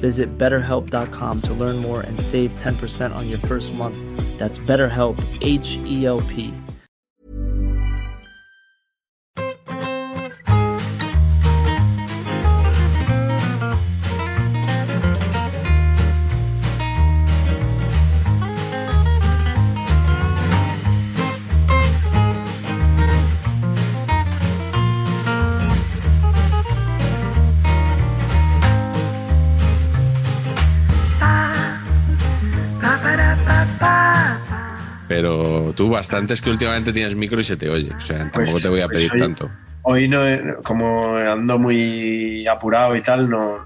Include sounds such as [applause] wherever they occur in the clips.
Visit betterhelp.com to learn more and save 10% on your first month. That's BetterHelp, H E L P. Pero tú bastante es que últimamente tienes micro y se te oye. O sea, tampoco Pues- te voy a pues pedir hoy- tanto. Hoy, no, como ando muy apurado y tal, no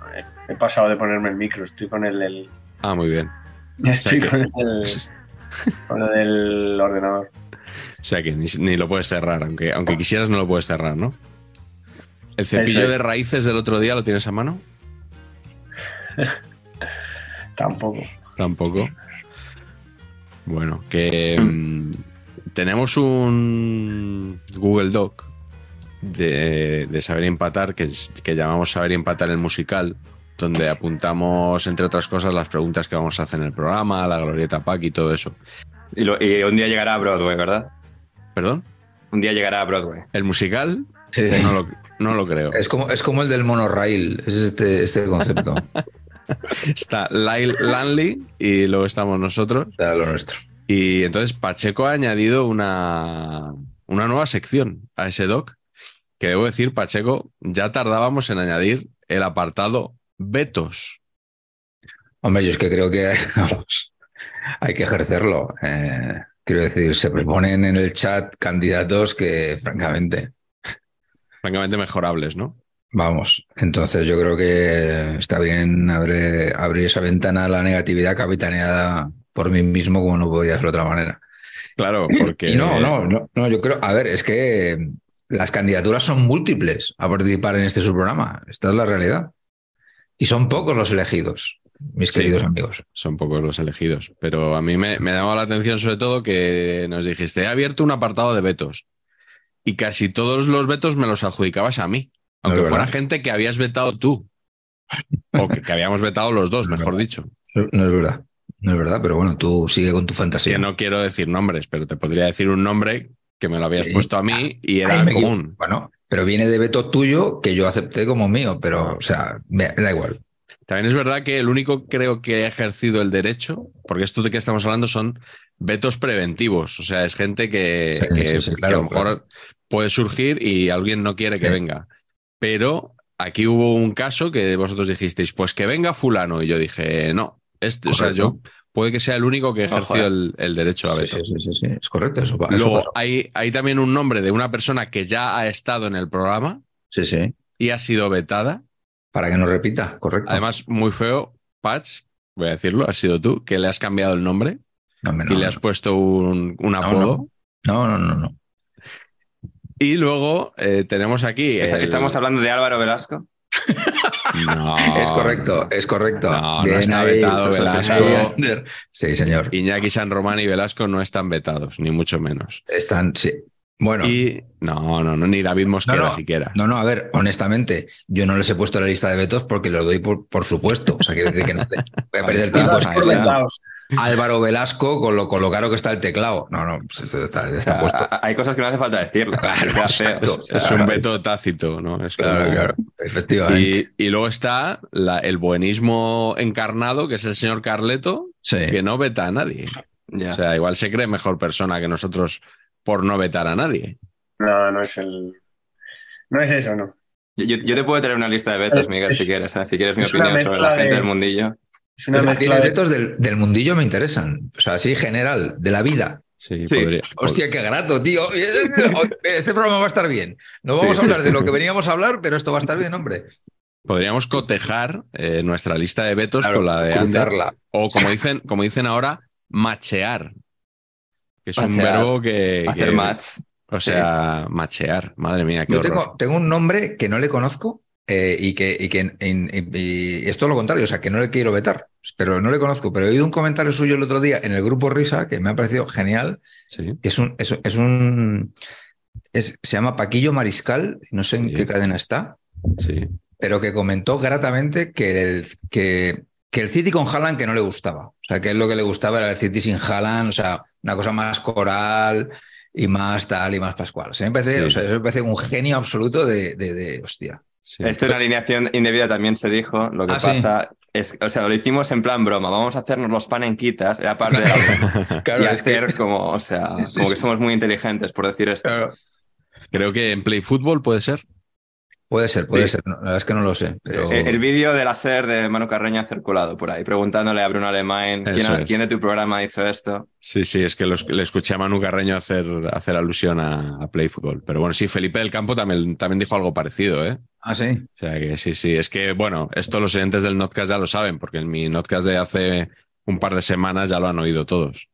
he, he pasado de ponerme el micro. Estoy con el, el- Ah, muy bien. [laughs] estoy que- con el, [laughs] con lo del ordenador. O sea que ni, ni lo puedes cerrar, aunque, aunque quisieras no lo puedes cerrar, ¿no? ¿El cepillo es. de raíces del otro día lo tienes a mano? [laughs] Tampoco. Tampoco. Bueno, que mm, tenemos un Google Doc de, de Saber Empatar, que, llamamos Saber Empatar el musical, donde apuntamos, entre otras cosas, las preguntas que vamos a hacer en el programa, la glorieta Pack y todo eso. Y, lo- y un día llegará a Broadway, ¿verdad? ¿Perdón? Un día llegará a Broadway. ¿El musical? Sí. No lo, no lo creo. Es como, es como el del monorail, es este, este concepto. [laughs] [laughs] Está Lyle Lanley y luego estamos nosotros. Era lo nuestro. Y entonces Pacheco ha añadido una, una nueva sección a ese doc, que debo decir, Pacheco, ya tardábamos en añadir el apartado vetos. Hombre, yo es que creo que [laughs] vamos, hay que ejercerlo. Eh, quiero decir, se proponen en el chat candidatos que, francamente, Francamente mejorables, ¿no? Vamos. Entonces yo creo que está bien abrir, abrir esa ventana a la negatividad capitaneada por mí mismo, como no podía ser de otra manera. Claro, [clears throat] porque... Y no, no, no, no, yo creo, a ver, es que las candidaturas son múltiples a participar en este subprograma. Esta es la realidad. Y son pocos los elegidos, mis Sí. queridos amigos. Son pocos los elegidos, pero a mí me, me llamó la atención sobre todo que nos dijiste, he abierto un apartado de vetos y casi todos los vetos me los adjudicabas a mí, aunque fuera verdad. gente que habías vetado tú, [laughs] o que, que habíamos vetado los dos, No mejor verdad. dicho. No es verdad, no es verdad, pero bueno, tú sigue con tu fantasía. Que no quiero decir nombres, pero te podría decir un nombre que me lo habías Sí. puesto a mí y era común. Bueno, pero viene de veto tuyo que yo acepté como mío, pero, o sea, me da igual. También es verdad que el único creo que ha ejercido el derecho, porque esto de que estamos hablando son vetos preventivos, o sea, es gente que, Sí, que- sí, sí, que a lo mejor claro. puede surgir y alguien no quiere que venga. Pero aquí hubo un caso que vosotros dijisteis, pues que venga fulano, y yo dije, no, este, o sea, yo puede que sea el único que ejerció el, el derecho a veto. sí, sí, sí, sí, es correcto, eso, Luego hay, hay también un nombre de una persona que ya ha estado en el programa Sí, sí, y ha sido vetada. para que no repita, correcto. Además, muy feo, Patch, voy a decirlo, has sido tú, que le has cambiado el nombre No, y le has puesto un, apodo. no, no, no, no. Y luego eh, tenemos aquí. El- Estamos hablando de Álvaro Velasco. [laughs] No, es correcto, es correcto. No, está ahí, vetado Velasco. ahí. Sí, señor. Iñaki San Román y Velasco no están vetados, ni mucho menos. Están, sí. Bueno, Y no, no, no, ni David Mosquera No, no. siquiera. no, no, a ver, honestamente, yo no les he puesto la lista de vetos porque los doy por, por supuesto. O sea, quiero decir que no voy a perder tiempo. por vetados. Álvaro Velasco con lo, con lo caro que está el teclado. No, no, pues está, está puesto. A- a- Hay cosas que no hace falta decirlo. Claro. O sea, Es un veto tácito, ¿no? Es Claro, como- claro, efectivamente. Y, y luego está la- el buenismo encarnado, que es el señor Carleto, sí. que no veta a nadie. ya. O sea, igual se cree mejor persona que nosotros por no vetar a nadie. No, no es el. No es eso, no. Yo, te puedo traer una lista de vetos, Miguel, Es- si quieres. ¿eh? Si quieres mi es opinión sobre la gente de- del mundillo. Es una A mí mezcla los de. retos del, del mundillo me interesan. O sea, así general, de la vida. Sí, Sí. podría. Hostia, qué grato, tío. [laughs] Este programa va a estar bien. No vamos Sí, a hablar sí, de sí. lo que veníamos a hablar, pero esto va a estar bien, hombre. Podríamos cotejar eh, nuestra lista de vetos Claro, con la de Ander. cruzarla. O como dicen, como dicen ahora, machear. Que es un verbo que. Hacer que- match. O sea, machear. Madre mía, qué Yo horror. tengo, tengo un nombre que no le conozco eh, y que, y que y es todo lo contrario, o sea, que no le quiero vetar, pero no le conozco. Pero he oído un comentario suyo el otro día en el grupo Risa que me ha parecido genial, Sí. es un, es, es un es- se llama Paquillo Mariscal, no sé en qué cadena está, Sí. pero que comentó gratamente que el, que, que el City con Haaland que no le gustaba. O sea, que él lo que le gustaba era el City sin Haaland, o sea, una cosa más coral y más tal y más pascual. O sea, me parece, Sí. o sea, me parece un genio absoluto de, de, de- hostia. Sí. Esto en la alineación indebida también se dijo. Lo que Ah, sí. pasa es, o sea, lo hicimos en plan broma. Vamos a hacernos los panenquitas, era parte de la [laughs] Claro, y es que- hacer como, o sea, Sí, sí, como que somos muy inteligentes, por decir esto. claro. Creo que en Play Football puede ser. Puede ser, puede Sí. ser. No, La verdad es que no lo sé. Pero... El, el vídeo de la SER de Manu Carreño ha circulado por ahí, preguntándole a Bruno Alemán quién, quién de tu programa ha dicho esto. Sí, sí, es que los- le escuché a Manu Carreño hacer, hacer alusión a, a Play Football. Pero bueno, sí, Felipe del Campo también, también dijo algo parecido, ¿eh? Ah, sí. O sea que sí, sí. Es que, bueno, esto los oyentes del Notcast ya lo saben, porque en mi Notcast de hace un par de semanas ya lo han oído todos.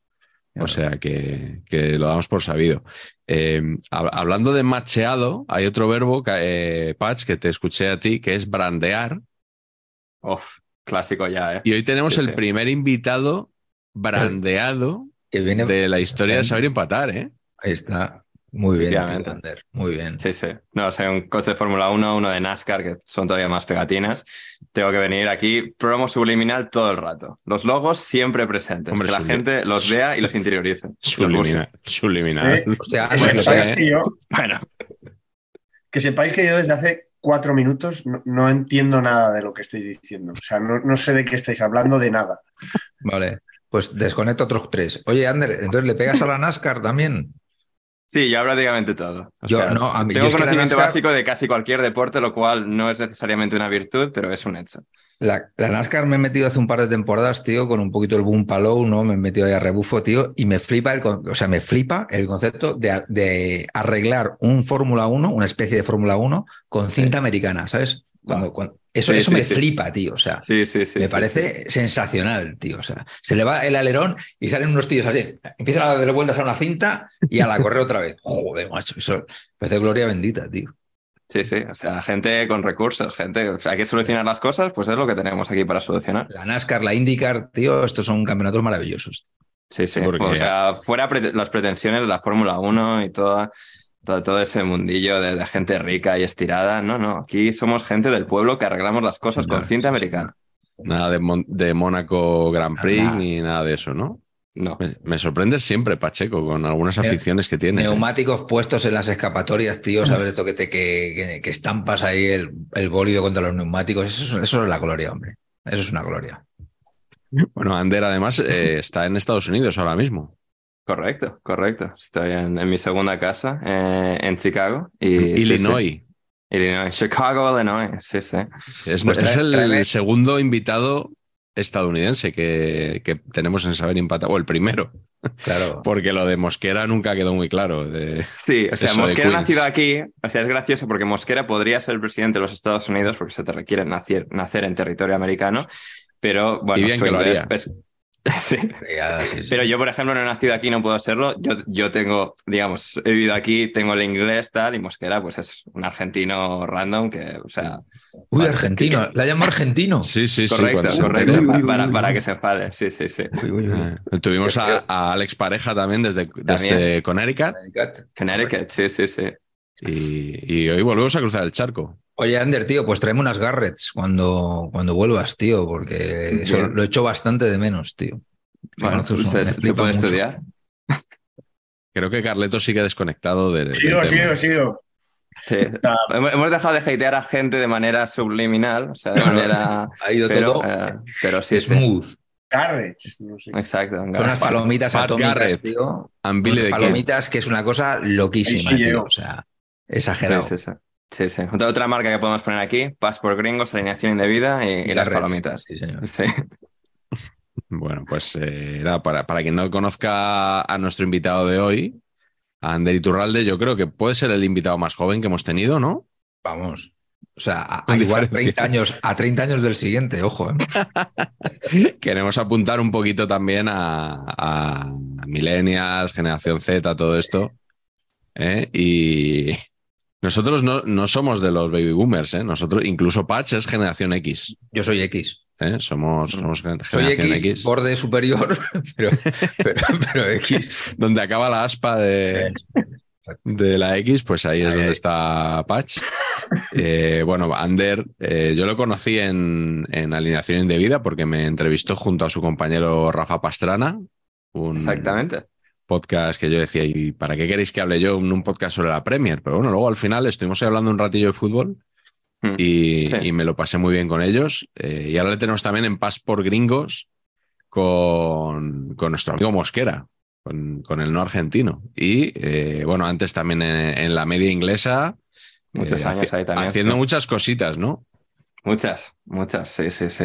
O sea que, que lo damos por sabido. Eh, hab- hablando de macheado, hay otro verbo, que, eh, Patch, que te escuché a ti, que es brandear. Uf, clásico ya, ¿eh? Y hoy tenemos Sí, el sí. primer invitado brandeado Que viene. de la historia de saber empatar, ¿eh? Ahí está. Muy bien, Efectivamente. tío, Ander. Muy bien. Sí, sí. No, o sea, un coche de Fórmula 1, uno de NASCAR, que son todavía más pegatinas. Tengo que venir aquí, promo subliminal todo el rato. Los logos siempre presentes. Hombre, que la gente los vea y los interiorice. [laughs] Los. Subliminal. subliminal. ¿Eh? Hostia, Que Ander, le sepáis que yo, Bueno, que sepáis que yo desde hace cuatro minutos no, no entiendo nada de lo que estáis diciendo. O sea, no, no sé de qué estáis hablando, de nada. Vale. Pues desconecta otros tres. Oye, Ander, entonces le pegas a la NASCAR también. Sí, yo prácticamente todo. O Yo- sea, no, a mí- tengo yo conocimiento NASCAR- básico de casi cualquier deporte, lo cual no es necesariamente una virtud, pero es un hecho. La, la NASCAR me he metido hace un par de temporadas, tío, con un poquito el boom palow, ¿no? Me he metido ahí a rebufo, tío, y me flipa el, o sea, me flipa el concepto de, de arreglar un Fórmula 1, una especie de Fórmula 1, con cinta americana, ¿sabes? Cuando, cuando- eso Sí, eso sí, me sí. flipa, tío. O sea, Sí, sí, sí. me sí, parece sensacional, tío. O sea, se le va el alerón y salen unos tíos así. Empiezan a dar vueltas a una cinta y a la correr otra vez. Joder, macho, eso me parece gloria bendita, tío. Sí, sí. O sea, gente con recursos, gente. O sea, hay que solucionar las cosas, pues es lo que tenemos aquí para solucionar. La NASCAR, la IndyCar, tío, estos son campeonatos maravillosos. Sí, sí. Porque- O sea, fuera pre- las pretensiones de la Fórmula 1 y toda, todo, todo ese mundillo de, de gente rica y estirada. No, no. Aquí somos gente del pueblo que arreglamos las cosas con cinta americana. Nada de, Mon- de Mónaco Grand Prix Nada. ni nada de eso, ¿no? No. Me, me sorprendes siempre, Pacheco, con algunas Ne- aficiones que tienes. ¿eh? Neumáticos puestos en las escapatorias, tío, saber [laughs] esto que te que, que- que estampas ahí el, el bólido contra los neumáticos, eso, es- eso es la gloria, hombre. Eso es una gloria. Bueno, Ander además eh, está en Estados Unidos ahora mismo. Correcto, correcto. Estoy en, en mi segunda casa eh, en Chicago. Y, Illinois. sí. Illinois. Chicago, Illinois. Sí, sí. Es, Pues es el segundo invitado estadounidense que, que tenemos en Saber Empatar, o el primero, Claro. [laughs] porque lo de Mosquera nunca quedó muy claro. de- Sí, o sea, Mosquera nacido aquí. O sea, es gracioso porque Mosquera podría ser el presidente de los Estados Unidos porque se te requiere nacer, nacer en territorio americano. Pero bueno, Y bien que lo haría. es- [laughs] Sí. Ya, sí, sí. Pero yo, por ejemplo, no he nacido aquí, no puedo serlo. Yo, yo tengo, digamos, he vivido aquí, tengo el inglés, tal, y Mosquera, pues es un argentino random que, o sea, Uy, argentino. La llama argentino. [laughs] Sí, sí, sí. correcto, correcto, para, para que se enfade, sí, sí, sí. Uy, uy, uy. Eh, Tuvimos a, a Alex Pareja también desde, desde Connecticut Connecticut, sí, sí, sí. y, y hoy volvemos a cruzar el charco. Oye, Ander, tío, pues tráeme unas Garrets cuando, cuando vuelvas, tío, porque eso Bien. lo he hecho bastante de menos, tío. Bueno, se, puede mucho. estudiar. Creo que Carleto sigue desconectado del, del Sigo, sigo, sigo. Sí. Hemos dejado de hatear a gente de manera subliminal, o sea, de manera. [laughs] Ha ido Pero, todo eh, pero sí, sí. smooth. Garrett, no sé. Exacto. Unas palomitas Pat atómicas, Garrett. tío. Unas palomitas que es una cosa loquísima, sí tío. O sea, exagerado. Sí, sí, sí. Sí. Otra, otra marca que podemos poner aquí, Pass por Gringos, alineación indebida y, y las palomitas. Sí, señor. Sí. [laughs] Bueno, pues eh, nada, para, para quien no conozca a nuestro invitado de hoy, a Ander Iturralde, yo creo que puede ser el invitado más joven que hemos tenido, ¿no? Vamos. O sea, a, a igual diferencia. 30 años, a 30 años del siguiente, ojo. ¿eh? [laughs] Queremos apuntar un poquito también a, a millennials, generación Z, todo esto. ¿eh? Y nosotros no, no somos de los baby boomers, ¿eh? nosotros, incluso Patch es generación X. Yo soy X. ¿eh? Somos, somos gen- Soy generación X, X, borde superior, [laughs] pero, pero, pero [laughs] X. donde acaba la aspa de, de la X, pues ahí es Ahí, donde ahí. está Patch. Eh, bueno, Ander, eh, yo lo conocí en, en Alineación Indebida porque me entrevistó junto a su compañero Rafa Pastrana, un Exactamente. Podcast que yo decía, ¿y para qué queréis que hable yo en un podcast sobre la Premier? Pero bueno, luego al final estuvimos ahí hablando un ratillo de fútbol Mm. y, Sí. y me lo pasé muy bien con ellos. Eh, y ahora le tenemos también en Paz por Gringos con, con nuestro amigo Mosquera, con, con el no argentino. Y eh, bueno, antes también en, en la media inglesa. Muchos eh, años haci- ahí también, Haciendo sí. muchas cositas, ¿no? Muchas, muchas, sí, sí, sí.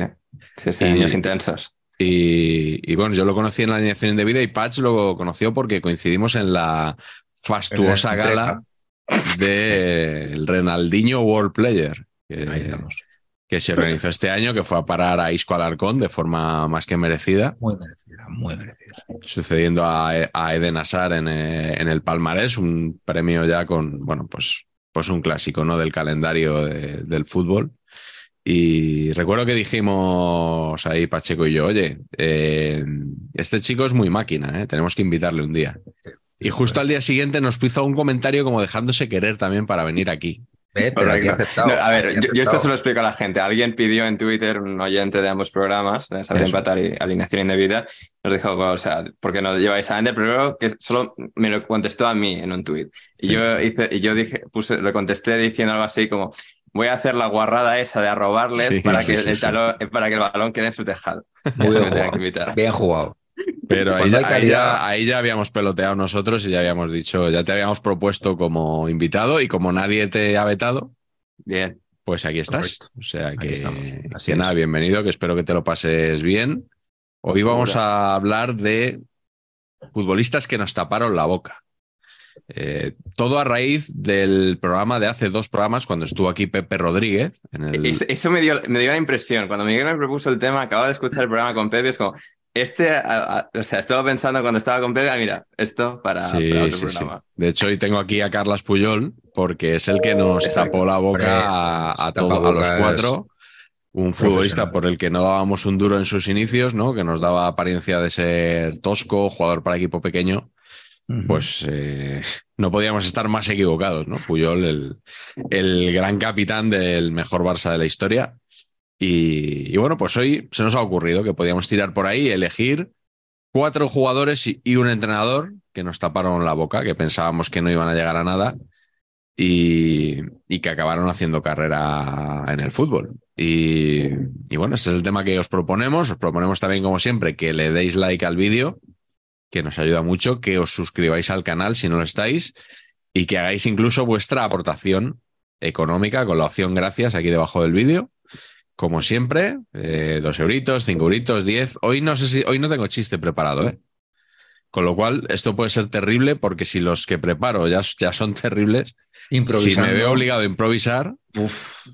Sí, sí, Y- años intensos. Y, y bueno, yo lo conocí en la alineación indebida y Patch lo conoció porque coincidimos en la fastuosa gala del [laughs] Renaldinho World Player, que, Ahí estamos. que se organizó este año, que fue a parar a Isco Alarcón de forma más que merecida, Muy merecida, muy merecida. sucediendo a, a Eden Hazard en, eh, en el palmarés, un premio ya con, bueno, pues, pues un clásico ¿no? del calendario de- del fútbol. Y recuerdo que dijimos ahí Pacheco y yo, oye, eh, este chico es muy máquina, ¿eh? tenemos que invitarle un día. Y justo al día siguiente nos puso un comentario como dejándose querer también para venir aquí. Ve, pero aquí Correcto. aceptado. No, a ver, aquí yo, yo esto se lo explico a la gente. Alguien pidió en Twitter, un oyente de ambos programas, de Saber Eso. Empatar y Alineación Indebida, nos dijo, o sea, ¿por qué no lleváis a Ander? Pero que solo me lo contestó a mí en un tweet. Y Sí. yo hice, y yo dije, puse, le contesté diciendo algo así como, voy a hacer la guarrada esa de arrobarles Sí, para, sí, que sí, el sí. talón- para que el balón quede en su tejado. [laughs] Muy bien jugado. que invitar. Bien jugado. Pero ahí ya, ahí ya- ahí ya habíamos peloteado nosotros y ya habíamos dicho, ya te habíamos propuesto como invitado y como nadie te ha vetado, Bien. pues aquí estás. Correcto. O sea Aquí que, estamos. Así que es. nada, bienvenido, que espero que te lo pases bien. Hoy vamos a hablar de futbolistas que nos taparon la boca. Eh, todo a raíz del programa de hace dos programas cuando estuvo aquí Pepe Rodríguez. En el... Eso, eso me, dio, me dio la impresión. Cuando Miguel me propuso el tema, acababa de escuchar el programa con Pepe, es como, este, a- a- o sea, estaba pensando cuando estaba con Pepe, ah, mira, esto para, Sí, para otro sí, sí. programa. De hecho, hoy tengo aquí a Carlas Puyol porque es el que nos Exacto. tapó la boca a, a todo- a los cuatro. Un futbolista por el que no dábamos un duro en sus inicios, ¿no? Que nos daba apariencia de ser tosco, jugador para equipo pequeño. Pues eh, [laughs] no podíamos estar más equivocados, ¿no? Puyol, el, el gran capitán del mejor Barça de la historia. Y, bueno, pues hoy se nos ha ocurrido que podíamos tirar por ahí, elegir cuatro jugadores y, un entrenador que nos taparon la boca, que pensábamos que no iban a llegar a nada y, y que acabaron haciendo carrera en el fútbol. Y, y bueno, ese es el tema que os proponemos. Os proponemos también, como siempre, que le deis like al vídeo, que nos ayuda mucho, que os suscribáis al canal si no lo estáis y que hagáis incluso vuestra aportación económica con la opción gracias aquí debajo del vídeo. Como siempre, eh, dos euritos, cinco euritos, diez. Hoy no sé si, hoy no tengo chiste preparado, ¿eh? Con lo cual, esto puede ser terrible porque si los que preparo ya, ya son terribles, si me veo obligado a improvisar, Uf.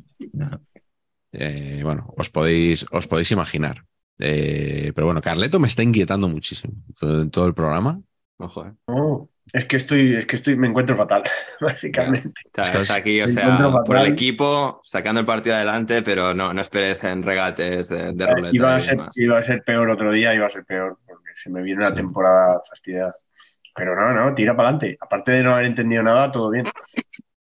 eh, bueno, os podéis, os podéis imaginar. Eh, pero bueno, Carleto me está inquietando muchísimo todo, en todo el programa. Ojo, eh. No, es que estoy, es que estoy, me encuentro fatal, [laughs] básicamente. Está, Estás- está aquí, o Me sea, por el equipo, sacando el partido adelante, pero no, no esperes en regates de, de ruleta Iba a, ser, iba a ser peor otro día, iba a ser peor, porque se me viene una Sí. temporada fastidiada. Pero no, no, tira para adelante. Aparte de no haber entendido nada, todo bien.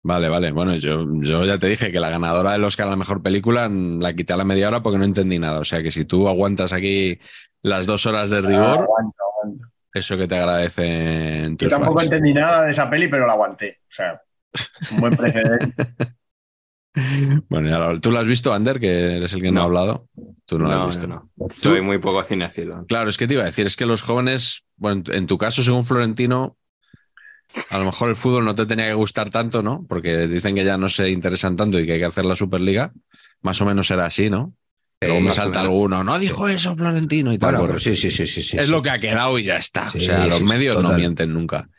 Vale, vale. Bueno, yo, yo ya te dije que la ganadora del Oscar a la mejor película mm, la quité a la media hora porque no entendí nada. O sea que si tú aguantas aquí las dos horas de rigor, eso que te agradecen Yo tus tampoco fans. entendí nada de esa peli, pero la aguanté. O sea, un buen precedente. [laughs] Bueno, ya ¿tú lo has visto, Ander, que eres el que no, No. ha hablado? Tú no, lo has No, visto. no, no. Soy muy poco cinéfilo. Claro, es que te iba a decir, es que los jóvenes, bueno, en tu caso, según Florentino, a lo mejor el fútbol no te tenía que gustar tanto, ¿no? Porque dicen que ya no se interesan tanto y que hay que hacer la Superliga. Más o menos era así, ¿no? Luego Eh, me salta alguno, no dijo eso Florentino y tal. Bueno, Bueno, pero sí, sí, sí, sí, sí. es sí. lo que ha quedado y ya está. Sí, o sea, los medios no mienten nunca.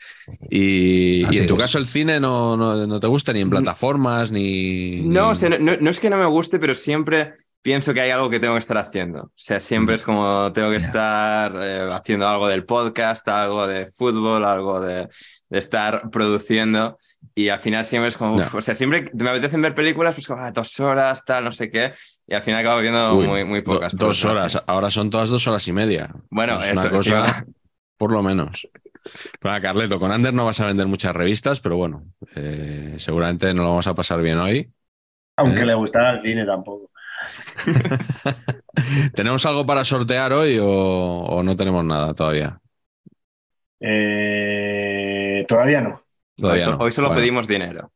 Y, en tu es. caso el cine no, no, no te gusta ni en plataformas ni... No, ni- o sea, no, no- es que no me guste, pero siempre pienso que hay algo que tengo que estar haciendo. O sea, siempre es como tengo que estar eh, haciendo algo del podcast, algo de fútbol, algo de, de estar produciendo. Y al final siempre es como, uf, o sea, siempre me apetecen ver películas, pues como ah, dos horas, tal, no sé qué. Y al final acabo viendo Uy, muy, muy do- pocas. por dos horas, ahora son todas dos horas y media. Bueno, es una eso, cosa, encima- por lo menos. Bueno, Carleto, con Ander no vas a vender muchas revistas, pero bueno, eh, seguramente nos lo vamos a pasar bien hoy. Aunque ¿Eh? le gustara el cine tampoco. [laughs] ¿Tenemos algo para sortear hoy o, o no tenemos nada todavía? Eh, todavía no. Todavía hoy, no. so- hoy solo Bueno, pedimos dinero.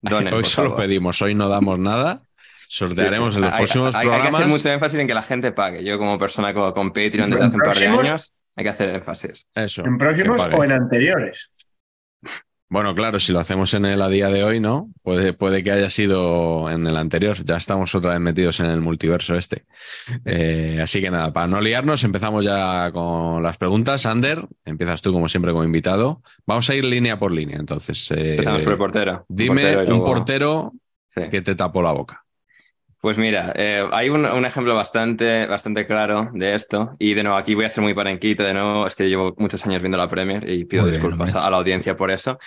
Donen, hoy solo favor. pedimos, hoy no damos nada. Sortearemos Sí, sí. en los Hay- próximos hay, hay que programas. hacer mucho énfasis en que la gente pague. Yo, como persona con, con Patreon desde ¿En hace un par de años, hay que hacer énfasis. Eso. ¿En próximos o en anteriores? Bueno, claro, si lo hacemos en el a día de hoy, ¿no? Puede, puede que haya sido en el anterior. Ya estamos otra vez metidos en el multiverso este. Eh, así que nada, para no liarnos, empezamos ya con las preguntas. Ander, empiezas tú como siempre como invitado. Vamos a ir línea por línea, entonces. eh, Empezamos por el portero. Dime portero un portero Sí. que te tapó la boca. Pues mira, eh, hay un, un ejemplo bastante, bastante claro de esto. Y de nuevo, aquí voy a ser muy parenquito. De nuevo, es que llevo muchos años viendo la Premier y pido Muy disculpas a, la audiencia por eso.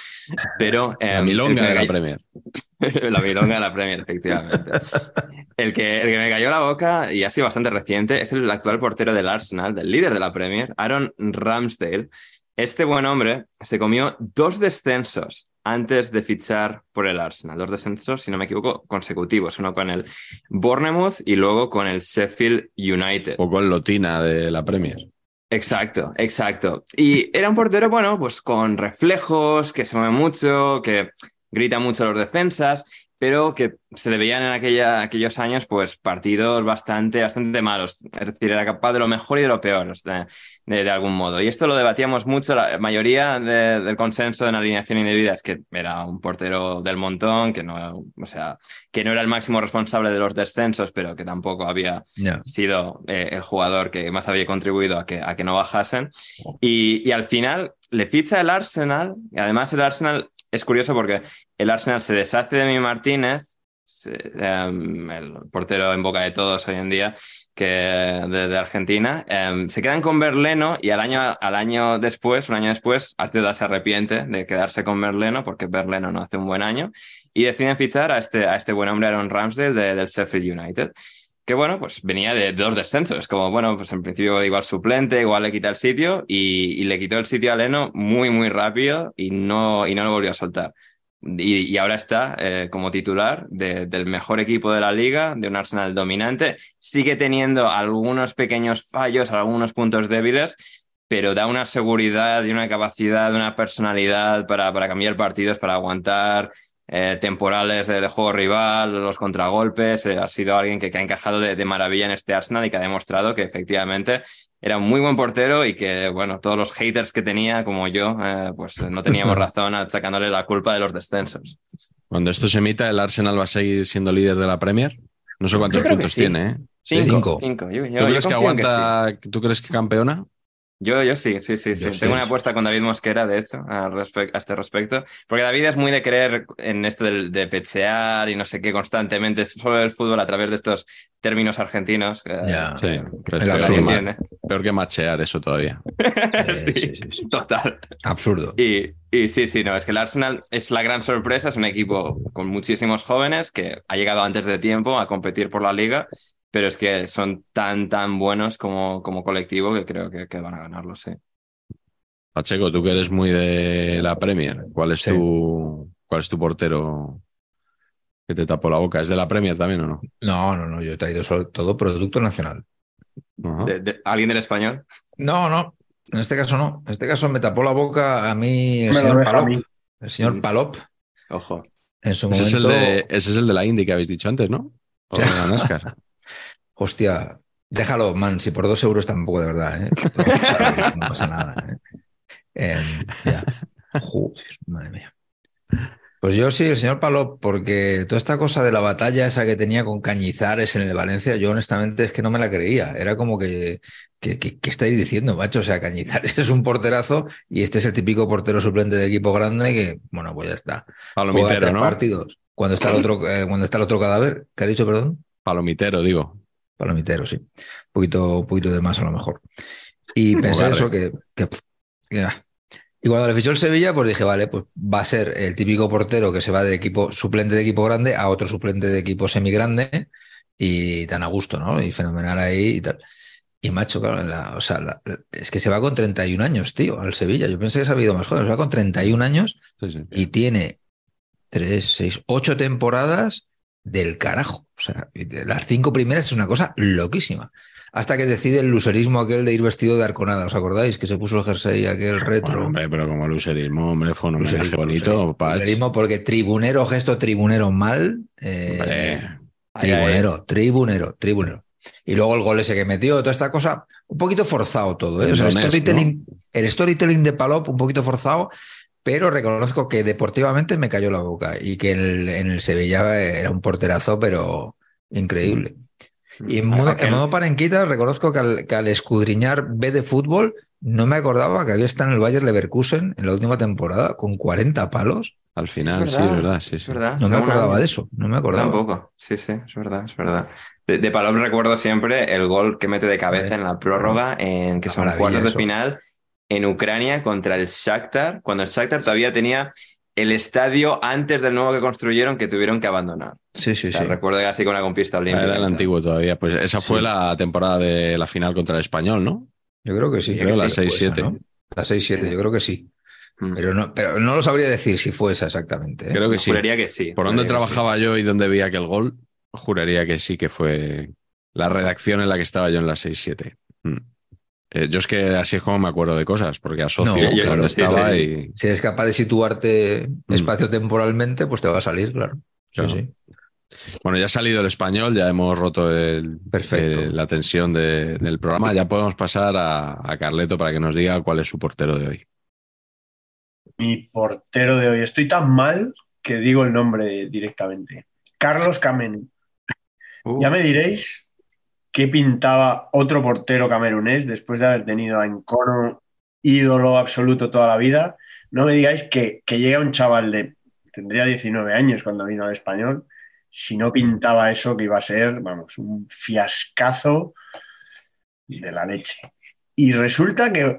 Pero. La em, milonga de la cayó- Premier. [laughs] la milonga de la Premier, efectivamente. El que, el que me cayó la boca, y ha sido bastante reciente, es el actual portero del Arsenal, del líder de la Premier, Aaron Ramsdale. Este buen hombre se comió dos descensos antes de fichar por el Arsenal. Dos descensos, si no me equivoco, consecutivos. Uno con el Bournemouth y luego con el Sheffield United. O con Lotina de la Premier. Exacto, exacto. Y era un portero, bueno, pues con reflejos, que se mueve mucho, que grita mucho a los defensas, pero que se le veían en aquella, aquellos años, pues partidos bastante, bastante malos. Es decir, era capaz de lo mejor y de lo peor, de, de- de algún modo. Y esto lo debatíamos mucho, la mayoría de- del consenso en alineación indebida es que era un portero del montón, que no, o sea, que no era el máximo responsable de los descensos, pero que tampoco había sido eh, el jugador que más había contribuido a que, a que no bajasen. Y, y al final le ficha el Arsenal. Y además el Arsenal es curioso porque el Arsenal se deshace de mi Martínez, em, el portero en boca de todos hoy en día, que de, Argentina. Em, se quedan con Berleno y al año, al año después, un año después, Arteta se arrepiente de quedarse con Berleno porque Berleno no hace un buen año y deciden fichar a este, a este buen hombre Aaron Ramsdale de- del Sheffield United que bueno, pues venía de, dos descensos, como bueno, pues en principio igual suplente, igual le quita el sitio y, y le quitó el sitio a Leno muy, muy rápido y no, y no lo volvió a soltar. Y, y ahora está eh, como titular de- del mejor equipo de la liga, de un Arsenal dominante. Sigue teniendo algunos pequeños fallos, algunos puntos débiles, pero da una seguridad y una capacidad, una personalidad para, para cambiar partidos, para aguantar eh, temporales de, de juego rival, los contragolpes. eh, ha sido alguien que, que ha encajado de, de maravilla en este Arsenal y que ha demostrado que efectivamente era un muy buen portero y que, bueno, todos los haters que tenía, como yo, eh, pues no teníamos [laughs] razón sacándole la culpa de los descensos. Cuando esto se emita, el Arsenal va a seguir siendo líder de la Premier. No sé cuántos puntos sí. tiene, ¿eh? Cinco. Cinco. cinco. Yo, yo- ¿Tú yo crees que sí. aguanta? ¿Tú crees que campeona? Yo, yo sí, sí, sí, sí. Tengo una apuesta con David Mosquera, de hecho, a este respecto. Porque David es muy de creer en esto del- de, pechear y no sé qué constantemente, solo el fútbol a través de estos términos argentinos. eh, Ya. Sí, peor, peor que machear eso todavía. [laughs] Eh, sí. Total. Absurdo. Y, y sí, sí, no, es que el Arsenal es la gran sorpresa, es un equipo con muchísimos jóvenes que ha llegado antes de tiempo a competir por la liga, pero es que son tan, tan buenos como, como colectivo que creo que, que van a ganarlo, sí. Pacheco, tú que eres muy de la Premier, ¿cuál es Sí. tu cuál es tu portero que te tapó la boca? ¿Es de la Premier también o no? No, no, no. Yo he traído sobre todo producto nacional. Ajá. De- de- ¿Alguien del español? No, no. En este caso no. En este caso me tapó la boca a mí el Me señor Palop. mí. El señor Mm. Palop. Ojo. En su Ese, es el de, ese es el de la Indy que habéis dicho antes, ¿no? O de [laughs] la NASCAR. Hostia, déjalo, man, si por dos euros tampoco de verdad, ¿eh? No pasa nada, ¿eh? Em, ya. Joder, madre mía. Pues yo sí, el señor Palop, porque toda esta cosa de la batalla esa que tenía con Cañizares en el Valencia, yo honestamente es que no me la creía. Era como que, que, que- ¿qué estáis diciendo, macho? O sea, Cañizares [laughs] es un porterazo y este es el típico portero suplente de equipo grande que, bueno, pues ya está. Juega Palomitero, tres ¿no? partidos. Cuando está el otro, eh, cuando está el otro cadáver, ¿qué ha dicho, perdón? Palomitero, digo. Palomitero, sí. Un poquito, un poquito de más a lo mejor. Y [laughs] pensé eso, que, que- que, ah. Y cuando le fichó el Sevilla, pues dije, vale, pues va a ser el típico portero que se va de equipo suplente de equipo grande a otro suplente de equipo semigrande y tan a gusto, ¿no? Y fenomenal ahí y tal. Y macho, claro, en la- o sea, la- es que se va con 31 años, tío, al Sevilla. Yo pensé que se ha habido más joven, se va con 31 años Sí, sí. y tiene tres, seis, ocho temporadas del carajo. O sea, las cinco primeras es una cosa loquísima. Hasta que decide el luserismo aquel de ir vestido de arconada. ¿Os acordáis? Que se puso el jersey aquel retro. Bueno, hombre, pero como luserismo, hombre, fue un homenaje Luserismo, bonito. luserismo. Porque tribunero, gesto tribunero mal. eh, tribunero, tribunero, tribunero. Y luego el gol ese que metió, toda esta cosa, un poquito forzado todo. ¿eh? O sea, el, Donés, storytelling, el storytelling de Palop, un poquito forzado, pero reconozco que deportivamente me cayó la boca y que en el, en el Sevilla era un porterazo, pero increíble. Y en modo, en modo parenquita, reconozco que al, que al escudriñar B de fútbol, no me acordaba que había estado en el Bayer Leverkusen en la última temporada con 40 palos. Al final, Es sí, verdad, es verdad. Sí, sí. verdad. No me acordaba de eso, no me acordaba. Tampoco. Sí, sí, es verdad, es verdad. De, de Palop recuerdo siempre el gol que mete de cabeza en la prórroga, en que son cuartos de eso. final en Ucrania contra el Shakhtar, cuando el Shakhtar todavía tenía el estadio antes del nuevo que construyeron que tuvieron que abandonar. Sí, sí, o sea, sí. recuerdo casi con la conquista olímpica. Era el antiguo todavía. Pues esa fue Sí. la temporada de la final contra el español, ¿no? Yo creo que sí. Creo que la sí, fue 6-7. esa, ¿no? La 6-7, Sí. yo creo que sí. Mm. Pero no, pero no lo sabría decir si fue esa exactamente. ¿eh? Creo que sí. Juraría que sí. Por que sí. trabajaba yo y donde veía que el gol, juraría que sí que fue la redacción en la que estaba yo en la 6-7. Mm. Eh, yo es que así es como me acuerdo de cosas, porque asocio No, yo- sí, estaba sí. y. Si eres capaz de situarte Mm. espacio-temporalmente, pues te va a salir, claro. Sí, Claro. sí. Bueno, ya ha salido el español, ya hemos roto el, Perfecto. eh, la tensión de- del programa. Ya podemos pasar a, a Carleto para que nos diga cuál es su portero de hoy. Mi portero de hoy. Estoy tan mal que digo el nombre directamente. Carlos Kameni. Uh, Ya me diréis qué pintaba otro portero camerunés después de haber tenido a Encono ídolo absoluto toda la vida. No me digáis que, llega un chaval de, tendría 19 años cuando vino al español, si no pintaba eso que iba a ser, vamos, un fiascazo de la leche. Y resulta que,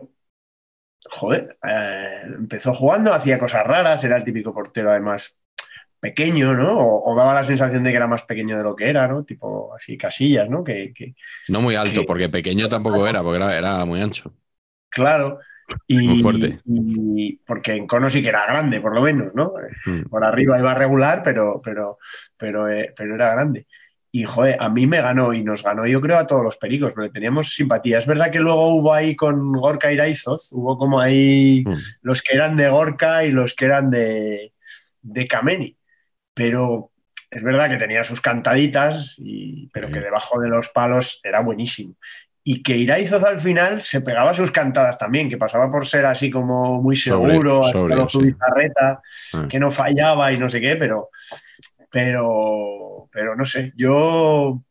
joder, eh, empezó jugando, hacía cosas raras, era el típico portero además pequeño, ¿no? O, o daba la sensación de que era más pequeño de lo que era, ¿no? Tipo así casillas, ¿no? Que, que- No muy alto, porque pequeño tampoco era, porque era, era muy ancho. claro. Y, Muy fuerte. y- porque en Cono sí que era grande, por lo menos, ¿no? Mm. Por arriba iba regular, pero, pero, pero, eh, pero era grande. Y joder, a mí me ganó y nos ganó, yo creo, a todos los pericos, porque teníamos simpatía. Es verdad que luego hubo ahí con Gorka Iraizoz, hubo como ahí Mm. los que eran de Gorka y los que eran de, de Kameni. Pero es verdad que tenía sus cantaditas, y, pero Sí. que debajo de los palos era buenísimo. Y que Iraizoz al final se pegaba sus cantadas también, que pasaba por ser así como muy Sobre- seguro, sobrio, haciendo su sí. bizarreta, Ah. que no fallaba y no sé qué, pero, pero, pero no sé, yo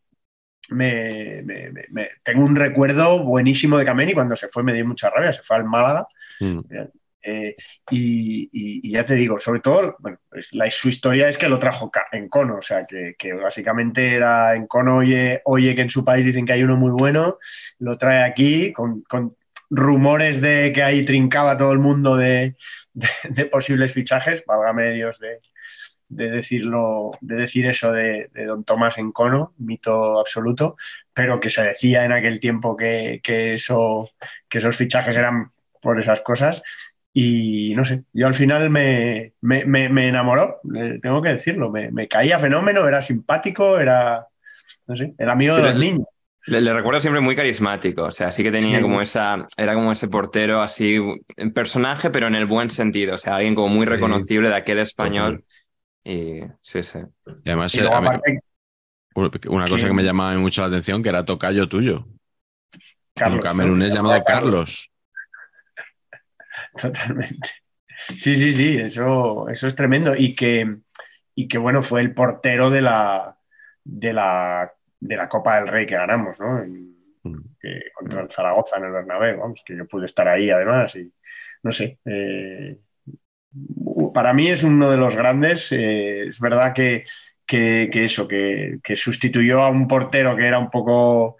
me, me- me- me- tengo un recuerdo buenísimo de Kameni cuando se fue, me dio mucha rabia, se fue al Málaga. Mm. Eh, y, ya te digo, sobre todo, su historia es que lo trajo en Cono, o sea, que, básicamente era en Cono, oye, oye, que en su país dicen que hay uno muy bueno, lo trae aquí con, rumores de que ahí trincaba todo el mundo de, posibles fichajes, válgame Dios de, de decirlo, de decir eso de, de Don Tomás en Cono, mito absoluto, pero que se decía en aquel tiempo que, que esos fichajes eran por esas cosas. Y no sé, yo al final me, me, me- me enamoró, tengo que decirlo, me, me caía fenómeno, era simpático, era, no sé, el amigo de Pero los le- niños. Le, le recuerdo siempre muy carismático, o sea, sí que tenía Sí. como esa, era como ese portero así, personaje, pero en el buen sentido, o sea, alguien como muy Sí. reconocible de aquel español Y sí, sí. Y además, Y luego, aparte, una cosa que- que me llamaba mucho la atención, que era tocayo tuyo. Carlos, un camerunés ¿no? llamado Carlos. [laughs] Totalmente. Sí, sí, sí, eso, eso es tremendo. Y que, y que bueno, fue el portero de la, de la, de la Copa del Rey que ganamos, ¿no? En- Mm. que- contra el Zaragoza en el Bernabéu, vamos, que yo pude estar ahí además y no sé. eh, para mí es uno de los grandes. eh, es verdad que, que, que eso, que, que sustituyó a un portero que era un poco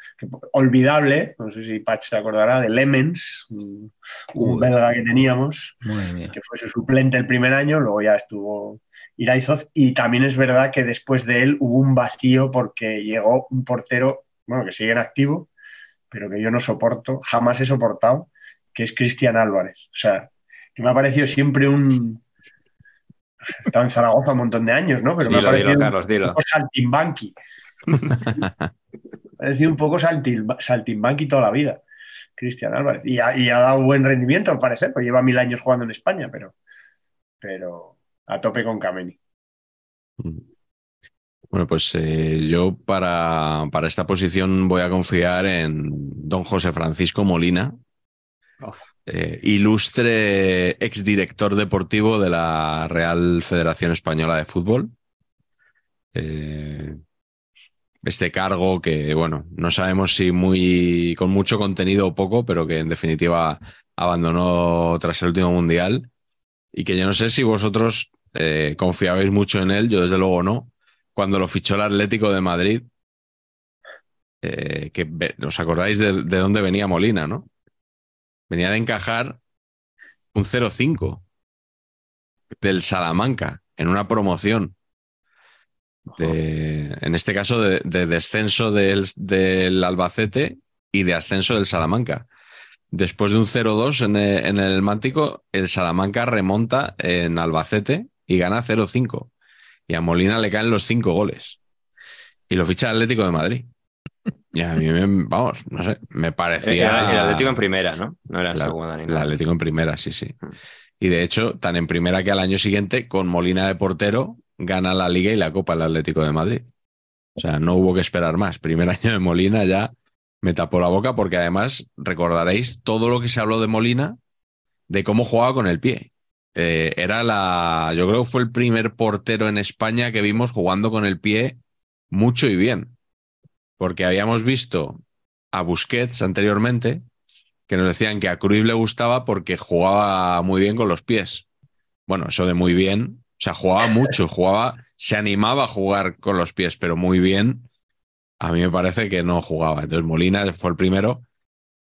olvidable, no sé si Patch se acordará, de Lemens, un, un belga que teníamos, que fue su suplente el primer año, luego ya estuvo Iraizoz, y también es verdad que después de él hubo un vacío porque llegó un portero, bueno, que sigue en activo, pero que yo no soporto, jamás he soportado, que es Cristian Álvarez. O sea, que me ha parecido siempre un... Estaba en Zaragoza un montón de años, ¿no? Pero me ha Dilo, parecido dilo, un Carlos, dilo. poco saltimbanqui. me ha parecido un poco saltimbanqui toda la vida, Cristian Álvarez. Y ha, y ha dado buen rendimiento, al parecer, pues lleva mil años jugando en España, pero, pero a tope con Kameni. Bueno, pues eh, yo para, para esta posición voy a confiar en don José Francisco Molina, Uf. Eh, ilustre exdirector deportivo de la Real Federación Española de Fútbol. Eh, este cargo que, bueno, no sabemos si muy con mucho contenido o poco, pero que en definitiva abandonó tras el último mundial y que yo no sé si vosotros eh, confiabais mucho en él, yo desde luego no. Cuando lo fichó el Atlético de Madrid, eh, que os acordáis de, de dónde venía Molina, ¿no? Venía de encajar un 0-5 del Salamanca en una promoción. De, en este caso, de, de descenso del, del Albacete y de ascenso del Salamanca. Después de un 0-2 en el, en el Mántico, el Salamanca remonta en Albacete y gana 0-5. Y a Molina le caen los cinco goles. Y lo ficha el Atlético de Madrid. Y a mí, me, vamos, no sé, me parecía... Era el Atlético en primera, ¿no? No era La- segunda ni El. Atlético en primera, sí, sí. Mm. Y de hecho, tan en primera que al año siguiente, con Molina de portero, gana la Liga y la Copa el Atlético de Madrid. O sea, no hubo que esperar más. Primer [laughs] año de Molina ya me tapó la boca porque además recordaréis todo lo que se habló de Molina, de cómo jugaba con el pie. Eh, era la, yo creo que fue el primer portero en España que vimos jugando con el pie mucho y bien. Porque habíamos visto a Busquets anteriormente, que nos decían que a Cruyff le gustaba porque jugaba muy bien con los pies. Bueno, eso de muy bien, o sea, jugaba mucho, [laughs] jugaba, se animaba a jugar con los pies, pero muy bien, a mí me parece que no jugaba. Entonces Molina fue el primero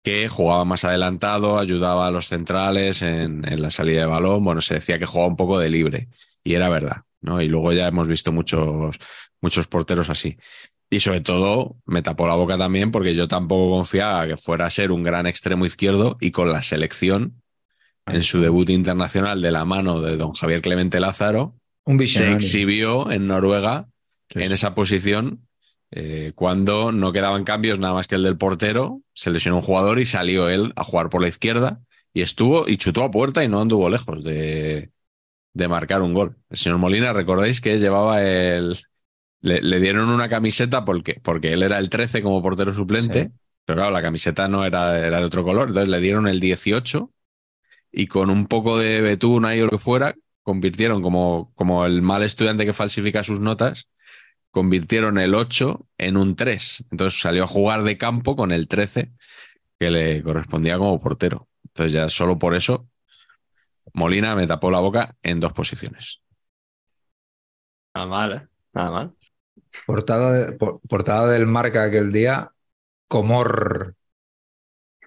que jugaba más adelantado, ayudaba a los centrales en, en la salida de balón, bueno, se decía que jugaba un poco de libre y era verdad, ¿no? Y luego ya hemos visto muchos, muchos porteros así. Y sobre todo me tapó la boca también porque yo tampoco confiaba que fuera a ser un gran extremo izquierdo y con la selección en su debut internacional de la mano de don Javier Clemente Lázaro Un se exhibió en Noruega en esa posición eh, cuando no quedaban cambios nada más que el del portero, se lesionó un jugador y salió él a jugar por la izquierda y estuvo y chutó a puerta y no anduvo lejos de, de marcar un gol. El señor Molina, recordáis que llevaba el... Le, le dieron una camiseta porque, porque él era el 13 como portero suplente, Sí. pero claro, la camiseta no era, era de otro color, entonces le dieron el 18 y con un poco de betún ahí o lo que fuera, convirtieron como, como el mal estudiante que falsifica sus notas, convirtieron el 8 en un 3. Entonces salió a jugar de campo con el 13 que le correspondía como portero. Entonces ya solo por eso Molina me tapó la boca en dos posiciones. Nada mal, ¿eh? Nada mal. Portada, de- por- portada del marca aquel día, Comor.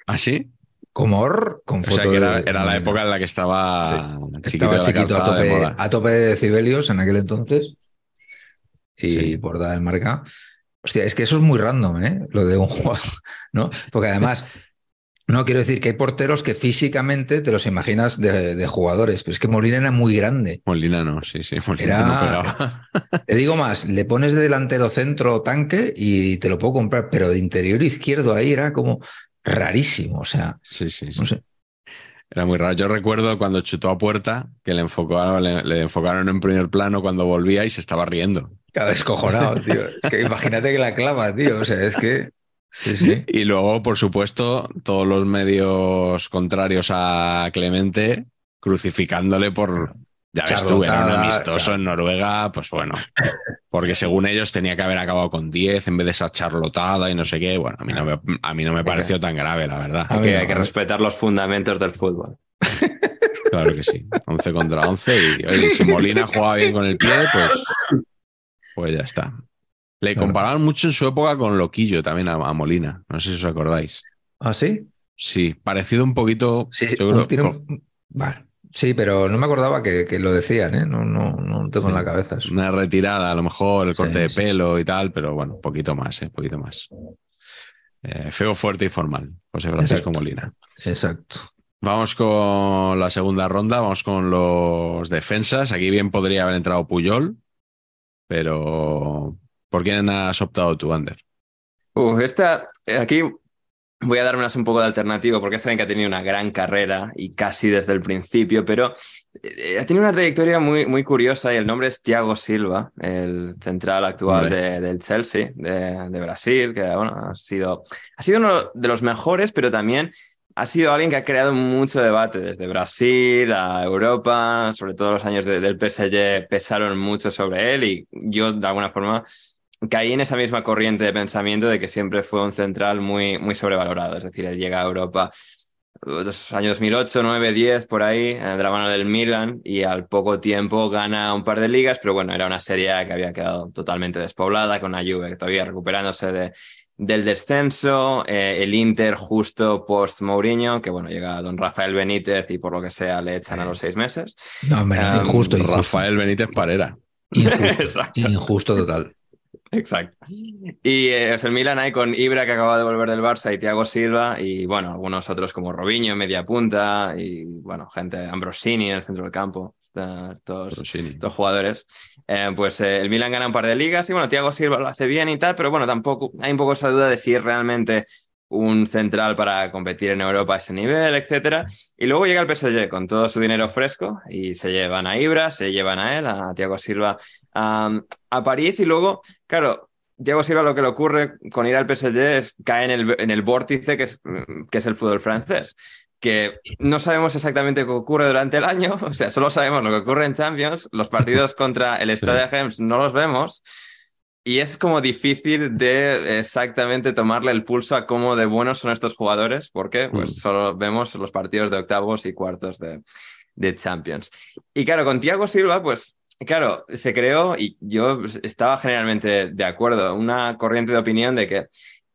¿Así? Comor con O sea que era, de- era la época en la que estaba chiquito, Estaba de la chiquito a de tope, moda. a tope de decibelios en aquel entonces. Y Sí. portada del marca. Hostia, es que eso es muy random, ¿eh? Lo de un jugador, [laughs] ¿no? Porque además, no quiero decir que hay porteros que físicamente te los imaginas de, de jugadores, pero es que Molina era muy grande. Molina no, sí, sí, Molina Era- no pegaba. [laughs] Te digo más, le pones de delantero centro tanque y te lo puedo comprar, pero de interior izquierdo ahí era como rarísimo, o sea, Sí, sí, sí. no sé. Era muy raro. Yo recuerdo cuando chutó a puerta que le enfocaron, le, le enfocaron en primer plano cuando volvía y se estaba riendo. Cada descojonado, tío. Es que [laughs] imagínate que la clava, tío. O sea, es que. Sí, sí. [laughs] Y luego, por supuesto, todos los medios contrarios a Clemente crucificándole por. Ya ves tú, era un amistoso claro. en Noruega, pues bueno. Porque según ellos tenía que haber acabado con 10 en vez de esa charlotada y no sé qué. Bueno, a mí no me, a mí no me pareció tan grave, la verdad. Hay que, no, hay que a mí- respetar los fundamentos del fútbol. [laughs] Claro que sí. 11 contra 11. Y oye, si Molina jugaba bien con el pie, pues, pues ya está. Le Claro. comparaban mucho en su época con Loquillo también a, a Molina. No sé si os acordáis. ¿Ah, sí? Sí, parecido un poquito. Sí, sí. con- Vale. Sí, pero no me acordaba que, que lo decían, ¿eh? No, no, no lo tengo en la cabeza. eso. una retirada, a lo mejor el corte de pelo y tal, pero bueno, un poquito más, ¿eh? Un poquito más. Eh, feo, fuerte y formal. José Francisco Exacto. Molina. Exacto. Vamos con la segunda ronda, vamos con los defensas. Aquí bien podría haber entrado Puyol, pero ¿por quién has optado tú, Ander? Esta, eh, aquí voy a darme un poco de alternativo porque es alguien que ha tenido una gran carrera y casi desde el principio, pero eh, ha tenido una trayectoria muy, muy curiosa y el nombre es Thiago Silva, el central actual de- del Chelsea, de, de Brasil, que bueno, ha sido, ha sido uno de los mejores, pero también ha sido alguien que ha creado mucho debate desde Brasil a Europa, sobre todo los años de- del PSG pesaron mucho sobre él y yo de alguna forma caí en esa misma corriente de pensamiento de que siempre fue un central muy, muy sobrevalorado. Es decir, él llega a Europa uh, los años 2008, 9, 10, por ahí, eh, de la mano del Milan, y al poco tiempo gana un par de ligas, pero bueno, era una serie que había quedado totalmente despoblada, con una Juve que todavía recuperándose de, del descenso, eh, el Inter justo post Mourinho, que bueno, llega don Rafael Benítez y por lo que sea le echan a los seis meses. No, hombre, Um, injusto, injusto. Rafael Benítez Parera. Injusto [laughs] total. Exacto. Y eh, o sea, el Milan hay con Ibra que acaba de volver del Barça y Thiago Silva y bueno, algunos otros como Robinho en media punta y bueno, gente, Ambrosini en el centro del campo, estos, estos jugadores. Eh, pues eh, el Milan gana un par de ligas y bueno, Thiago Silva lo hace bien y tal, pero bueno, tampoco hay un poco esa duda de si es realmente un central para competir en Europa a ese nivel, etcétera. Y luego llega el PSG con todo su dinero fresco y se llevan a Ibra, se llevan a él, a Thiago Silva a, a París y luego, claro, Thiago Silva lo que le ocurre con ir al PSG es cae en el, en el vórtice que es, que es el fútbol francés. Que no sabemos exactamente qué ocurre durante el año, [laughs] o sea, solo sabemos lo que ocurre en Champions. Los partidos [laughs] contra el Stade de Reims no los vemos, y es como difícil de exactamente tomarle el pulso a cómo de buenos son estos jugadores, porque pues Mm. solo vemos los partidos de octavos y cuartos de, de Champions. Y claro, con Thiago Silva, pues claro, se creó, y yo estaba generalmente de acuerdo, una corriente de opinión de que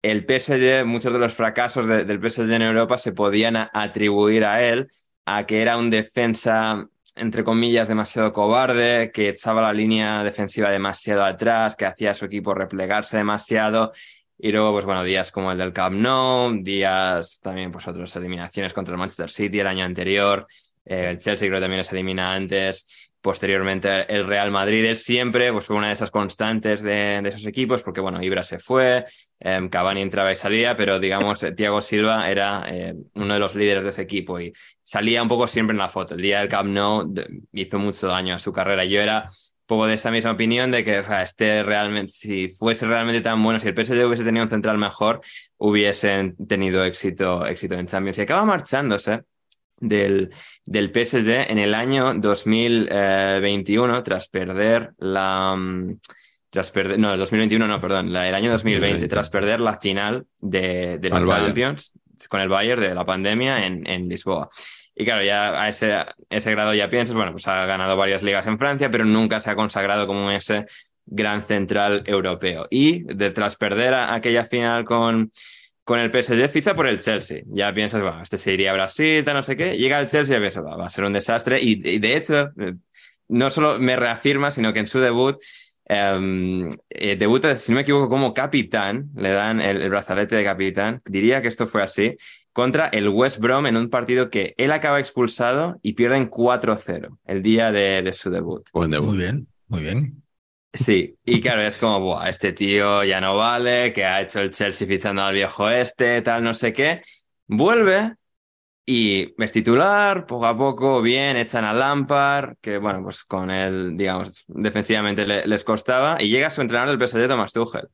el PSG, muchos de los fracasos de- del PSG en Europa se podían atribuir a él, a que era un defensa entre comillas, demasiado cobarde, que echaba la línea defensiva demasiado atrás, que hacía a su equipo replegarse demasiado. Y luego, pues bueno, días como el del Camp Nou, días también, pues otras eliminaciones contra el Manchester City el año anterior. Eh, el Chelsea creo que también les elimina antes. Posteriormente el Real Madrid, él siempre pues, fue una de esas constantes de, esos equipos, porque bueno, Ibra se fue, eh, Cavani entraba y salía, pero digamos, eh, Thiago Silva era eh, uno de los líderes de ese equipo y salía un poco siempre en la foto. El día del Camp Nou hizo mucho daño a su carrera. Yo era poco de esa misma opinión de que o sea, este realmente, si fuese realmente tan bueno, si el PSG hubiese tenido un central mejor, hubiesen tenido éxito, éxito en Champions. Y acaba marchándose del, del PSG en el año 2021 tras perder la... mm, Tras perder, no, el 2021 no, perdón, la- el año 2020, 2020. tras perder la final de, de la Al Bayern. Champions con el Bayern de la pandemia en, en Lisboa. Y claro, ya a ese, a ese grado ya piensas, bueno, pues ha ganado varias ligas en Francia, pero nunca se ha consagrado como ese gran central europeo. Y de, tras perder a- aquella final con, con el PSG, ficha por el Chelsea. Ya piensas, bueno, este se iría a Brasil, tal, no sé qué. Llega al Chelsea y ya piensas, va, va a ser un desastre. Y, y de hecho, eh, no solo me reafirma, sino que en su debut, eh, eh, debuta, si no me equivoco, como capitán, le dan el, el brazalete de capitán. Diría que esto fue así, contra el West Brom en un partido que él acaba expulsado y pierden 4-0 el día de, de su debut. Buen debut. Muy bien, muy bien. Sí, y claro, es como, Buah, este tío ya no vale, que ha hecho el Chelsea fichando al viejo este, tal, no sé qué. Vuelve Y es titular, poco a poco, bien, echan a Lampard, que bueno, pues con él, digamos, defensivamente les costaba, y llega su entrenador del PSG, Thomas Tuchel.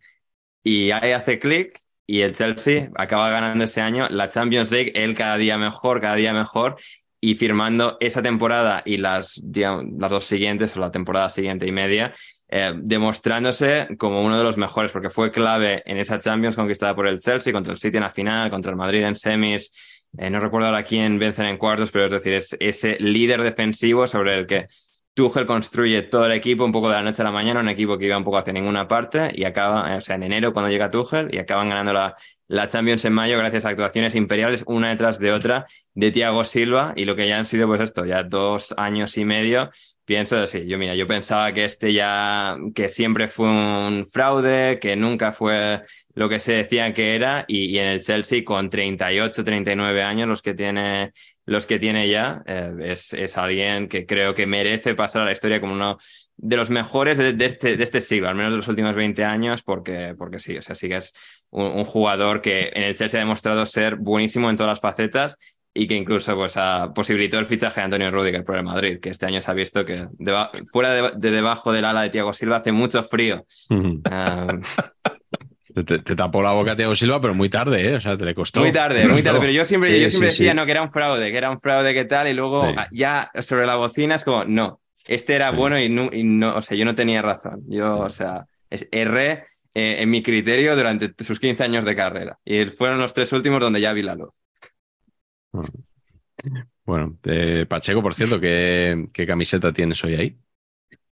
Y ahí hace clic y el Chelsea acaba ganando ese año la Champions League, él cada día mejor, cada día mejor, y firmando esa temporada y las, las dos siguientes, o la temporada siguiente y media, eh, demostrándose como uno de los mejores, porque fue clave en esa Champions conquistada por el Chelsea, contra el City en la final, contra el Madrid en semis. Eh, no recuerdo ahora quién vencen en cuartos, pero es decir, es ese líder defensivo sobre el que Tuchel construye todo el equipo un poco de la noche a la mañana, un equipo que iba un poco hacia ninguna parte y acaba, o sea, en enero cuando llega Tuchel y acaban ganando la, la Champions en mayo gracias a actuaciones imperiales una detrás de otra de Thiago Silva y lo que ya han sido pues esto, ya dos años y medio pienso así, yo mira, yo pensaba que este ya, que siempre fue un fraude, que nunca fue lo que se decía que era, y, en el Chelsea con 38, 39 años, los que tiene, los que tiene ya, eh, es, es, alguien que creo que merece pasar a la historia como uno de los mejores de, este, de este siglo, al menos de los últimos 20 años, porque, porque sí, o sea, sí que es un, un jugador que en el Chelsea ha demostrado ser buenísimo en todas las facetas y que incluso pues, ha posibilitado el fichaje de Antonio Rudiger por el Madrid, que este año se ha visto que fuera de, debajo del ala de Thiago Silva hace mucho frío. Ah, te, tapó la boca a Thiago Silva, pero muy tarde, ¿eh? O sea, te le costó. Muy tarde, muy tarde. Pero yo siempre, yo siempre decía, no, que era un fraude, que era un fraude, que tal, y luego ya sobre la bocina es como, no, este era bueno y no, y no, o sea, yo no tenía razón. Yo, o sea, erré eh, en mi criterio durante sus 15 años de carrera. Y fueron los tres últimos donde ya vi la luz. Bueno, Pacheco, por cierto, ¿qué, camiseta tienes hoy ahí?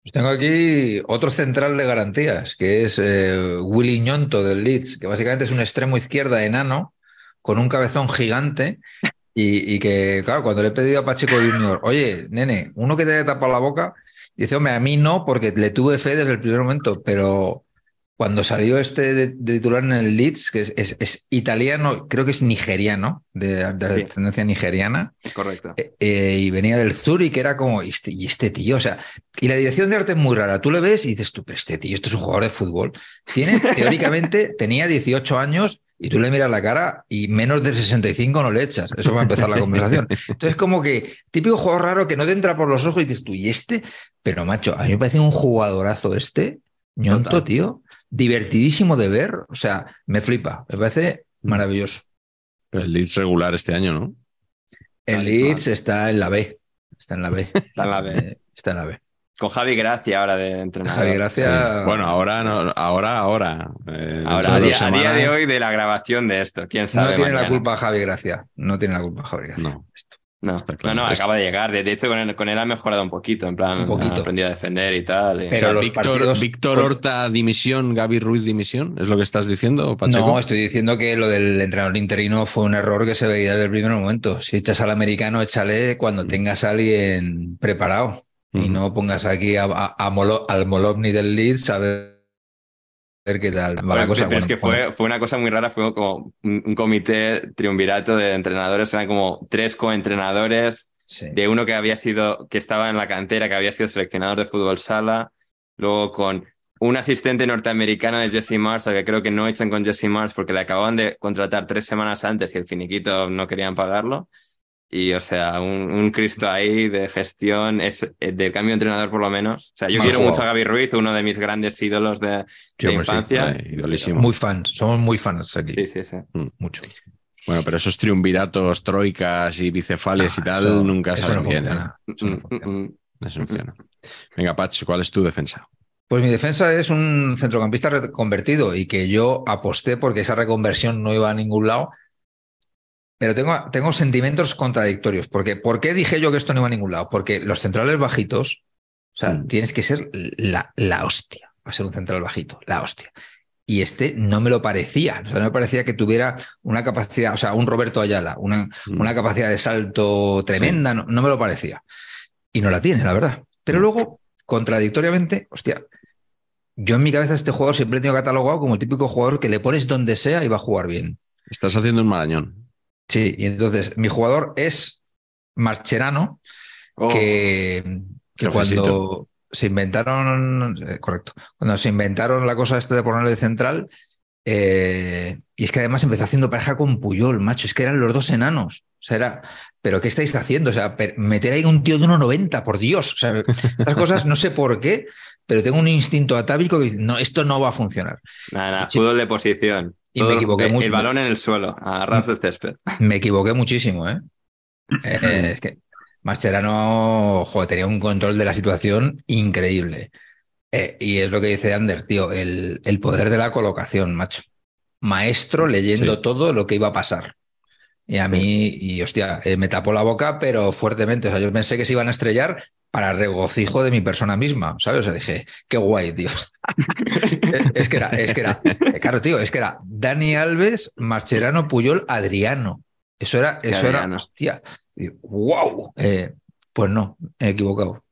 Pues tengo aquí otro central de garantías, que es eh, Willy Ñonto del Leeds, que básicamente es un extremo izquierda enano con un cabezón gigante y, que, claro, cuando le he pedido a Pacheco Junior, oye, nene, uno que te haya tapado la boca, dice, hombre, a mí no, porque le tuve fe desde el primer momento, pero cuando salió este de, titular en el Leeds, que es, italiano, creo que es nigeriano, de, descendencia nigeriana. Correcto. Eh, eh, y venía del Zurich, que era como, y este, y este, tío, o sea, y la dirección de arte es muy rara. Tú le ves y dices, tú, pero este tío, esto es un jugador de fútbol. Tiene, [laughs] teóricamente, tenía 18 años y tú le miras la cara y menos de 65 no le echas. Eso va a empezar la conversación. Entonces, como que típico jugador raro que no te entra por los ojos y dices tú, ¿y este? Pero macho, a mí me parece un jugadorazo este. ñonto, tío divertidísimo de ver. O sea, me flipa, me parece mm. maravilloso. El Leeds regular este año, ¿no? El Leeds está en la B. Está en la B. [laughs] Está en la B. Eh, está en la B. Con Javi Gracia ahora de entrenador. Javi Gracia. Bueno, ahora, no, ahora, ahora. Eh, ahora, a día, de hoy de la grabación de esto, quién sabe. No tiene la culpa Javi Gracia. No tiene la culpa Javi Gracia. No. No, no, no, acaba de llegar. De, hecho, con él, con él, ha mejorado un poquito, en plan, un ha aprendido a defender y tal. Pero Víctor, Víctor Horta dimisión, Gaby Ruiz dimisión, ¿es lo que estás diciendo, Pacheco? No, estoy diciendo que lo del entrenador interino fue un error que se veía desde el primer momento. Si echas al americano, échale cuando tengas a alguien preparado. Y no pongas aquí a, al Molovni del Leeds a ver qué tal. pero es que fue, fue una cosa muy rara, fue como un, comité triunvirato de entrenadores, eran como tres coentrenadores, de uno que había sido, que estaba en la cantera, que había sido seleccionador de fútbol sala, luego con un asistente norteamericano de Jesse Mars, que creo que no echan con Jesse Mars porque le acababan de contratar tres semanas antes y el finiquito no querían pagarlo. Y, o sea, un, Cristo ahí de gestión, es eh, del cambio de entrenador por lo menos. O sea, yo quiero mucho a Gaby Ruiz, uno de mis grandes ídolos de, infancia. Muy fans, somos muy fans aquí. Sí, sí, sí. Mm. Mucho. Bueno, pero esos triunviratos, troicas y bicefalias y ah, tal nunca salen bien. ¿eh? Eso no funciona. Eso no funciona. Venga, Pach, ¿cuál es tu defensa? Pues mi defensa es un centrocampista reconvertido y que yo aposté porque esa reconversión no iba a ningún lado pero tengo, tengo sentimientos contradictorios. Porque, ¿Por qué dije yo que esto no iba a ningún lado? Porque los centrales bajitos, o sea, mm. tienes que ser la, la hostia. Va a ser un central bajito, la hostia. Y este no me lo parecía. O sea, no me parecía que tuviera una capacidad, o sea, un Roberto Ayala, una, mm. una capacidad de salto tremenda, no, me lo parecía. Y no la tiene, la verdad. Pero mm. luego, contradictoriamente, hostia, yo en mi cabeza este jugador siempre he tenido catalogado como el típico jugador que le pones donde sea y va a jugar bien. Estás haciendo un marañón. Sí, y entonces mi jugador es Marcherano, oh, que, cuando se inventaron, eh, correcto, cuando se inventaron la cosa esta de ponerle de central, eh, y es que además empezó haciendo pareja con Puyol, macho, es que eran los dos enanos. sea, era, ¿pero qué estáis haciendo? O sea, meter ahí un tío de 1,90, por Dios. O sea, estas cosas no sé por qué, pero tengo un instinto atávico que dice, no, esto no va a funcionar. Nada, nada, fútbol de posición. Y me equivoqué el, mucho. El balón en el suelo, a ras del césped. [laughs] Me equivoqué muchísimo, ¿eh? eh es que Mascherano, joder, tenía un control de la situación increíble. Eh, y es lo que dice Ander, tío, el, el, poder de la colocación, macho. Maestro leyendo sí. todo lo que iba a pasar. Y a sí. mí, y hostia, eh, me tapó la boca, pero fuertemente. O sea, yo pensé que se iban a estrellar para regocijo de mi persona misma, ¿sabes? O sea, dije, qué guay, tío. [laughs] es, que era, es que era, eh, claro, tío, es que era Dani Alves, Mascherano, Puyol, Adriano. Eso era, es eso Adriano. era, hostia, wow. Eh, pues no, he equivocado.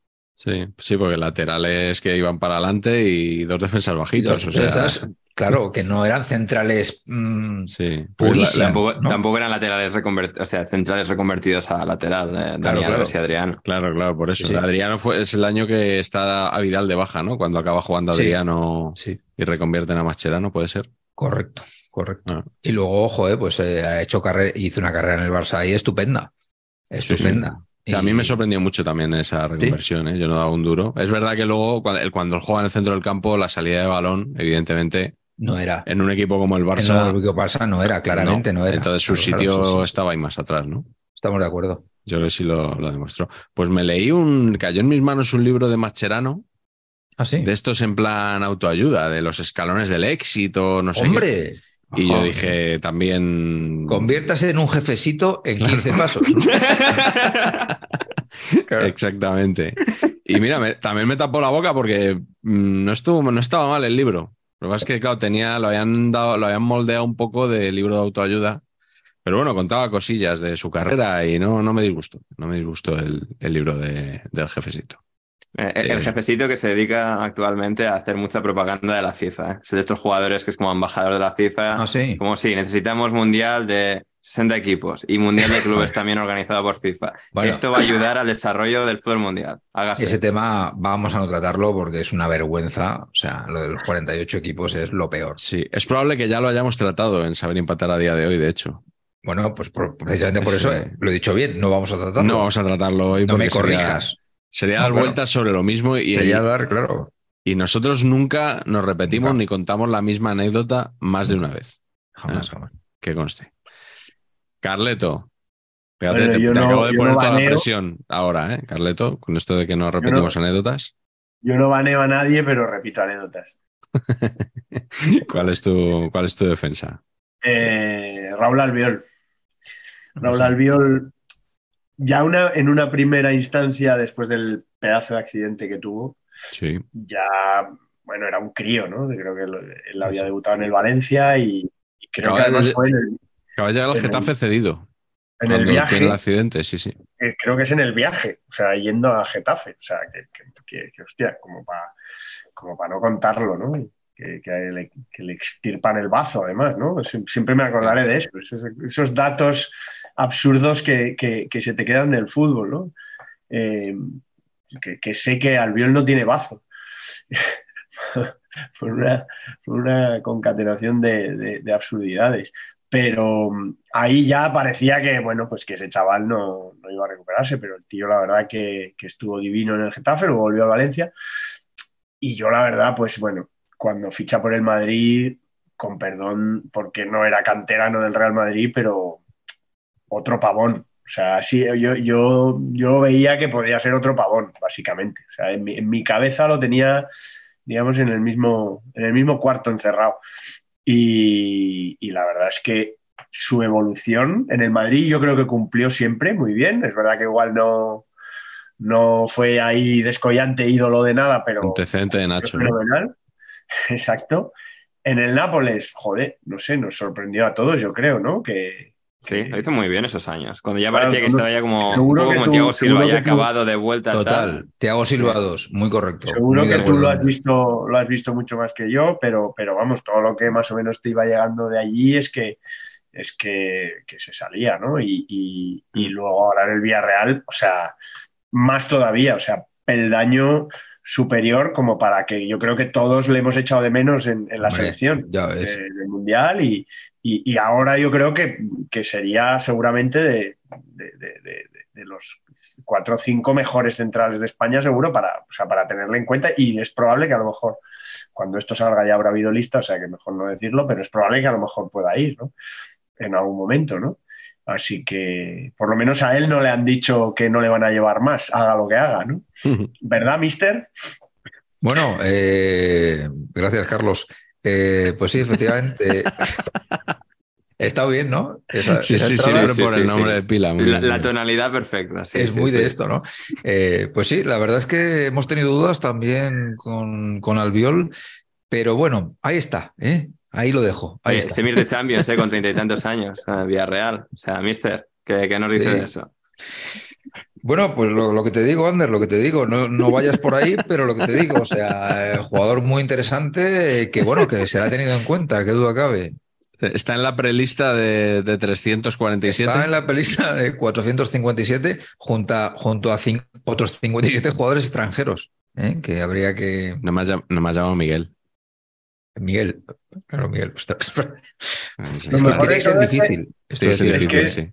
Sí, sí, porque laterales que iban para adelante y dos defensas bajitos. Dos defensas, o sea... Claro, que no eran centrales mmm, sí, pues la, tampoco, ¿no? tampoco, eran laterales reconvertidos, o sea, centrales reconvertidos a lateral, de Dani claro, claro. y Adriano. Claro, claro, por eso. Sí, sí. Adriano fue, es el año que está a Vidal de baja, ¿no? Cuando acaba jugando Adriano y reconvierten a Mascherano, ¿puede ser? Correcto, correcto. Ah. Y luego, ojo, eh, pues eh, ha hecho carrera, hizo una carrera en el Barça ahí estupenda. Estupenda. Y... A mí me sorprendió mucho también esa reconversión, ¿eh? yo no daba un duro. Es verdad que luego, cuando, cuando él juega en el centro del campo, la salida de balón, evidentemente, no era. En un equipo como el Barça. En el equipo Barça no era, claramente no, no era. Entonces su claro, sitio claro, sí, sí. estaba ahí más atrás, ¿no? Estamos de acuerdo. Yo creo que sí lo, lo, demostró. Pues me leí un. Cayó en mis manos un libro de Mascherano. ¿Ah, sí? De estos en plan autoayuda, de los escalones del éxito, no sé. ¡Hombre! Qué. Y yo dije también. Conviértase en un jefecito en 15 claro. pasos. [laughs] claro. Exactamente. Y mira, me, también me tapó la boca porque mmm, no, estuvo, no estaba mal el libro. Lo que pasa es que, claro, tenía, lo habían dado, lo habían moldeado un poco de libro de autoayuda. Pero bueno, contaba cosillas de su carrera y no, no me disgustó. No me disgustó el, el libro de, del jefecito. Eh, el, el jefecito que se dedica actualmente a hacer mucha propaganda de la FIFA. ¿eh? Es de estos jugadores que es como embajador de la FIFA. Ah, sí. Como sí, necesitamos mundial de 60 equipos y mundial de clubes [laughs] también organizado por FIFA. Bueno, Esto va a ayudar al desarrollo del fútbol mundial. Hágase. Ese tema vamos a no tratarlo porque es una vergüenza. O sea, lo de los 48 equipos es lo peor. Sí, es probable que ya lo hayamos tratado en saber empatar a día de hoy, de hecho. Bueno, pues por, precisamente por eso eh, lo he dicho bien, no vamos a tratarlo. No vamos a tratarlo hoy. No me corrijas. Sería, no, dar claro. vueltas sobre lo mismo y. Sería dar, claro. Y nosotros nunca nos repetimos ni contamos la misma anécdota más de una vez. Jamás, ¿eh? jamás. Que conste. Carleto, Fíjate, bueno, te, te no, acabo de poner no toda la presión ahora, ¿eh, Carleto? Con esto de que no repetimos yo anécdotas. Yo no baneo a nadie, pero repito anécdotas. [laughs] ¿Cuál, es tu, ¿Cuál es tu defensa? Eh, Raúl Albiol. Raúl Albiol, ya una, en una primera instancia, después del pedazo de accidente que tuvo, sí. ya, bueno, era un crío, ¿no? Creo que él había debutado en el Valencia y, y creo Acaba que además de, fue en el, Acaba de llegar al Getafe el, cedido. En el viaje. el accidente, sí, sí. Creo que es en el viaje, o sea, yendo a Getafe. O sea, que, que, que, que hostia, como para como pa no contarlo, ¿no? Que, que, le, que le extirpan el bazo, además, ¿no? Siempre me acordaré de eso, esos, esos datos absurdos que, que, que, se te quedan en el fútbol, ¿no? Eh, que, que, sé que Albiol no tiene bazo. [laughs] por, una, por, una, concatenación de, de, de, absurdidades. Pero ahí ya parecía que, bueno, pues que ese chaval no, no iba a recuperarse, pero el tío, la verdad, que, que estuvo divino en el Getafe, luego volvió a Valencia. Y yo, la verdad, pues bueno, cuando ficha por el Madrid, con perdón, porque no era canterano del Real Madrid, pero otro pavón. O sea, sí, yo, yo, yo veía que podía ser otro pavón, básicamente. O sea, en mi, en mi cabeza lo tenía, digamos, en el mismo, en el mismo cuarto encerrado. Y, y, la verdad es que su evolución en el Madrid yo creo que cumplió siempre muy bien. Es verdad que igual no, no fue ahí descollante ídolo de nada, pero... Antecedente de Nacho. Fenomenal. [laughs] Exacto. En el Nápoles, joder, no sé, nos sorprendió a todos, yo creo, ¿no? Que, Sí, lo hizo muy bien esos años. Cuando ya claro, parecía que estaba ya como, un poco como tú, Thiago Silva, ya acabado de vuelta. Total. Tal. Thiago Silva 2, muy correcto. Seguro muy que tú lo has, visto, lo has visto mucho más que yo, pero, pero vamos, todo lo que más o menos te iba llegando de allí es que es que, que se salía, ¿no? Y, y, y, luego ahora en el Villarreal, o sea, más todavía, o sea, peldaño superior como para que yo creo que todos le hemos echado de menos en, en la Hombre, selección ya ves. del Mundial y, Y, y ahora yo creo que, que sería seguramente de, de, de, de, los cuatro o cinco mejores centrales de España, seguro, para, o sea, para tenerle en cuenta. Y es probable que a lo mejor cuando esto salga ya habrá habido lista, o sea que mejor no decirlo, pero es probable que a lo mejor pueda ir, ¿no? En algún momento, ¿no? Así que por lo menos a él no le han dicho que no le van a llevar más, haga lo que haga, ¿no? ¿Verdad, mister? Bueno, eh, gracias, Carlos. Eh, pues sí, efectivamente. [laughs] He estado bien, ¿no? Esa, sí, sí, sí, por el nombre de pila. La, la, tonalidad perfecta. es muy de esto, ¿no? Eh, pues sí, la verdad es que hemos tenido dudas también con, con Albiol, pero bueno, ahí está, ¿eh? Ahí lo dejo. Ahí está. Semir de [laughs] Champions, ¿eh? con treinta y tantos años, Villarreal. O sea, mister, ¿qué, qué nos dice de eso? Bueno, pues lo, lo, que te digo, Ander, lo que te digo, no, no, vayas por ahí, pero lo que te digo, o sea, jugador muy interesante que, bueno, que se ha tenido en cuenta, qué duda cabe. Está en la prelista de, de 347. Está en la prelista de 457 junto a, junto a cinco, otros 57 jugadores extranjeros, ¿eh? que habría que... No me, has, no me has llamado Miguel. Miguel, claro, Miguel. Ostras. Es, es, que es difícil. Esto es, difícil, que, sí.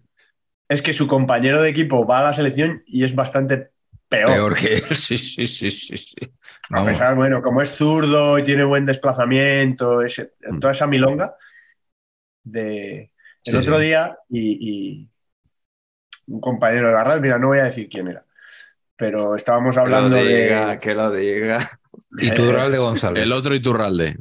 Es que su compañero de equipo va a la selección y es bastante peor. Peor que él, [laughs] sí, sí, sí, sí. sí. A pesar, bueno, como es zurdo y tiene buen desplazamiento, ese, mm. toda esa milonga de el sí, otro sí. día y, y, un compañero de Garral, mira, no voy a decir quién era, pero estábamos hablando que de... Que lo diga. Iturralde [laughs] González. El otro Iturralde.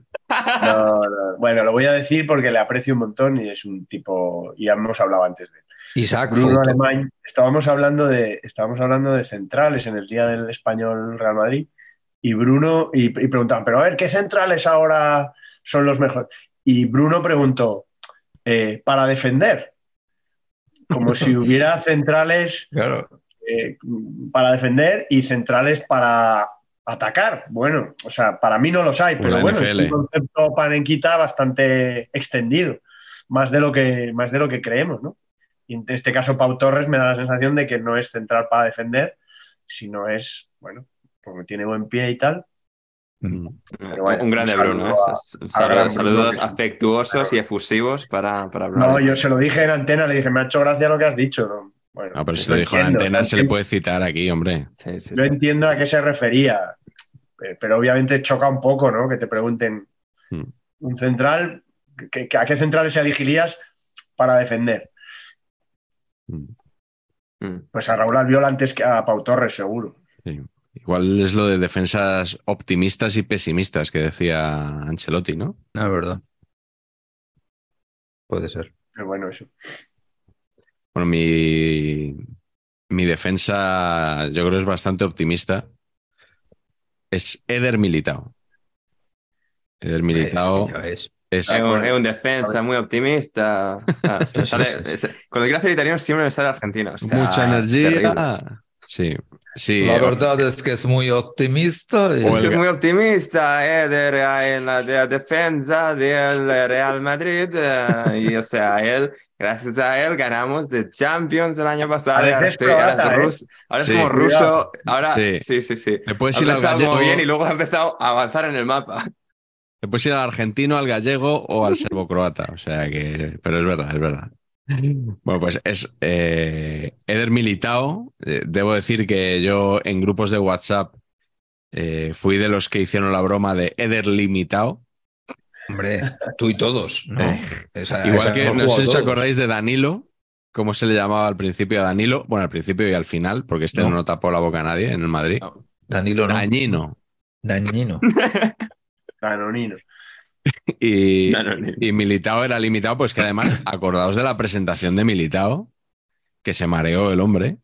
No, no. Bueno, lo voy a decir porque le aprecio un montón y es un tipo, y hemos hablado antes de él. Isaac Bruno Alemán, estábamos hablando de, estábamos hablando de centrales en el día del español Real Madrid y Bruno, y, y preguntaban, pero a ver, ¿qué centrales ahora son los mejores? Y Bruno preguntó, eh, para defender, como si [laughs] hubiera centrales claro. eh, para defender y centrales para atacar. Bueno, o sea, para mí no los hay, pero bueno, NFL. es un concepto panenquita bastante extendido, más de lo que, más de lo que creemos, ¿no? Y en este caso, Pau Torres me da la sensación de que no es central para defender, sino es, bueno, porque tiene buen pie y tal. Mm. Bueno, un grande Bruno. ¿eh? Saludos, saludos afectuosos y efusivos para, para Bruno. No, yo se lo dije en antena, le dije, me ha hecho gracia lo que has dicho. ¿no? Bueno, no, pero si lo dijo entiendo, en antena, se le puede citar aquí, hombre. Sí, sí, yo sí. entiendo a qué se refería, pero obviamente choca un poco, ¿no? Que te pregunten hmm. un central, que, que ¿a qué centrales elegirías para defender? Mm. Pues a Raúl Albiol antes que a Pau Torres, seguro. Sí. Igual es lo de defensas optimistas y pesimistas que decía Ancelotti, ¿no? No, es verdad. Puede ser. Qué bueno eso. Bueno, mi, mi defensa yo creo es bastante optimista. Es Eder Militao. Eder Militao es, es, es, un, es un, defensa muy optimista. Ah, [laughs] sale, con el gracia italiano siempre me sale argentino. O sea, Mucha energía. Terrible. Sí, sí. La verdad es que es muy optimista. Es que es muy optimista Eder en la, de la defensa del Real Madrid. y o sea, él, gracias a él ganamos de Champions el año pasado. Ahora, es, croata, ahora, es, ahora sí, es como ruso. Ahora sí, sí, sí. sí. Después al gallego. muy bien y luego ha empezado a avanzar en el mapa. Después ir al argentino, al gallego o al [laughs] serbo-croata. O sea que, pero es verdad, es verdad. Bueno, pues es eh, Eder Militao. Eh, debo decir que yo en grupos de WhatsApp eh, fui de los que hicieron la broma de Eder Limitao. Hombre, tú y todos, ¿no? Esa, Igual esa que no sé si os acordáis de Danilo, cómo se le llamaba al principio a Danilo, bueno, al principio y al final, porque este no, no tapó la boca a nadie en el Madrid. No, Danilo no. Dañino. Dañino. [laughs] Danonino. [laughs] Y, no, no, no. y, Militao era limitado, pues que además, [laughs] acordaos de la presentación de Militao, que se mareó el hombre.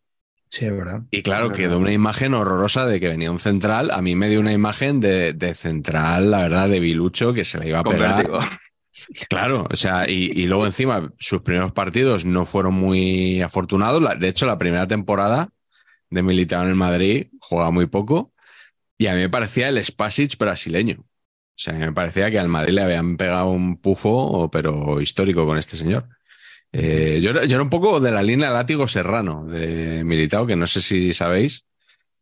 Sí, es verdad. Y claro, quedó una imagen horrorosa de que venía un central. A mí me dio una imagen de, de central, la verdad, de Bilucho, que se le iba a pegar. Claro, o sea, y, y, luego encima sus primeros partidos no fueron muy afortunados. De hecho, la primera temporada de Militao en el Madrid juega muy poco y a mí me parecía el Spasic brasileño. O sea, me parecía que al Madrid le habían pegado un pufo, pero histórico con este señor. Eh, yo, era un poco de la línea Látigo Serrano de Militao, que no sé si sabéis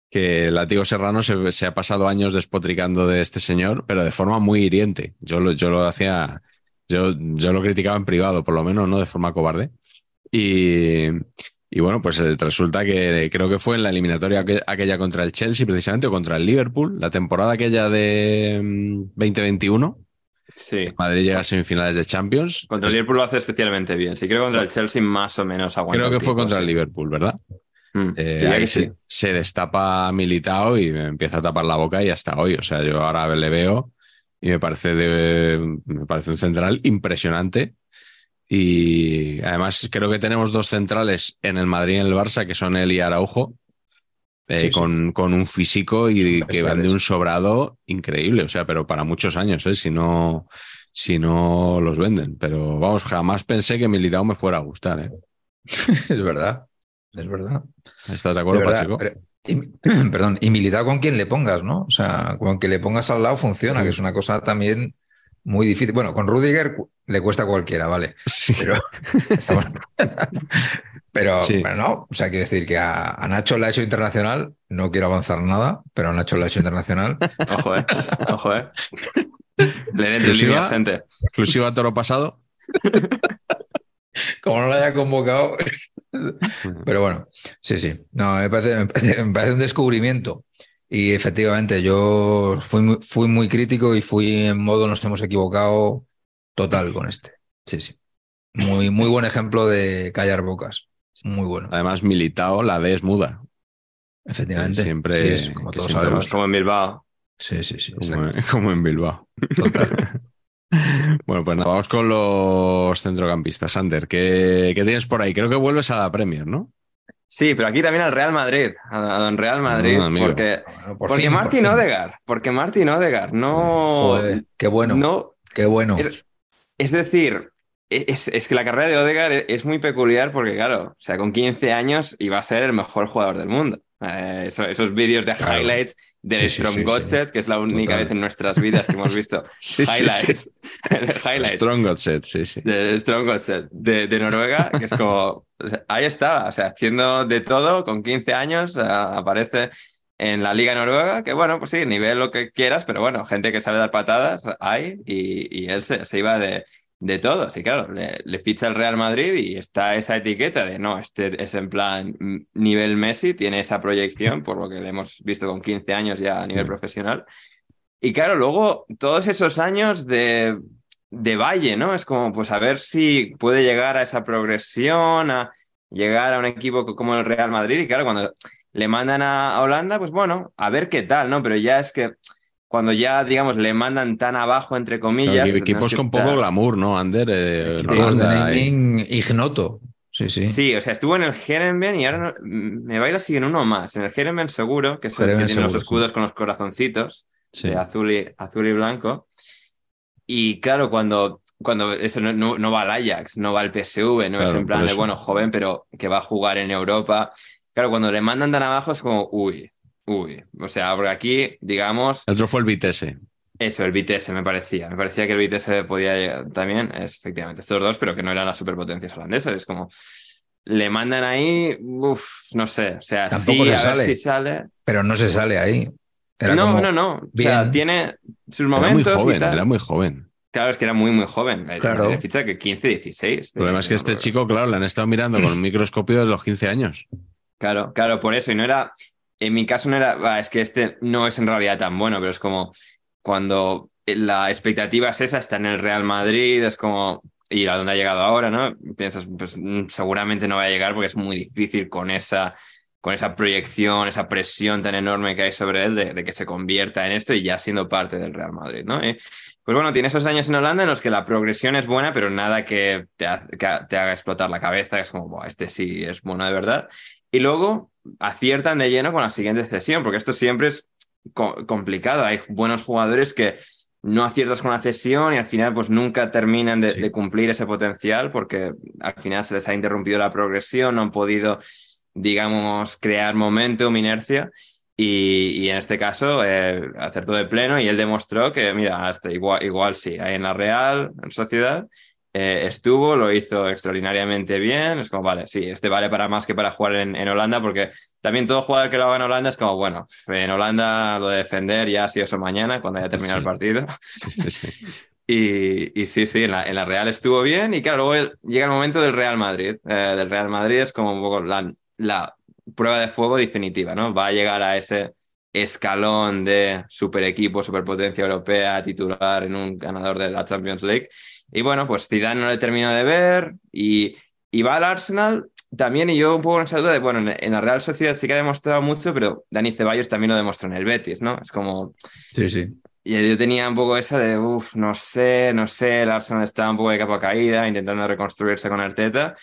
que Látigo Serrano se, se, ha pasado años despotricando de este señor, pero de forma muy hiriente. Yo lo, yo lo hacía. Yo, yo lo criticaba en privado, por lo menos, no de forma cobarde. Y, y bueno, pues eh, resulta que creo que fue en la eliminatoria aquella contra el Chelsea, precisamente, o contra el Liverpool, la temporada aquella de 2021. Mm, sí. Madrid llega a semifinales de Champions. Contra el Liverpool lo hace especialmente bien. Sí, creo que contra el Chelsea más o menos aguanta. Creo que fue contra el Liverpool, ¿verdad? Mm, eh, ahí se, se, destapa Militao y me empieza a tapar la boca y hasta hoy. O sea, yo ahora le veo y me parece, de, me parece un central impresionante. Y además creo que tenemos dos centrales en el Madrid y en el Barça, que son él y Araujo, eh, con, con, un físico y que van de un sobrado increíble. O sea, pero para muchos años, ¿eh? si, no, si no los venden. Pero vamos, jamás pensé que Militao me fuera a gustar. ¿eh? [laughs] es verdad. Es verdad. ¿Estás de acuerdo, Pacheco? y, [clears throat] perdón, y militar con quien le pongas, ¿no? O sea, con que le pongas al lado funciona, que es una cosa también muy difícil. Bueno, con Rudiger le cuesta a cualquiera, ¿vale? Sí. Pero, [laughs] [laughs] pero bueno, o sea, quiero decir que a, Nacho le ha hecho internacional, no quiero avanzar nada, pero a Nacho le ha hecho internacional. [laughs] Ojo, eh, ojo, eh. Le exclusiva, gente. Exclusiva toro pasado. Como no lo haya convocado, pero bueno, sí, sí. No, me parece, un descubrimiento. Y efectivamente, yo fui muy, fui muy crítico y fui en modo nos hemos equivocado total con este. Sí, sí. Muy, muy buen ejemplo de callar bocas. Muy bueno. Además, militado, la D es muda. Efectivamente. Siempre, como todos sabemos. Como en Bilbao. Sí, sí, sí. Como, [laughs] en Bilbao. Total. [laughs] Bueno, pues nada, vamos con los centrocampistas. Sander, ¿qué, tienes por ahí? Creo que vuelves a la Premier, ¿no? Sí, pero aquí también al Real Madrid, a Don Real Madrid, porque, porque Martin Odegar, porque Martin Odegar, no... Joder, qué bueno, no, qué bueno. Es, decir, es, es, que la carrera de Odegar es muy peculiar porque, claro, o sea, con 15 años iba a ser el mejor jugador del mundo. Eh, esos, vídeos de highlights del Strong Godset, que es la única vez en nuestras vidas que hemos visto [laughs] highlights, [laughs] [laughs] highlights. Strong Godset, sí, sí. De Strong Godset de, de, Noruega, que es como. ahí estaba, o sea, haciendo de todo, con 15 años, aparece en la Liga Noruega, que bueno, pues sí, nivel lo que quieras, pero bueno, gente que sabe dar patadas hay y, y él se, se iba de, de todo. Sí, claro, le, ficha el Real Madrid y está esa etiqueta de no, este es en plan nivel Messi, tiene esa proyección, por lo que le hemos visto con 15 años ya a nivel profesional. Y claro, luego todos esos años de, de Valle, ¿no? Es como, pues a ver si puede llegar a esa progresión, a llegar a un equipo como el Real Madrid. Y claro, cuando le mandan a Holanda, pues bueno, a ver qué tal, ¿no? Pero ya es que cuando ya, digamos, le mandan tan abajo, entre comillas. equipos con poco glamour, ¿no, Ander? Eh, de naming ignoto. Sí, sí. Sí, o sea, estuvo en el Herenben y ahora me baila siguen uno más. En el Herenben seguro, que es el que tiene los escudos con los corazoncitos de azul y, azul y blanco. Y claro, cuando, cuando eso no, no, va al Ajax, no va al PSV, no es en plan de, bueno, joven, pero que va a jugar en Europa. Claro, cuando le mandan tan abajo es como, uy, Uy, o sea, porque aquí, digamos. El otro fue el Vitesse. Eso, el Vitesse me parecía. Me parecía que el Vitesse podía también, es efectivamente, estos dos, pero que no eran las superpotencias holandesas. Es como. Le mandan ahí, uff, no sé. O sea, Tampoco sí, a sale, ver si sale. Pero no se sale ahí. no, no, no. O sea, tiene sus momentos. Era muy joven, y tal. era muy joven. Claro, es que era muy, muy joven. Claro. Le ficha que 15, 16. El problema es que este chico, claro, le han estado mirando con un [clears throat] microscopio desde los 15 años. Claro, claro, por eso. Y no era. En mi caso no era, es que este no es en realidad tan bueno, pero es como cuando la expectativa es esa, está en el Real Madrid, es como, y a dónde ha llegado ahora, ¿no? Piensas, pues mm, seguramente no va a llegar porque es muy difícil con esa, con esa proyección, esa presión tan enorme que hay sobre él de, que se convierta en esto y ya siendo parte del Real Madrid, ¿no? pues bueno, tiene esos años en Holanda en los que la progresión es buena, pero nada que te, te haga explotar la cabeza, es como, este sí es bueno de verdad. Y luego aciertan de lleno con la siguiente cesión, porque esto siempre es complicado. Hay buenos jugadores que no aciertas con la cesión y al final pues nunca terminan de, cumplir ese potencial porque al final se les ha interrumpido la progresión, no han podido, digamos, crear momentum, inercia. Y, en este caso eh, acertó de pleno y él demostró que, mira, hasta igual, igual sí, hay en la Real, en Sociedad, eh, estuvo, lo hizo extraordinariamente bien. Es como, vale, sí, este vale para más que para jugar en, Holanda, porque también todo jugador que lo haga en Holanda es como, bueno, en Holanda lo de defender ya ha sido eso mañana, cuando haya terminado el partido. [laughs] Y, y sí, sí, en la, en la, Real estuvo bien y claro, luego llega el momento del Real Madrid. Eh, del Real Madrid es como un poco la, la prueba de fuego definitiva, ¿no? Va a llegar a ese escalón de super equipo, superpotencia europea, titular en un ganador de la Champions League. Y bueno, pues Zidane no le terminó de ver y, y va al Arsenal también, y yo un poco en esa duda de, bueno, en, la Real Sociedad sí que ha demostrado mucho, pero Dani Ceballos también lo demostró en el Betis, ¿no? Es como... Sí, sí. Y yo tenía un poco esa de, uff, no sé, no sé, el Arsenal está un poco de capa caída, intentando reconstruirse con Arteta.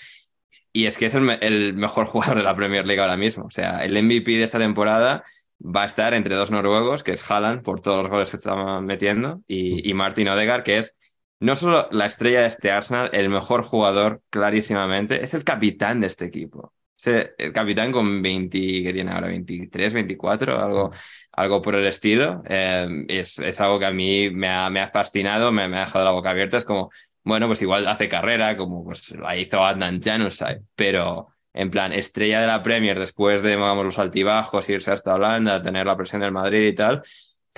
Y es que es el, el, mejor [laughs] jugador de la Premier League ahora mismo. O sea, el MVP de esta temporada va a estar entre dos noruegos, que es Haaland, por todos los goles que estaban metiendo, y, y Martin Odegaard, que es no solo la estrella de este Arsenal, el mejor jugador clarísimamente, es el capitán de este equipo. Es el capitán con 20, que tiene ahora 23, 24, algo, algo por el estilo. Eh, es, es, algo que a mí me ha, me ha fascinado, me, me, ha dejado la boca abierta. Es como, bueno, pues igual hace carrera, como pues la hizo Adnan Januzaj, pero en plan, estrella de la Premier después de, vamos, los altibajos, irse hasta Holanda, tener la presión del Madrid y tal,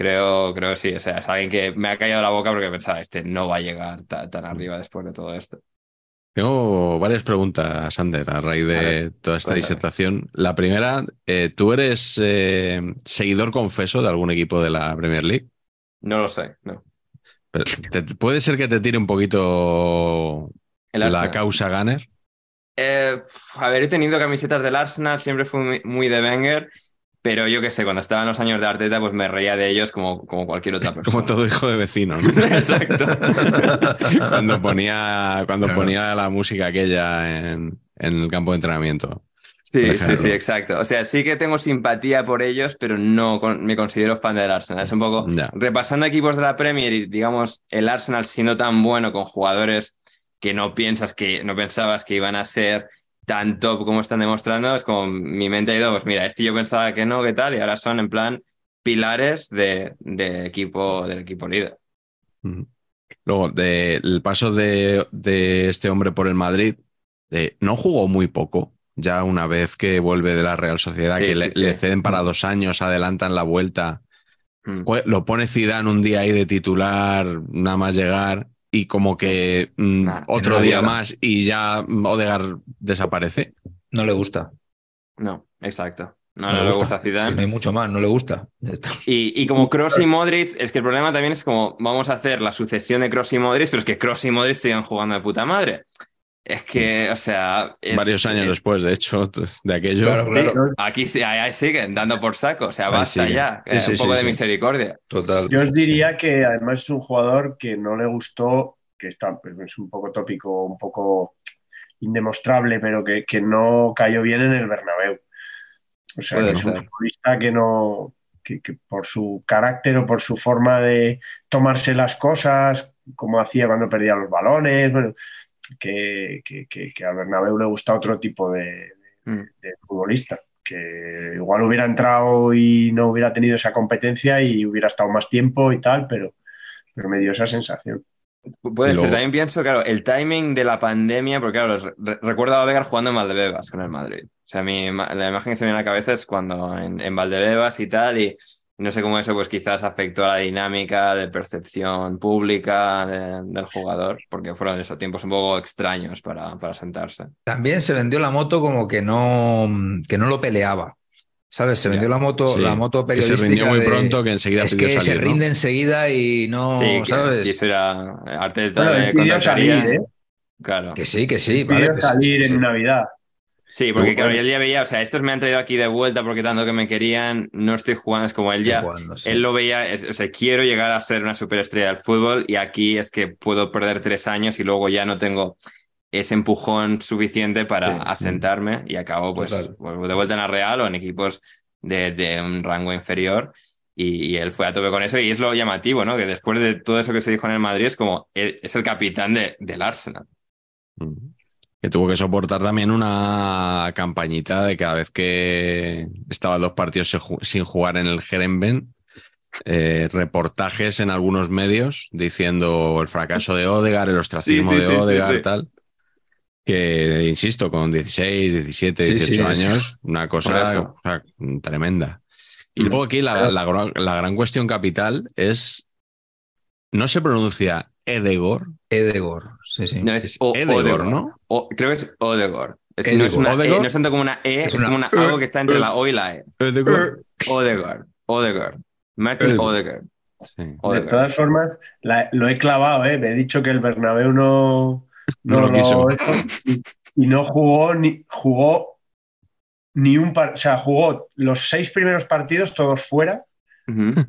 Creo, creo que sí, o sea, es alguien que me ha callado la boca porque pensaba, este no va a llegar tan, arriba después de todo esto. Tengo varias preguntas, Sander, a raíz de toda esta disertación. La primera, eh, ¿tú eres eh, seguidor confeso de algún equipo de la Premier League? No lo sé, no. ¿Puede ser que te tire un poquito la causa Gunner? Eh, a ver, he tenido camisetas del Arsenal, siempre fui muy, muy de Wenger pero yo qué sé, cuando estaba en los años de Arteta, pues me reía de ellos como, como cualquier otra [laughs] persona. Como todo hijo de vecino, ¿no? [laughs] Exacto. [laughs] cuando ponía, cuando ponía la música aquella en, en el campo de entrenamiento. Sí, sí, sí, exacto. O sea, sí que tengo simpatía por ellos, pero no me considero fan del Arsenal. Es un poco repasando equipos de la Premier y, digamos, el Arsenal siendo tan bueno con jugadores que no piensas que no pensabas que iban a ser tan top como están demostrando, es como mi mente ha ido, pues mira, este yo pensaba que no, que tal, y ahora son en plan pilares de, equipo, del equipo líder. Luego, del paso de, este hombre por el Madrid, no jugó muy poco. Ya una vez que vuelve de la Real Sociedad, que le, ceden para dos años, adelantan la vuelta. Mm. Lo pone Zidane un día ahí de titular, nada más llegar y como que mm, otro día más y ya Odegar desaparece. No le gusta. No, exacto. No, le, gusta, a Zidane. no hay mucho más, no le gusta. Y, y como Cross y Modric, es que el problema también es como vamos a hacer la sucesión de Cross y Modric, pero es que Cross y Modric sigan jugando de puta madre. Es que, o sea. Varios años después, de hecho, [laughs] de aquello. Aquí ahí siguen dando por saco, o sea, basta ya. un poco de misericordia. Total. Yo os diría que además es un jugador que no le gustó, que está, pues, es un poco tópico, un poco indemostrable, pero que, que no cayó bien en el Bernabéu. O sea, es un futbolista que no. Que, que por su carácter o por su forma de tomarse las cosas, como hacía cuando perdía los balones, bueno, que, que, que, a Bernabéu le gusta otro tipo de, mm. futbolista, que igual hubiera entrado y no hubiera tenido esa competencia y hubiera estado más tiempo y tal, pero, pero me dio esa sensación. Puede ser, también pienso, claro, el timing de la pandemia, porque claro, recuerdo a Odegaard jugando en Valdebebas con el Madrid. O sea, mi, la imagen que se me viene a la cabeza es cuando en, en Valdebebas y tal, y no sé cómo eso pues quizás afectó a la dinámica de percepción pública del jugador, porque fueron esos tiempos un poco extraños para, para, sentarse. También se vendió la moto como que no, que no lo peleaba. ¿Sabes? Se vendió la moto, la moto periodística. se rindió muy pronto que enseguida es que se rinde enseguida y no, ¿sabes? Y eso era arte de salir, ¿eh? Claro. Que sí, que sí. Vale, salir en Navidad. Sí, porque claro, él ya veía, o sea, estos me han traído aquí de vuelta porque tanto que me querían, no estoy jugando, es como él ya, él lo veía, o sea, quiero llegar a ser una superestrella del fútbol y aquí es que puedo perder tres años y luego ya no tengo ese empujón suficiente para asentarme y acabo pues de vuelta en la Real o en equipos de, un rango inferior y, él fue a tope con eso y es lo llamativo, ¿no? Que después de todo eso que se dijo en el Madrid es como, es el capitán de, del Arsenal que tuvo que soportar también una campañita de cada vez que estaba dos partidos sin jugar en el Jerenben, eh, reportajes en algunos medios diciendo el fracaso de Odegar, el ostracismo de Odegar, tal. Que, insisto, con 16, 17, 18 años, una cosa tremenda. Y luego aquí la, la gran cuestión capital es, no se pronuncia Edegor. Edegor, sí, sí. No, es, Es o- Edegor, Odegor. ¿no? O- creo que es Odegor. Es, Edegor. no, es una Odegor. E, no es tanto como una E, Es es, una como una, algo que está entre la O y la E. Edegor. Odegor. Odegor. Martin Edegor. Odegor. Sí. De todas formas, la- lo he clavado, ¿eh? Me he dicho que el Bernabéu no, No lo quiso. y, y no jugó ni jugó ni un par, o sea, jugó los seis primeros partidos todos fuera,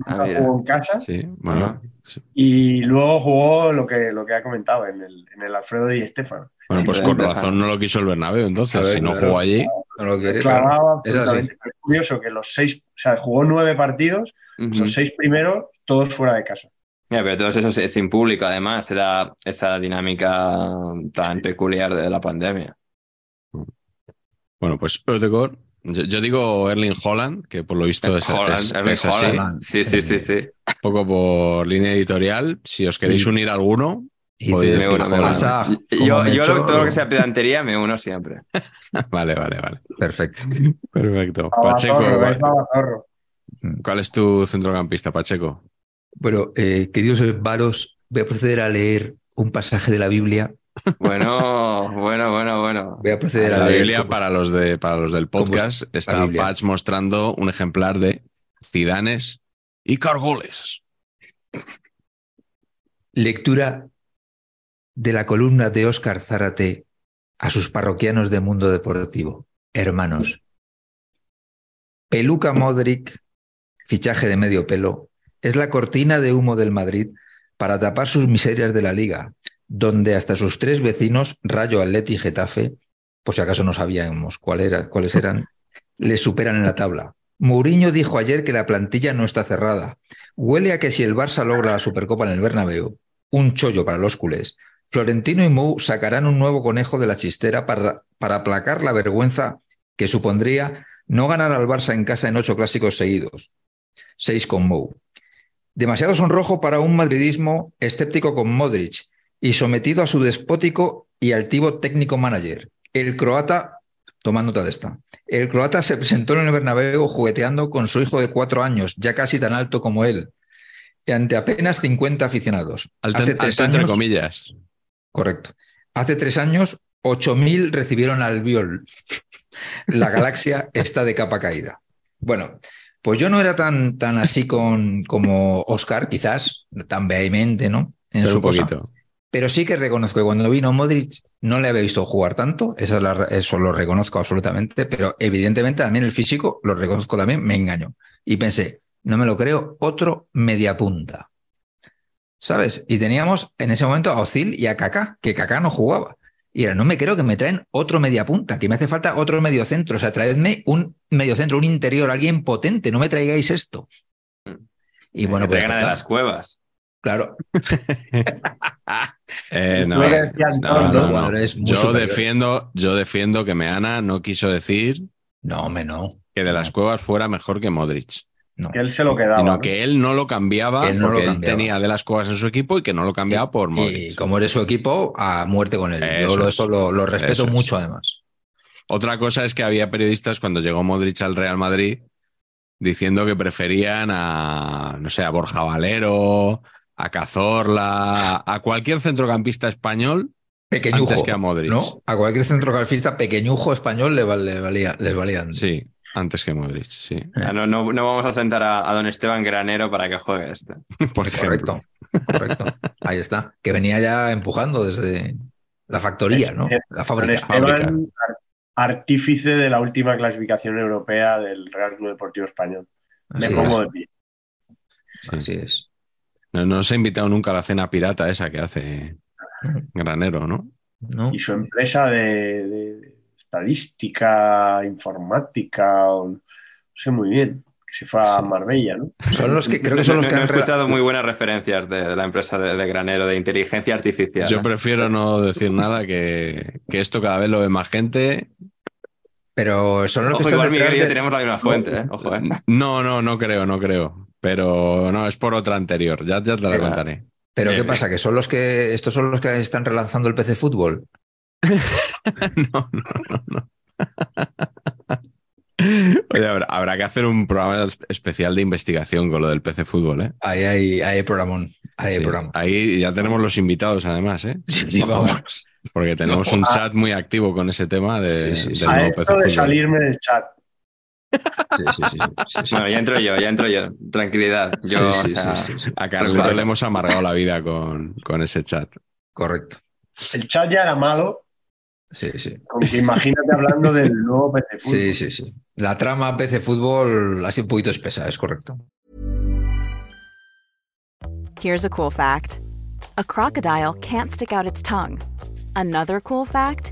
Ah, mira. jugó en casa Sí, bueno. Ajá. sí. y luego jugó lo que, lo que ha comentado en el, en el Alfredo Di Estefano. Bueno, Sí, pues con razón no lo quiso el Bernabéu, entonces, ver, si no jugó allí. No lo quiere, claro. Clavado Es así. curioso que los seis, o sea, jugó nueve partidos, Ujú. los seis primeros todos fuera de casa. Mira, pero todo eso es sin público, además, era esa dinámica tan peculiar de la pandemia. Bueno, pues Odegaard. Yo, yo digo Erling Holland, que por lo visto es, Holland, es- Erling es así. Holland. Sí, sí, sí, sí. Un poco por línea editorial. Si os queréis unir a alguno, Y Podéis dices, Me uno, me pasa Yo, todo lo que sea [laughs] pedantería me uno siempre. [laughs] vale, vale, vale. Perfecto. Perfecto. Pacheco, es ¿cuál, es tu centrocampista, Pacheco? Bueno, eh, queridos hermanos, voy a proceder a leer un pasaje de la Biblia. Bueno, bueno, bueno, bueno. Voy a proceder a La leer. Biblia como- para los de para los del ¿Cómo podcast la está Biblia? Patch mostrando un ejemplar de Cidanes y Cargoles. Lectura de la columna de Óscar Zárate a sus parroquianos de Mundo Deportivo. Hermanos. Peluca Modric, fichaje de medio pelo, es la cortina de humo del Madrid para tapar sus miserias de la liga, donde hasta sus tres vecinos, Rayo, Atleti y Getafe, por si acaso no sabíamos cuál era- cuáles eran, [laughs] le superan en la tabla. Mourinho dijo ayer que la plantilla no está cerrada. Huele a que si el Barça logra la Supercopa en el Bernabéu, un chollo para los culés, Florentino y Mou sacarán un nuevo conejo de la chistera para, para aplacar la vergüenza que supondría no ganar al Barça en casa en ocho clásicos seguidos. Seis con Mou. Demasiado sonrojo para un madridismo escéptico con Modric y sometido a su despótico y altivo técnico manager. El croata, toma nota de esta, el croata se presentó en el Bernabéu jugueteando con su hijo de cuatro años, ya casi tan alto como él, y ante apenas 50 aficionados. Alto, Hace tres alto entre años- comillas. Correcto. Hace tres años, 8.000 recibieron al Viol. La galaxia [laughs] está de capa caída. Bueno, pues yo no era tan, tan así con, como Oscar, quizás, tan vehemente, ¿no? En Pero su un cosa. Pero sí que reconozco que cuando vino Modric no le había visto jugar tanto, la- eso lo reconozco absolutamente, pero evidentemente también el físico, lo reconozco también, me engañó. Y pensé, no me lo creo, otro mediapunta. ¿Sabes? Y teníamos en ese momento a Ozil y a Kaká, que Kaká no jugaba. Y era, no me creo que me traen otro mediapunta, que me hace falta otro mediocentro. O sea, traedme un mediocentro, un interior, alguien potente, no me traigáis esto. Y bueno, pues de las cuevas. Claro, [laughs] Eh, no, decían no, no, Yo defiendo, yo defiendo que Meana no quiso decir no, me no. que de las cuevas fuera mejor que Modric, no. Que él se lo quedaba. sino ¿no? que él no lo cambiaba Él no lo porque él tenía de las cuevas en su equipo y que no lo cambiaba por Y Modric. como eres su equipo, a muerte con él. Eso Yo eso lo, lo respeto Eso es. mucho, además. Otra cosa es que había periodistas cuando llegó Modric al Real Madrid diciendo que preferían a, no sé, a Borja Valero, a Cazorla, a cualquier centrocampista español Pequeñujo. antes que a Modric. ¿no? A cualquier centrocampista pequeñujo español le, val- le valía, les valían. Sí, antes que Modric, sí. Ah, No, no, no vamos a sentar a, a don Esteban Granero para que juegue este. [laughs] Por ejemplo. Correcto, correcto. Ahí está. Que venía ya empujando desde la factoría, ¿no? La fábrica. Esteban, artífice de la última clasificación europea del Real Club Deportivo Español. Me Así pongo es. de pie. Así es. No, no se ha invitado nunca a la cena pirata esa que hace [laughs] Granero, ¿no? ¿No? Y su empresa de, de estadística, informática, o- no sé muy bien, que se fue a Sí. Marbella, ¿no? Son los que [laughs] creo que son los No- que no he han rela- escuchado muy buenas referencias de, de la empresa de, de Granero de inteligencia artificial. Yo ¿eh? prefiero no decir nada que, que esto cada vez lo ve más gente. Pero son los que Ojo, están igual Miguel y yo tenemos la misma fuente, ¿eh? Ojo, ¿eh? No, no, no creo, no creo. Pero no, es por otra anterior. Ya, ya te la contaré. Pero ¿qué pasa? ¿Que son los que estos son los que están relanzando el PC Fútbol? [laughs] No, no, no, no. [laughs] Oye, habrá, habrá que hacer un programa especial de investigación con lo del PC Fútbol, ¿eh? Ahí hay, ahí hay programón. Ahí, Sí, programa. Ahí ya tenemos los invitados, además, ¿eh? Sí, vamos. Porque tenemos un chat muy activo con ese tema de, Sí, sí, sí. del A nuevo esto PC de Fútbol. salirme del chat. Sí, sí, sí, sí. Bueno, ya entro yo, ya entro yo. Tranquilidad. Yo, Sí, sí, o sea, sí, sí, sí. A Carleto Vale. le hemos amargado la vida con, con ese chat. Correcto. El chat ya era malo, Sí, sí. con que imagínate hablando del nuevo PC Fútbol. Sí, sí, sí. La trama PC Fútbol ha sido un poquito espesa, es correcto. Here's a cool fact a crocodile can't stick out its tongue. Another cool fact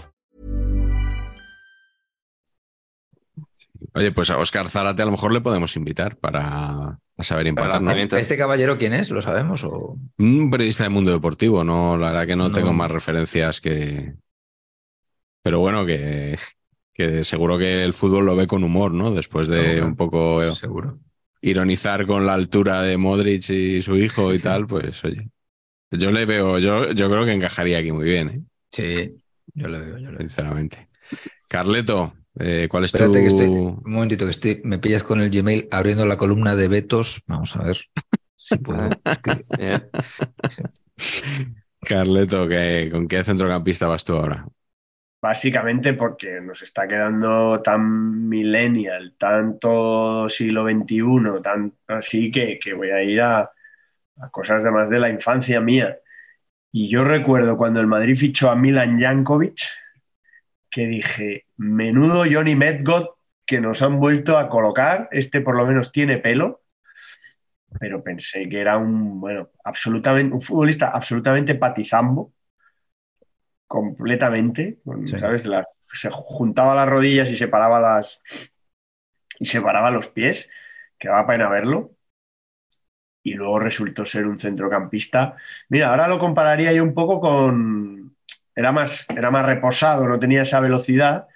Oye, pues a Oscar Zárate a lo mejor le podemos invitar para a saber Para empatar, ¿no? lanzamiento. ¿Este caballero quién es? ¿Lo sabemos? O... Un periodista de Mundo Deportivo, no, la verdad que no, No. tengo más referencias que. Pero bueno, que, que seguro que el fútbol lo ve con humor, ¿no? Después de un poco Seguro. ironizar con la altura de Modric y su hijo y [laughs] tal, pues oye. Yo le veo, yo, yo creo que encajaría aquí muy bien, ¿eh? Sí, yo lo veo, yo lo veo. sinceramente. Carleto, eh, ¿cuál es Espérate tu. que estoy, un momentito, que estoy, me pillas con el Gmail abriendo la columna de vetos. Vamos a ver si [laughs] puedo. [laughs] Carleto, ¿qué- ¿con qué centrocampista vas tú ahora? Básicamente porque nos está quedando tan millennial, tanto siglo XXI, tan así que, que voy a ir a, a cosas de más de la infancia mía. Y yo recuerdo cuando el Madrid fichó a Milan Jankovic, que dije, menudo Johnny Medgod que nos han vuelto a colocar, este por lo menos tiene pelo, pero pensé que era un, bueno, absolutamente, un futbolista absolutamente patizambo, completamente, con, Sí. ¿sabes? Se juntaba las rodillas y separaba las y separaba los pies, que daba pena verlo. Y luego resultó ser un centrocampista. Mira, ahora lo compararía yo un poco con. Era más, era más reposado, no tenía esa velocidad,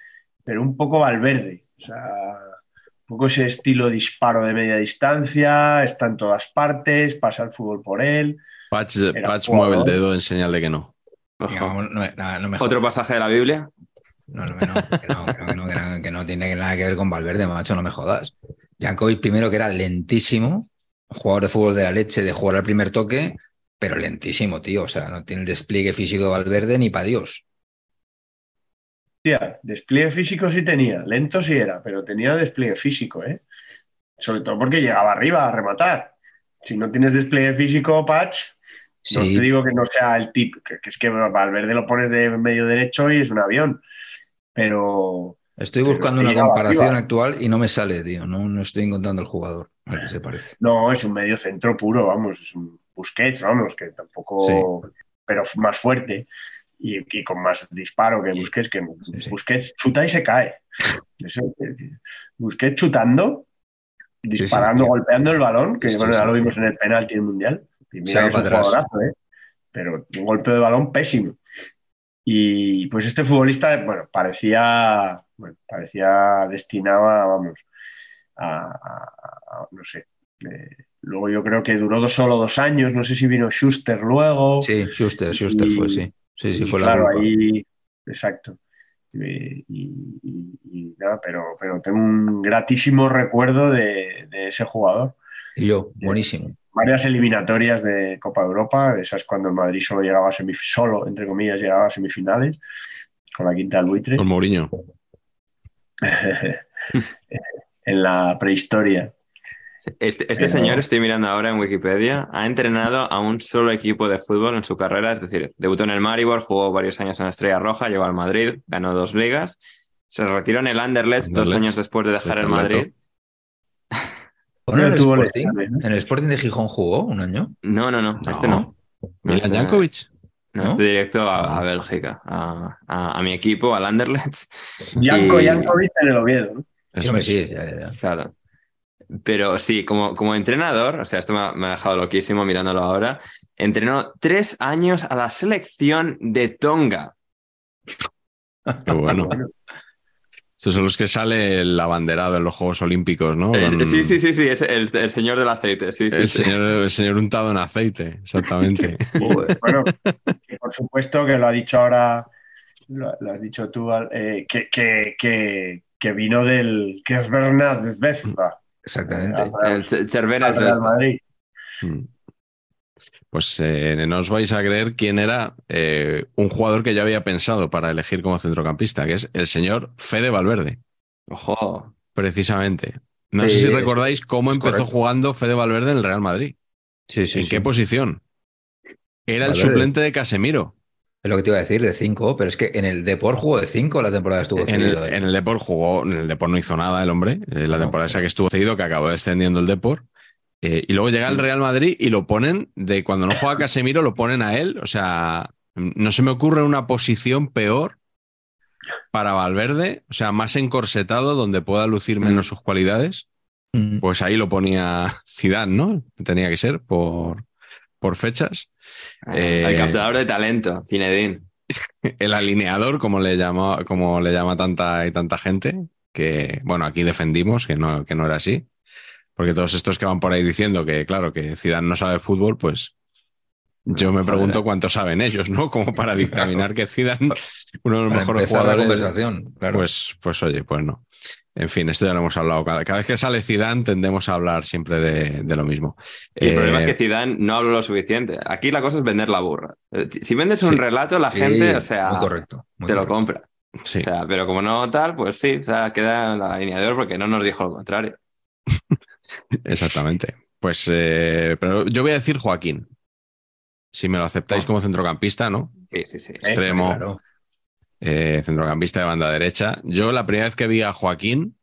pero un poco Valverde. O sea, un poco ese estilo disparo de media distancia, está en todas partes, pasa el fútbol por él. Patch, Patch mueve el dedo en señal de que no. Otro pasaje de la Biblia. No, no, que no, que no, que no, que no, que no, que no tiene nada que ver con Valverde, macho, no me jodas. Jankovic primero que era lentísimo, jugador de fútbol de la leche, de jugar al primer toque, pero lentísimo, tío. O sea, no tiene el despliegue físico de Valverde ni para Dios. Tía, despliegue físico sí tenía, lento sí era, pero tenía despliegue físico, ¿eh? Sobre todo porque llegaba arriba a rematar. Si no tienes despliegue físico, Patch, no te digo que no sea el tip, que, que es que Valverde lo pones de medio derecho y es un avión. Pero estoy buscando una comparación arriba. actual y no me sale, tío. No, no estoy encontrando el jugador. A ver qué se parece. no, es un medio centro puro, vamos, es un Busquets, vamos, que tampoco, pero más fuerte y, y con más disparo que Busquets, que. Busquets chuta y se cae. Busquets chutando, disparando, sí. golpeando el balón, que Sí, bueno, ya lo vimos en el penalti en el Mundial. Y mira es un jugadorazo, ¿eh? Pero un golpe de balón pésimo. Y pues este futbolista, bueno, parecía, bueno, parecía destinado a, vamos, a, a- a- no sé. eh, luego yo creo que duró dos- solo dos años, no sé si vino Schuster luego. Sí, Schuster, Schuster Y- fue, sí. Sí, sí, Y fue claro, la culpa. ahí, exacto. Y, y- y- y nada, pero, pero tengo un gratísimo recuerdo de, de ese jugador. Y yo, buenísimo. Varias eliminatorias de Copa de Europa, esas cuando el Madrid solo llegaba a semifinales, solo, entre comillas, llegaba a semifinales, con la quinta del buitre, Con Mourinho. [laughs] en la prehistoria. Este, este Pero- señor, estoy mirando ahora en Wikipedia, ha entrenado a un solo equipo de fútbol en su carrera, es decir, debutó en el Maribor, jugó varios años en la Estrella Roja, llegó al Madrid, ganó dos ligas, se retiró en el Anderlecht dos años después de dejar de el. Madrid. Bueno, en, el tuvo Sporting, lesiones, ¿no? en el Sporting de Gijón jugó un año. No, no, no, No. este no. Milan este- Jankovic. No, ¿No? este directo a, a Bélgica, a, a- a mi equipo, al Anderlecht. Janko Y- Jankovic en el Oviedo, ¿no? Sí, sí. ya, ya, ya. Claro. Pero sí, como, como entrenador, o sea, esto me ha, me ha dejado loquísimo mirándolo ahora, entrenó tres años a la selección de Tonga. Qué bueno. [laughs] Estos son los que sale el abanderado en los Juegos Olímpicos, ¿no? Eh, Con- Sí, sí, sí, sí, es el, el señor del aceite. Sí, sí, El sí. señor, el señor untado en aceite, exactamente. [laughs] Bueno, por supuesto que lo ha dicho ahora, lo, lo has dicho tú, eh, que, que, que, que vino del que es Bernat Vezpa, Exactamente. El Cer- Cervera es Real. Madrid. Mm. Pues eh, no os vais a creer quién era eh, un jugador que yo había pensado para elegir como centrocampista, que es el señor Fede Valverde, Ojo. precisamente. No sé si recordáis cómo empezó correcto. jugando Fede Valverde en el Real Madrid. Sí, sí, ¿En sí. qué posición? Era el suplente de Casemiro. Es lo que te iba a decir, de 5, pero es que en el Deport jugó de 5 la temporada estuvo En el, cedido, ¿eh? en el Depor jugó, en el Depor no hizo nada el hombre, eh, la No, temporada esa que estuvo cedido, que acabó descendiendo el Depor. Eh, y luego llega el Real Madrid y lo ponen, de cuando no juega Casemiro, lo ponen a él. O sea, no se me ocurre una posición peor para Valverde, o sea, más encorsetado, donde pueda lucir menos sus cualidades. Mm. Pues ahí lo ponía Zidane, ¿no? Tenía que ser por, por fechas. Eh, El captador de talento, Zinedine. [laughs] el alineador, como le llama, como le llama tanta y tanta gente, que bueno, aquí defendimos que no, que no era así. Porque todos estos que van por ahí diciendo que, claro, que Zidane no sabe fútbol, pues yo me pregunto cuánto saben ellos, ¿no? Como para [laughs] dictaminar que Zidane, uno de los Para mejores empezar la jugadores. conversación, claro. Pues, pues oye, pues no. En fin, esto ya lo hemos hablado. Cada, cada vez que sale Zidane tendemos a hablar siempre de, de lo mismo. Y el Eh, problema es que Zidane no habló lo suficiente. Aquí la cosa es vender la burra. Eh, Si vendes un Sí. relato, la Sí, gente, o sea, muy correcto. muy te lo compra. sí. O sea, pero como no tal, pues sí, o sea, queda en el alineador porque no nos dijo lo contrario. [laughs] Exactamente. Pues, eh, pero yo voy a decir Joaquín. Si me lo aceptáis Oh. como centrocampista, ¿no? Sí, sí, sí. Extremo, Claro. Eh, centrocampista de banda derecha. Yo la primera vez que vi a Joaquín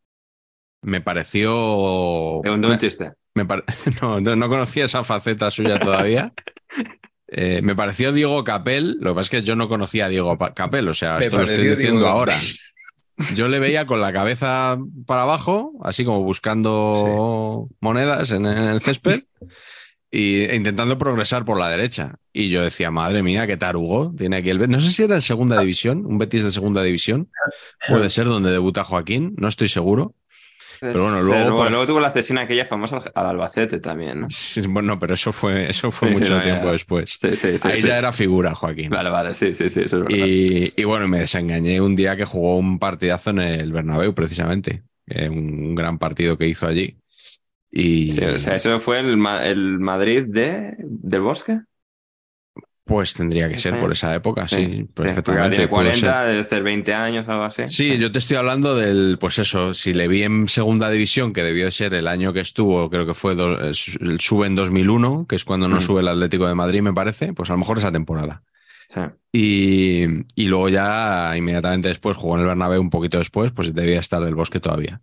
me pareció... Un chiste. me [laughs] no, no, no conocía esa faceta suya todavía. [laughs] Eh, me pareció Diego Capel. Lo que pasa es que yo no conocía a Diego Capel. O sea, Me esto lo estoy diciendo Diego ahora. [laughs] Yo le veía con la cabeza para abajo, así como buscando monedas en el césped y, e intentando progresar por la derecha. Y yo decía, madre mía, qué tarugo tiene aquí el Betis. No sé si era en segunda división, un Betis de segunda división. Puede ser donde debuta Joaquín, no estoy seguro. Pero bueno, luego, luego, por- luego tuvo la cesión aquella famosa al, al Albacete también, ¿no? Sí, Bueno, pero eso fue, eso fue Sí, sí, mucho no, tiempo ya. después. Sí, sí, sí. Ahí ya era figura, Joaquín. Vale, vale, sí, sí, sí, eso es verdad. Y, y bueno, me desengañé un día que jugó un partidazo en el Bernabéu, precisamente. Eh, un gran partido que hizo allí. Y Sí, o sea, eso fue el, Ma- el Madrid de, del Bosque. pues tendría que ser por esa época, sí, Sí, porque perfectamente. Tiene pudo ser. 40, debe ser 20 años, algo así. Sí, yo te estoy hablando del, pues eso, si le vi en segunda división, que debió de ser el año que estuvo, creo que fue do- el sube en 2001, que es cuando no Mm. sube el Atlético de Madrid, me parece, pues a lo mejor esa temporada. Sí. Y, y luego ya inmediatamente después jugó en el Bernabéu un poquito después, pues debía estar del Bosque todavía.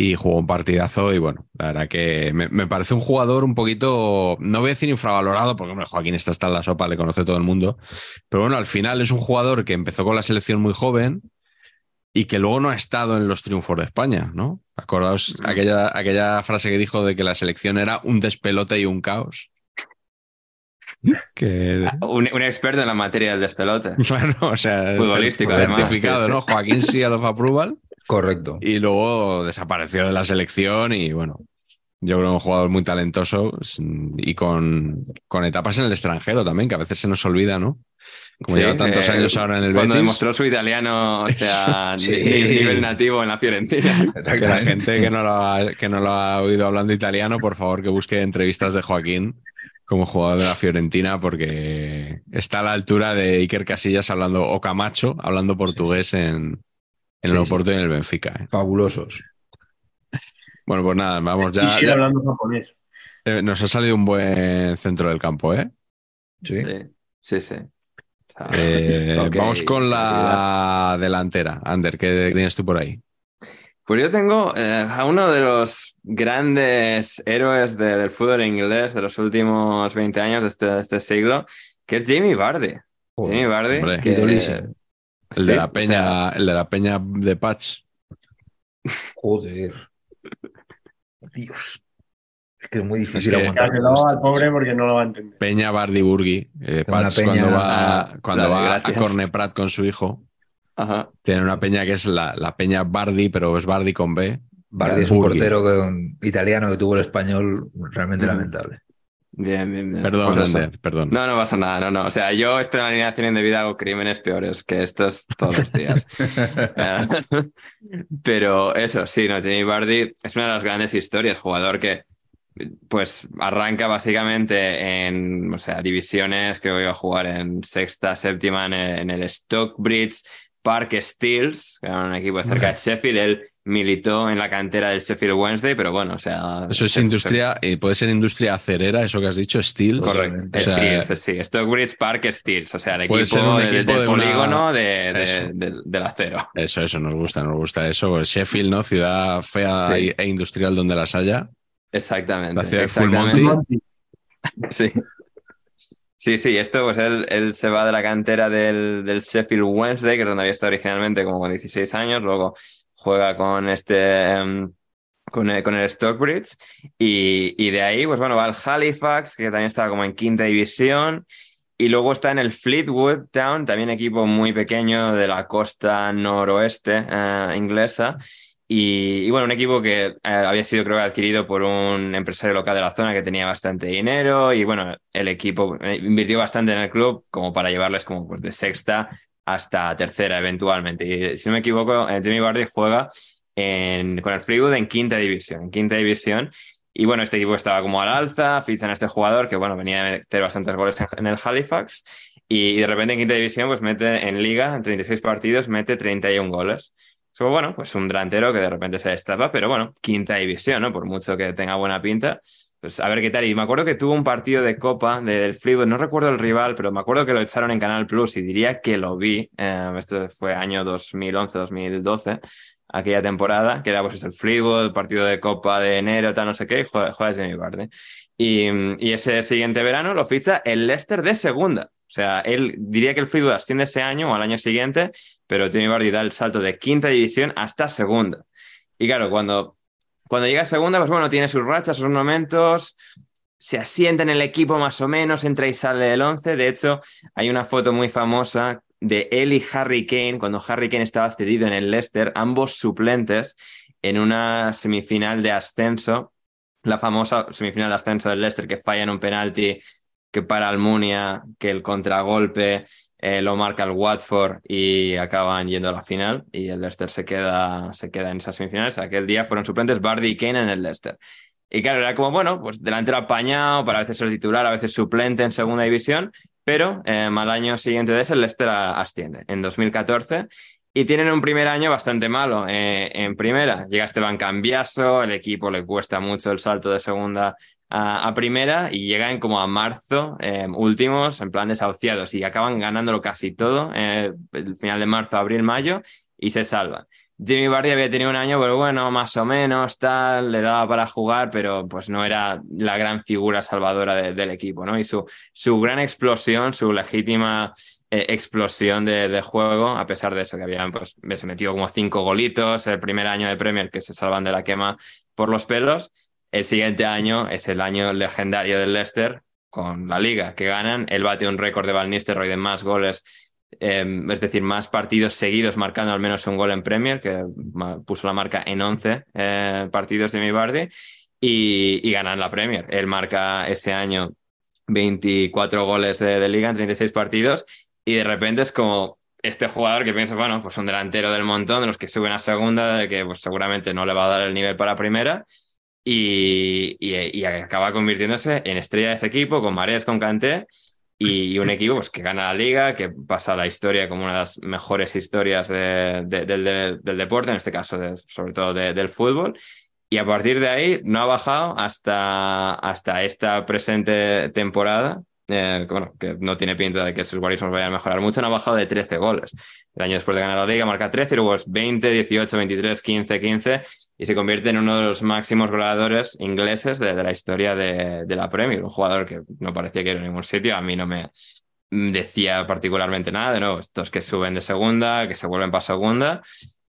Y jugó un partidazo y bueno, la verdad que me, me parece un jugador un poquito, no voy a decir infravalorado, porque hombre, Joaquín está hasta en la sopa, le conoce todo el mundo, pero bueno, al final es un jugador que empezó con la selección muy joven y que luego no ha estado en los triunfos de España, ¿no? Acordaos Mm. aquella, aquella frase que dijo de que la selección era un despelote y un caos. Que, [laughs] Un, un experto en la materia del despelote. [laughs] Claro, o sea, Futbolístico, además, certificado, sí, sí. ¿no? Joaquín Seal of Approval Correcto. y luego desapareció de la selección y bueno, yo creo que un jugador muy talentoso y con, con etapas en el extranjero también, que a veces se nos olvida, ¿no? Como Sí, lleva tantos eh, años ahora en el Cuando Betis, demostró su italiano, o [laughs] sea, Sí. nivel nativo en la Fiorentina. [laughs] que la gente que no, lo ha, que no lo ha oído hablando italiano, por favor que busque entrevistas de Joaquín como jugador de la Fiorentina porque está a la altura de Iker Casillas hablando, o Camacho hablando portugués en, en el sí. Oporto y en el Benfica. ¿eh? Fabulosos. Bueno, pues nada, vamos ya. y sigue ya- hablando japonés. eh, nos ha salido un buen centro del campo, ¿eh? Sí. Sí, sí. sí. O sea, Eh, [laughs] vamos con la delantera. Ander, ¿qué tienes tú por ahí? Pues yo tengo eh, a uno de los grandes héroes de- del fútbol inglés de los últimos 20 años de este, de este siglo, que es Jamie Vardy. Joder, Jamie Vardy. hombre. que- El Sí, de la o peña, sea, el de la peña de Patch. Joder. Dios. Es que es muy difícil Es que- aguantar. Al pobre porque no lo va a entender. Peña Bardi Burgi. Eh, Patch peña- cuando va, Ah, cuando va a gracias. Corne Prat con su hijo. Ajá. Tiene una peña que es la, la peña Bardi, pero es Bardi con B. Bardi es un portero que- italiano que tuvo el español realmente Ujú. lamentable. Bien, bien, bien. Perdón, Pues. Ander, perdón. No, no pasa nada, no, no. O sea, yo estoy en la alineación indebida hago crímenes peores que estos todos los días. [laughs] Pero eso, sí, no, Jamie Vardy es una de las grandes historias, jugador que pues arranca básicamente en, o sea, divisiones, creo que iba a jugar en sexta, séptima en el, en el Stockbridge Park Steels, que era un equipo de cerca de Sheffield, él militó en la cantera del Sheffield Wednesday, pero bueno, o sea... Eso es industria, eh, puede ser industria acerera, eso que has dicho, steel. Correcto, O sea, Steels, sí, Stockbridge Park Steels, o sea, el equipo, del de una- polígono de- del, acero. Eso, eso, nos gusta, nos gusta eso. Sheffield, ¿no? Ciudad fea Sí. e industrial donde las haya. Exactamente. La ciudad de Full exactamente. Monty. [laughs] Sí. Sí, sí, esto pues él, él se va de la cantera del, del Sheffield Wednesday, que es donde había estado originalmente como con 16 años, luego juega con este em, con el, con el Stockbridge y, y de ahí pues bueno va al Halifax, que también estaba como en quinta división y luego está en el Fleetwood Town, también equipo muy pequeño de la costa noroeste eh, inglesa. Y, y bueno, un equipo que eh, había sido creo adquirido por un empresario local de la zona que tenía bastante dinero y bueno, el equipo eh, invirtió bastante en el club como para llevarles como pues, de sexta hasta tercera eventualmente. Y si no me equivoco, eh, Jamie Vardy juega en- con el Fleetwood en quinta división, en quinta división. Y bueno, este equipo estaba como al alza, fichan a este jugador que bueno, venía de meter bastantes goles en, en el Halifax y, de repente en quinta división pues mete en liga, en 36 partidos, mete 31 goles. So, bueno, pues un delantero que de repente se destapa, pero bueno, quinta división, ¿no? Por mucho que tenga buena pinta, pues a ver qué tal. Y me acuerdo que tuvo un partido de Copa de- del Fleetwood, no recuerdo el rival, pero me acuerdo que lo echaron en Canal Plus y diría que lo vi. Eh, esto fue año 2011-2012, aquella temporada, que era pues el Fleetwood, partido de Copa de enero, tal, no sé qué, y juega, Jamie Vardy. Y, y ese siguiente verano lo ficha el Leicester de segunda. O sea, él diría que el Fleetwood asciende ese año o al año siguiente, pero Jamie Vardy da el salto de quinta división hasta segunda. Y claro, cuando, cuando llega a segunda, pues bueno, tiene sus rachas, sus momentos, se asienta en el equipo más o menos, entra y sale del 11. De hecho, hay una foto muy famosa de él y Harry Kane, cuando Harry Kane estaba cedido en el Leicester, ambos suplentes en una semifinal de ascenso, la famosa semifinal de ascenso del Leicester que falla en un penalti que para Almunia, que el contragolpe eh, lo marca el Watford y acaban yendo a la final y el Leicester se queda, se queda en esas semifinales. Aquel día fueron suplentes Bardi y Kane en el Leicester. Y claro, era como, bueno, pues delantero apañado, para a veces ser titular, a veces suplente en segunda división, pero eh, al año siguiente de ese el Leicester asciende, en 2014. Y tienen un primer año bastante malo eh, en primera. Llega Esteban Cambiaso, el equipo le cuesta mucho el salto de segunda a, primera y llegan como a marzo, eh, últimos, en plan desahuciados y acaban ganándolo casi todo, eh, el final de marzo, abril, mayo y se salvan. Jimmy Vardy había tenido un año, pero bueno, más o menos, tal, le daba para jugar, pero pues no era la gran figura salvadora de- del equipo, ¿no? Y su, su gran explosión, su legítima eh, explosión de, de juego, a pesar de eso, que habían pues, se metido como cinco golitos el primer año de Premier que se salvan de la quema por los pelos. El siguiente año es el año legendario del Leicester con la liga que ganan. Él bate un récord de Van Nistelrooy de más goles, eh, es decir, más partidos seguidos marcando al menos un gol en Premier, que puso la marca en 11 eh, partidos de mi Vardy, y, y ganan la Premier. Él marca ese año 24 goles de, de liga en 36 partidos y de repente es como este jugador que piensa, bueno, pues un delantero del montón, de los que suben a segunda, de que pues seguramente no le va a dar el nivel para primera y, y- acaba convirtiéndose en estrella de ese equipo con Mares, con Kanté y, un equipo pues, que gana la liga, que pasa la historia como una de las mejores historias de- de- del, de- del deporte, en este caso sobre todo de- del fútbol. Y a partir de ahí no ha bajado hasta, hasta esta presente temporada, eh, bueno, que no tiene pinta de que sus guarismos vayan a mejorar mucho, no ha bajado de 13 goles. El año después de ganar la liga marca 13 y luego es 20, 18, 23, 15, 15 y se convierte en uno de los máximos goleadores ingleses de, la historia de, la Premier. Un jugador que no parecía que ir a ningún sitio, a mí no me decía particularmente nada, de nuevo, estos que suben de segunda, que se vuelven para segunda.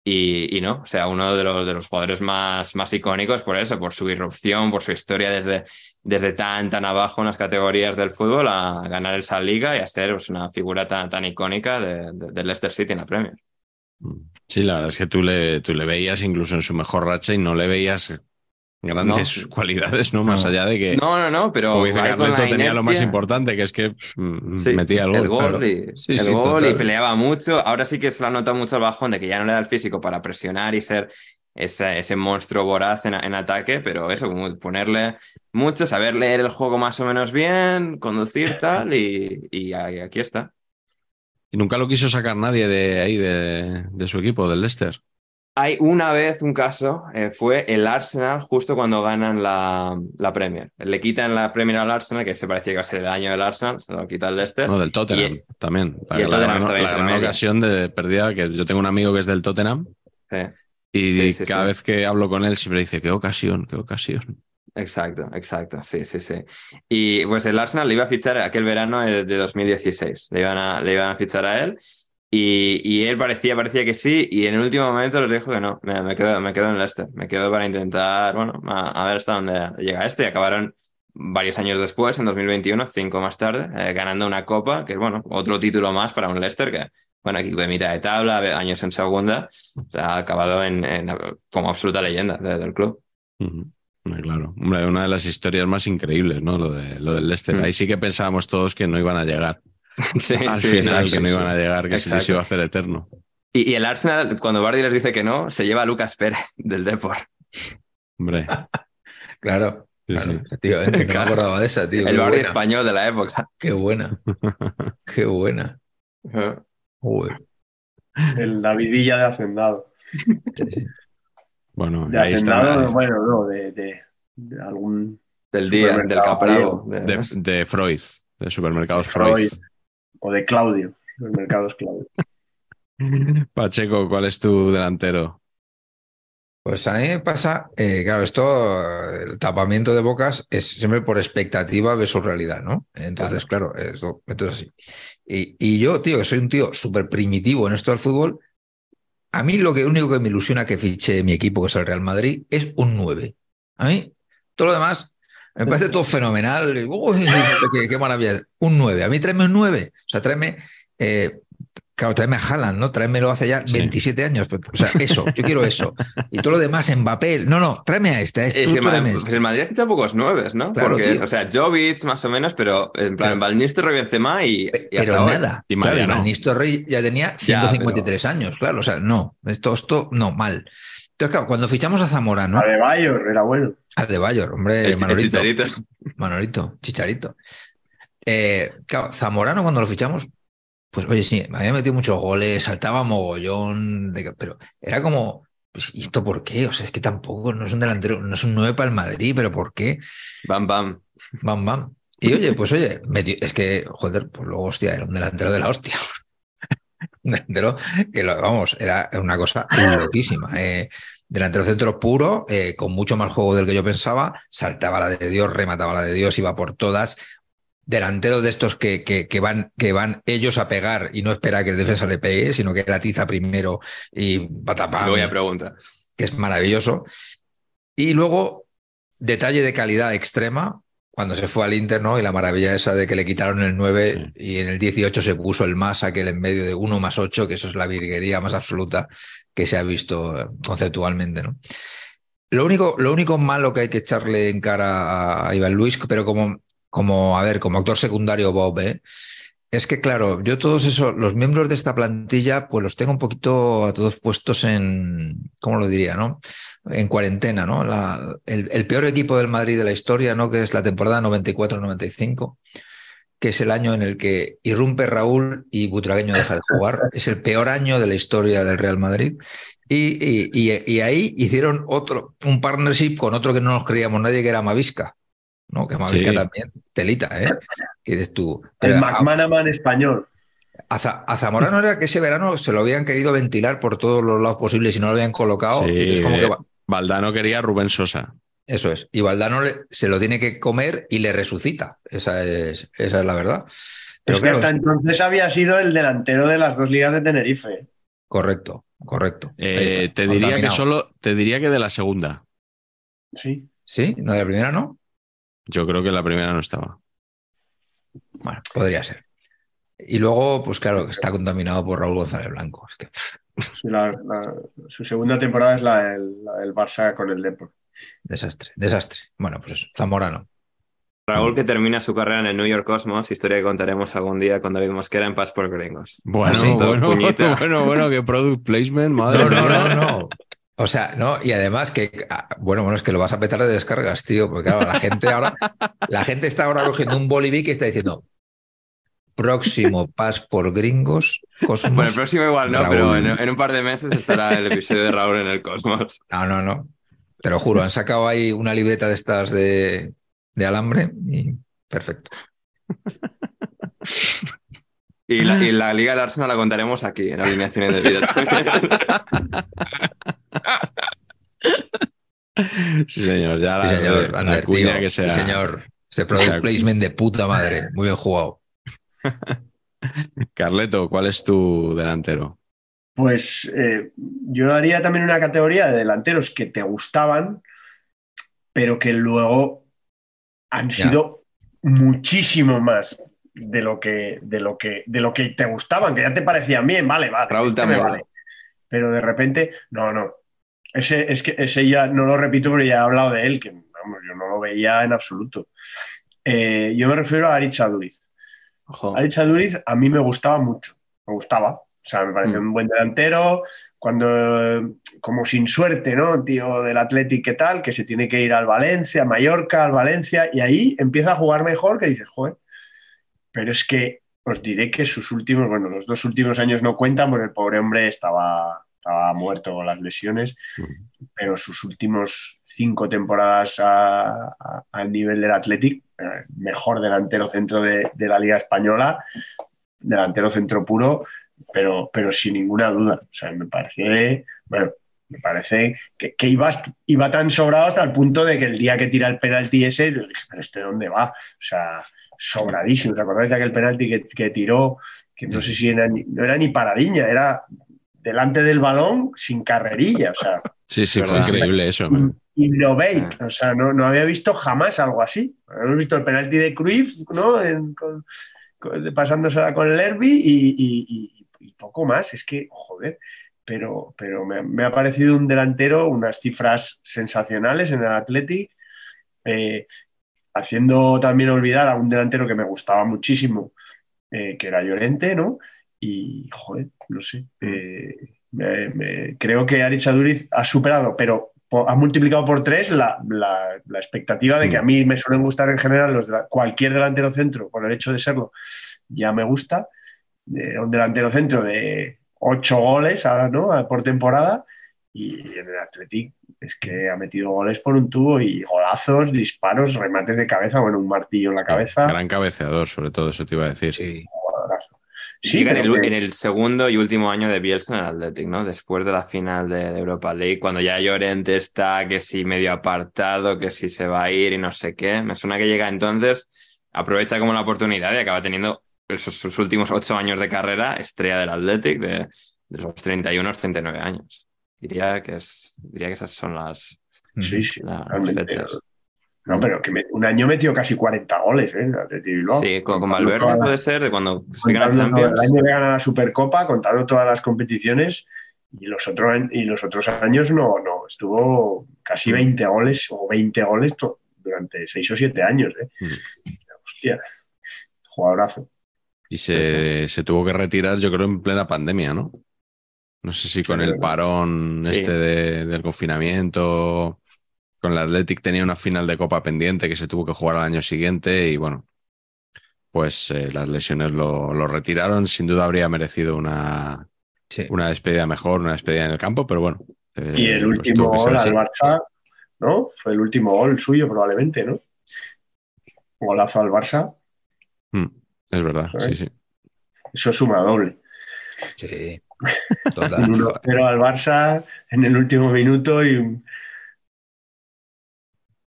Y, y no, o sea, uno de los, de los jugadores más, más icónicos por eso, por su irrupción, por su historia desde, desde tan, tan abajo en las categorías del fútbol a ganar esa liga y a ser pues, una figura tan, tan icónica de, Leicester City en la Premier. Sí, la verdad es que tú le, tú le veías incluso en su mejor racha y no le veías grandes [laughs] cualidades, ¿no? Más No. allá de que, No, no, no, pero como dice Carleto, tenía lo más importante, que es que mm, Sí, metía el gol. claro. y, Sí, el sí, gol y peleaba mucho. Ahora sí que se ha notado mucho el bajón de que ya no le da el físico para presionar y ser ese, ese monstruo voraz en, en ataque, pero eso, como ponerle mucho, saber leer el juego más o menos bien, conducir tal, y, y aquí está. Y nunca lo quiso sacar nadie de ahí, de, de su equipo, del Leicester. Hay una vez un caso, eh, fue el Arsenal justo cuando ganan la, la Premier. Le quitan la Premier al Arsenal, que se parecía que iba a ser el año del Arsenal, se lo quita el Leicester. No, del Tottenham Y- también. La, y el la Tottenham gran, la gran ocasión de pérdida, que yo tengo un amigo que es del Tottenham Sí. y Sí, sí, cada vez que hablo con él siempre dice, qué ocasión, qué ocasión. Exacto, exacto, sí, sí, sí. Y pues el Arsenal le iba a fichar aquel verano de de 2016, le iban a, le iban a fichar a él y, y él parecía, parecía que sí y en el último momento les dijo que no, me, me quedo, me quedo en Leicester, me quedo para intentar, bueno, a, a ver hasta dónde llega este y acabaron varios años después, en 2021, cinco más tarde, eh, ganando una copa, que es, bueno, otro título más para un Leicester que, bueno, equipo de mitad de tabla, años en segunda, o sea, ha acabado en, en- como absoluta leyenda de- del club. Claro, Hombre, una de las historias más increíbles, ¿no? Lo, de, lo del Leicester. Mm. Ahí sí que pensábamos todos que no iban a llegar. [laughs] Sí, Al sí, final, sí, que no sí, iban a llegar, que se les iba a hacer eterno. Y, y el Arsenal, cuando Bardi les dice que no, se lleva a Lucas Pérez [laughs] del Depor. Hombre, [laughs] Claro. sí, claro, no me acordaba de esa, tío. El Bardi buena, español de la época. Qué buena. Qué buena. Joder. El David Villa de Hacendado. Sí, sí. Bueno, De ahí Hacendado, está. bueno, no, de, de- de algún. Del día, del Capravo. de- De, de Freud, de supermercados Freud. Freud. O de Claudio. Los mercados Claudio. [laughs] Pacheco, ¿cuál es tu delantero? Pues a mí me pasa, eh, claro, esto, el tapamiento de bocas es siempre por expectativa versus realidad, ¿no? Entonces, claro, esto, esto es así. Y, y yo, tío, que soy un tío súper primitivo en esto del fútbol, a mí lo que único que me ilusiona que fiche mi equipo, que es el Real Madrid, es un 9. A mí, todo lo demás, me parece todo fenomenal. uy, [laughs] qué, qué maravilla. Un 9. A mí tráeme un 9. O sea, tráeme. eh, Claro, tráeme a Haaland, ¿no? Tráemelo hace ya Sí. 27 años. pero, O sea, eso, yo quiero eso. Y todo lo demás, Mbappé. No, no, tráeme a este, a este. Es Ma- tráeme a pues este. el Madrid ha fichado pocos nueves, ¿no? Claro, Porque, tío. o sea, Jovic más o menos, pero en plan, Pero- Van Nistelrooy, Benzema y, y Pero hasta hoy. nada. Y claro. Van Nistelrooy ya tenía Ya, 153 años, claro. O sea, no, esto, esto, no, mal. Entonces, claro, cuando fichamos a Zamorano, A de Bayor, era bueno. a De Bayor, hombre, El, el Manolito. Chicharito. Manolito, Chicharito. Eh, claro, Zamorano cuando lo fichamos, pues oye, sí, me había metido muchos goles, saltaba mogollón, de- pero era como, pues, ¿y esto por qué? O sea, es que tampoco, no es un delantero, no es un 9 para el Madrid, pero ¿por qué? Bam, bam. Bam, bam. Y oye, pues oye, metió- es que, joder, pues luego, hostia, era un delantero de la hostia. Delantero que, lo, vamos, era una cosa loquísima. [laughs] Eh, delantero centro puro, eh, con mucho más juego del que yo pensaba, saltaba la de Dios, remataba la de Dios, iba por todas. Delantero de estos que, que, que van, que van ellos a pegar y no espera que el defensa le pegue, sino que la tiza primero y patapam Luego ya pregunta. que es maravilloso. Y luego, detalle de calidad extrema, cuando se fue al Inter, ¿no? Y la maravilla esa de que le quitaron el 9 y en el 18 se puso el más, aquel en medio de 1 más 8, que eso es la virguería más absoluta que se ha visto eh, conceptualmente, ¿no? Lo único, lo único malo que hay que echarle en cara a Iván Luis, pero como, como a ver, como actor secundario Bob, ¿eh? Es que, claro, yo todos esos, los miembros de esta plantilla, pues los tengo un poquito a todos puestos en, ¿cómo lo diría, no? En cuarentena, ¿no? La- el, peor equipo del Madrid de la historia, ¿no? Que es la temporada 94-95, que es el año en el que irrumpe Raúl y Butragueño deja de jugar. Es el peor año de la historia del Real Madrid. Y- y ahí hicieron otro, un partnership con otro que no nos creíamos nadie, que era Mavisca. ¿No? Que Mavisca Sí. también, telita, ¿eh? Que dices tú. El McManaman español. a, a Zamorano era que ese verano se lo habían querido ventilar por todos los lados posibles y no lo habían colocado. Sí. es como que va- Valdano quería a Rubén Sosa. eso es. Y Valdano le- se lo tiene que comer y le resucita. Esa es, esa es la verdad. Pero es que claro, hasta entonces había sido el delantero de las dos ligas de Tenerife. correcto, correcto. Eh, está, te diría que solo, te diría que de la segunda. Sí. ¿Sí? ¿No de la primera no? Yo creo que la primera no estaba. Bueno, podría ser. Y luego, pues claro, que está contaminado por Raúl González Blanco. Es que, La, la, su segunda temporada es la del, la del Barça con el Depor. Desastre, desastre. Bueno, pues eso, Zamorano. Raúl que termina su carrera en el New York Cosmos, historia que contaremos algún día con David Mosquera en Paz por Gringos. Bueno, ¿Ah, sí? [laughs] bueno, bueno, bueno, que product placement, madre No, no, mía. no, no. O sea, no, y además que, ah, bueno, bueno, es que lo vas a petar de descargas, tío, porque claro, la gente ahora, la gente está ahora cogiendo un bolivic y está diciendo, próximo pas por gringos, Cosmos. Bueno, el próximo igual no, Raúl. pero en, en un par de meses estará el episodio de Raúl en el Cosmos. No, no, no. Te lo juro, han sacado ahí una libreta de estas de, de alambre y perfecto. Y la, y la Liga del Arsenal la contaremos aquí, en alineaciones de vida. [laughs] Sí, señor, ya la, Sí, señor, la cuña que sea. Sí, señor. Este product sea- placement de puta madre. Muy bien jugado. [laughs] Carleto, ¿cuál es tu delantero? Pues eh, yo haría también una categoría de delanteros que te gustaban, pero que luego han Ya. sido muchísimo más de lo que, de lo que, de lo que te gustaban, que ya te parecían bien, vale, vale. Raúl este me Tambo. vale. Pero de repente, no, no. Ese, es que ese ya no lo repito, pero ya he hablado de él, que vamos, yo no lo veía en absoluto. Eh, yo me refiero a Aritz Aduriz. Aritz Aduriz a mí me gustaba mucho, me gustaba. O sea, me pareció Mm. un buen delantero, cuando, como sin suerte, ¿no? Tío del Athletic, ¿qué tal? Que se tiene que ir al Valencia, a Mallorca, al Valencia, y ahí empieza a jugar mejor, que dices, joder. Pero es que os diré que sus últimos, bueno, los dos últimos años no cuentan, porque el pobre hombre estaba, estaba muerto con las lesiones, pero sus últimos cinco temporadas a- a- al nivel del Athletic, eh, mejor delantero centro de, de la Liga Española, delantero centro puro, pero, pero sin ninguna duda. O sea, me parece, bueno, me parece que, que iba, iba tan sobrado hasta el punto de que el día que tira el penalti ese, dije, pero este dónde va? O sea, sobradísimo. ¿Os acordáis de aquel penalti que, que tiró? Que no sé si era ni, no era ni paradiña, era delante del balón sin carrerilla. O sea, Sí, sí, fue increíble eso. man. Innovate, o sea, no, no había visto jamás algo así. Hemos visto el penalti de Cruyff, ¿no? En- con- con- pasándosela con el Herbie y, y- y- y poco más. Es que, joder, pero, pero me, me ha parecido un delantero, unas cifras sensacionales en el Athletic, eh, haciendo también olvidar a un delantero que me gustaba muchísimo, eh, que era Llorente, ¿no? Y, joder, no sé. eh, me- me- creo que Aritz Aduriz ha superado, pero ha multiplicado por tres la, la- la expectativa de que a mí me suelen gustar en general los de la- cualquier delantero centro, por el hecho de serlo, ya me gusta. Eh, un delantero centro de ocho goles ahora, ¿no? por temporada. Y en el Athletic es que ha metido goles por un tubo y golazos, disparos, remates de cabeza, bueno, un martillo en la cabeza. Gran cabeceador, sobre todo, eso te iba a decir. Sí. Sí, Llega en el, que- en el segundo y último año de Bielsa en el Athletic, ¿no? Después de la final de, de Europa League, cuando ya Llorente está, que si medio apartado, que si se va a ir y no sé qué. Me suena que llega entonces, aprovecha como la oportunidad y acaba teniendo esos, sus últimos ocho años de carrera, estrella del Athletic, de, de los 31 a los 39 años. Diría que, es, diría que esas son las, Sí, sí, la- las totalmente. fechas. No, pero que me- un año metió casi 40 goles, ¿eh? Sí, con, con Valverde puede ser, de cuando se gana Champions. El año que gana la Supercopa, contando todas las competiciones, y los, otros y los otros años no, no, estuvo Mm. casi 20 goles o 20 goles to- durante 6 o 7 años. ¿eh? Mm. Hostia, jugadorazo. Y se, se tuvo que retirar, yo creo, en plena pandemia, ¿no? No sé si con el parón Sí. este de- del confinamiento, con el Athletic tenía una final de Copa pendiente que se tuvo que jugar al año siguiente y bueno, pues eh, las lesiones lo, lo retiraron. Sin duda habría merecido una, Sí. una despedida mejor, una despedida en el campo, pero bueno. eh, Y el pues último gol al Barça, ¿no? Fue el último gol suyo, probablemente, ¿no? Golazo al Barça, Mm, es verdad, sí, sí. eso suma doble. Sí. Un Total. 1-0 al Barça en el último minuto y un-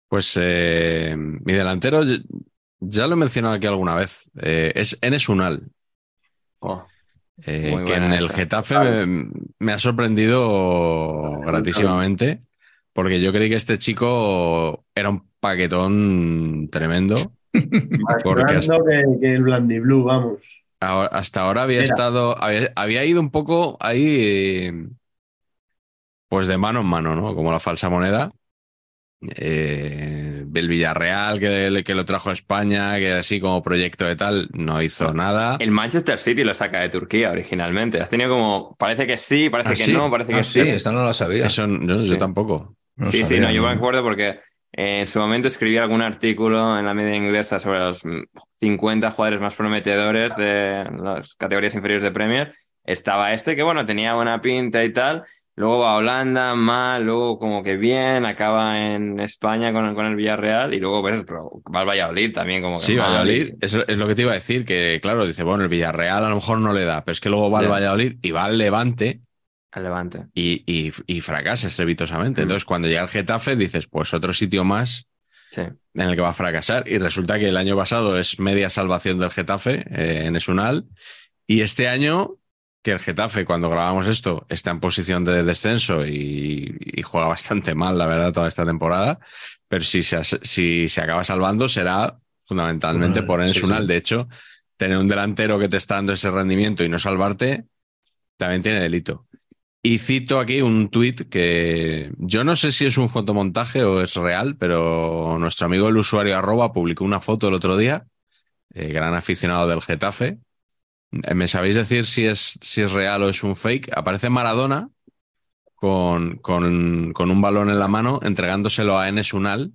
Pues eh, mi delantero, ya- lo he mencionado aquí alguna vez, eh, es Enes Unal. Oh, Eh, que en el esa. Getafe me, me ha sorprendido gratísimamente, porque yo creí que este chico era un paquetón tremendo, más [laughs] Porque que, que el Blandiblue, vamos. Ahora- hasta ahora había estado, había, había ido un poco ahí, pues de mano en mano, ¿no? Como la falsa moneda. Eh, el Villarreal, que, que lo trajo a España, que así como proyecto de tal, no hizo nada. El Manchester City lo saca de Turquía originalmente. Has tenido como. Parece que sí, parece ¿Ah, que sí? no, parece Ah, que sí, esta no la sabía. Eso yo, Sí. yo tampoco. No sí, sí, no, yo me acuerdo porque en su momento escribí algún artículo en la media inglesa sobre los mm, 50 jugadores más prometedores de las categorías inferiores de Premier. Estaba este que, bueno, tenía buena pinta y tal. Luego va a Holanda, mal, luego como que bien, acaba en España con el, con el Villarreal y luego ves, pero va al Valladolid también como que Sí, mal Valladolid, eso es lo que te iba a decir, que claro, dice, bueno, el Villarreal a lo mejor no le da, pero es que luego va al Ya. Valladolid y va al Levante al Levante. y, y, y fracasa estrepitosamente. Mm. Entonces, cuando llega el Getafe, dices, pues otro sitio más Sí. en el que va a fracasar. Y resulta que el año pasado es media salvación del Getafe eh, en Esunal. Y este año, que el Getafe, cuando grabamos esto, está en posición de descenso y, y juega bastante mal, la verdad, toda esta temporada. Pero si se, si se acaba salvando, será fundamentalmente por sí, Esunal. sí. De hecho, tener un delantero que te está dando ese rendimiento y no salvarte, también tiene delito. Y cito aquí un tuit que yo no sé si es un fotomontaje o es real, pero nuestro amigo el usuario arroba publicó una foto el otro día, eh, gran aficionado del Getafe. Eh, ¿Me sabéis decir si es, si es real o es un fake? Aparece Maradona con, con, con un balón en la mano entregándoselo a Enes Unal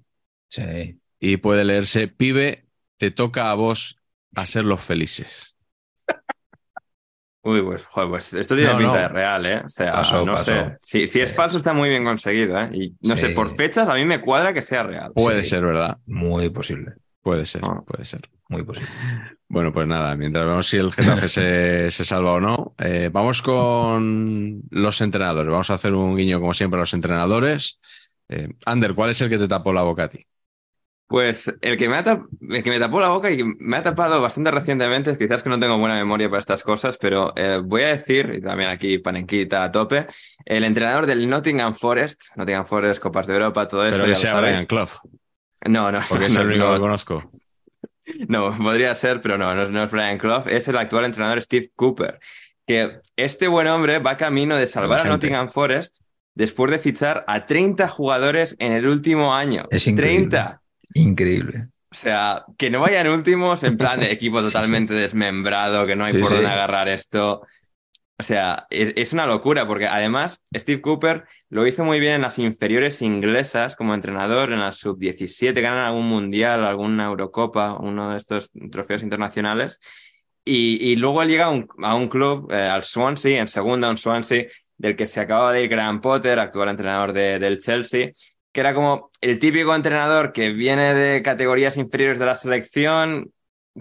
Sí. y puede leerse, pibe, te toca a vos hacer los felices. [laughs] Uy, pues, joder, pues esto tiene No, pinta no. de real, ¿eh? O sea, no sé. Si, si es falso, está muy bien conseguido, ¿eh? Y no sé, por fechas a mí me cuadra que sea real. Puede Sí. ser, ¿verdad? Muy posible. Puede ser, Ah. puede ser. Muy posible. [laughs] Bueno, pues nada, mientras vemos si el Getafe se, [laughs] se salva o no, eh, vamos con los entrenadores. Vamos a hacer un guiño, como siempre, a los entrenadores. Eh, Ander, ¿cuál es el que te tapó la boca a ti? Pues el que, me ha tap- el que me tapó la boca y me ha tapado bastante recientemente, quizás que no tengo buena memoria para estas cosas, pero eh, voy a decir, y también aquí panenquita a tope, el entrenador del Nottingham Forest, Nottingham Forest, Copas de Europa, todo eso, Pero que sea. Brian Clough, No, no, porque [laughs] no, es el único no. que conozco. No, podría ser, pero no, no es, no es Brian Clough, es el actual entrenador Steve Cooper. Que este buen hombre va camino de salvar a. Nottingham Forest después de fichar a 30 jugadores en el último año. Es increíble. 30. Increíble. O sea, que no vayan últimos en plan de [laughs] equipo totalmente desmembrado, que no hay Sí, por sí. dónde agarrar esto. O sea, es, es una locura porque además Steve Cooper lo hizo muy bien en las inferiores inglesas como entrenador, en las sub-17, ganan algún mundial, alguna Eurocopa, uno de estos trofeos internacionales. Y, y luego él llega a un, a un club, eh, al Swansea, en segunda, un Swansea, del que se acaba de ir Graham Potter, actual entrenador de- del Chelsea, que era como el típico entrenador que viene de categorías inferiores de la selección,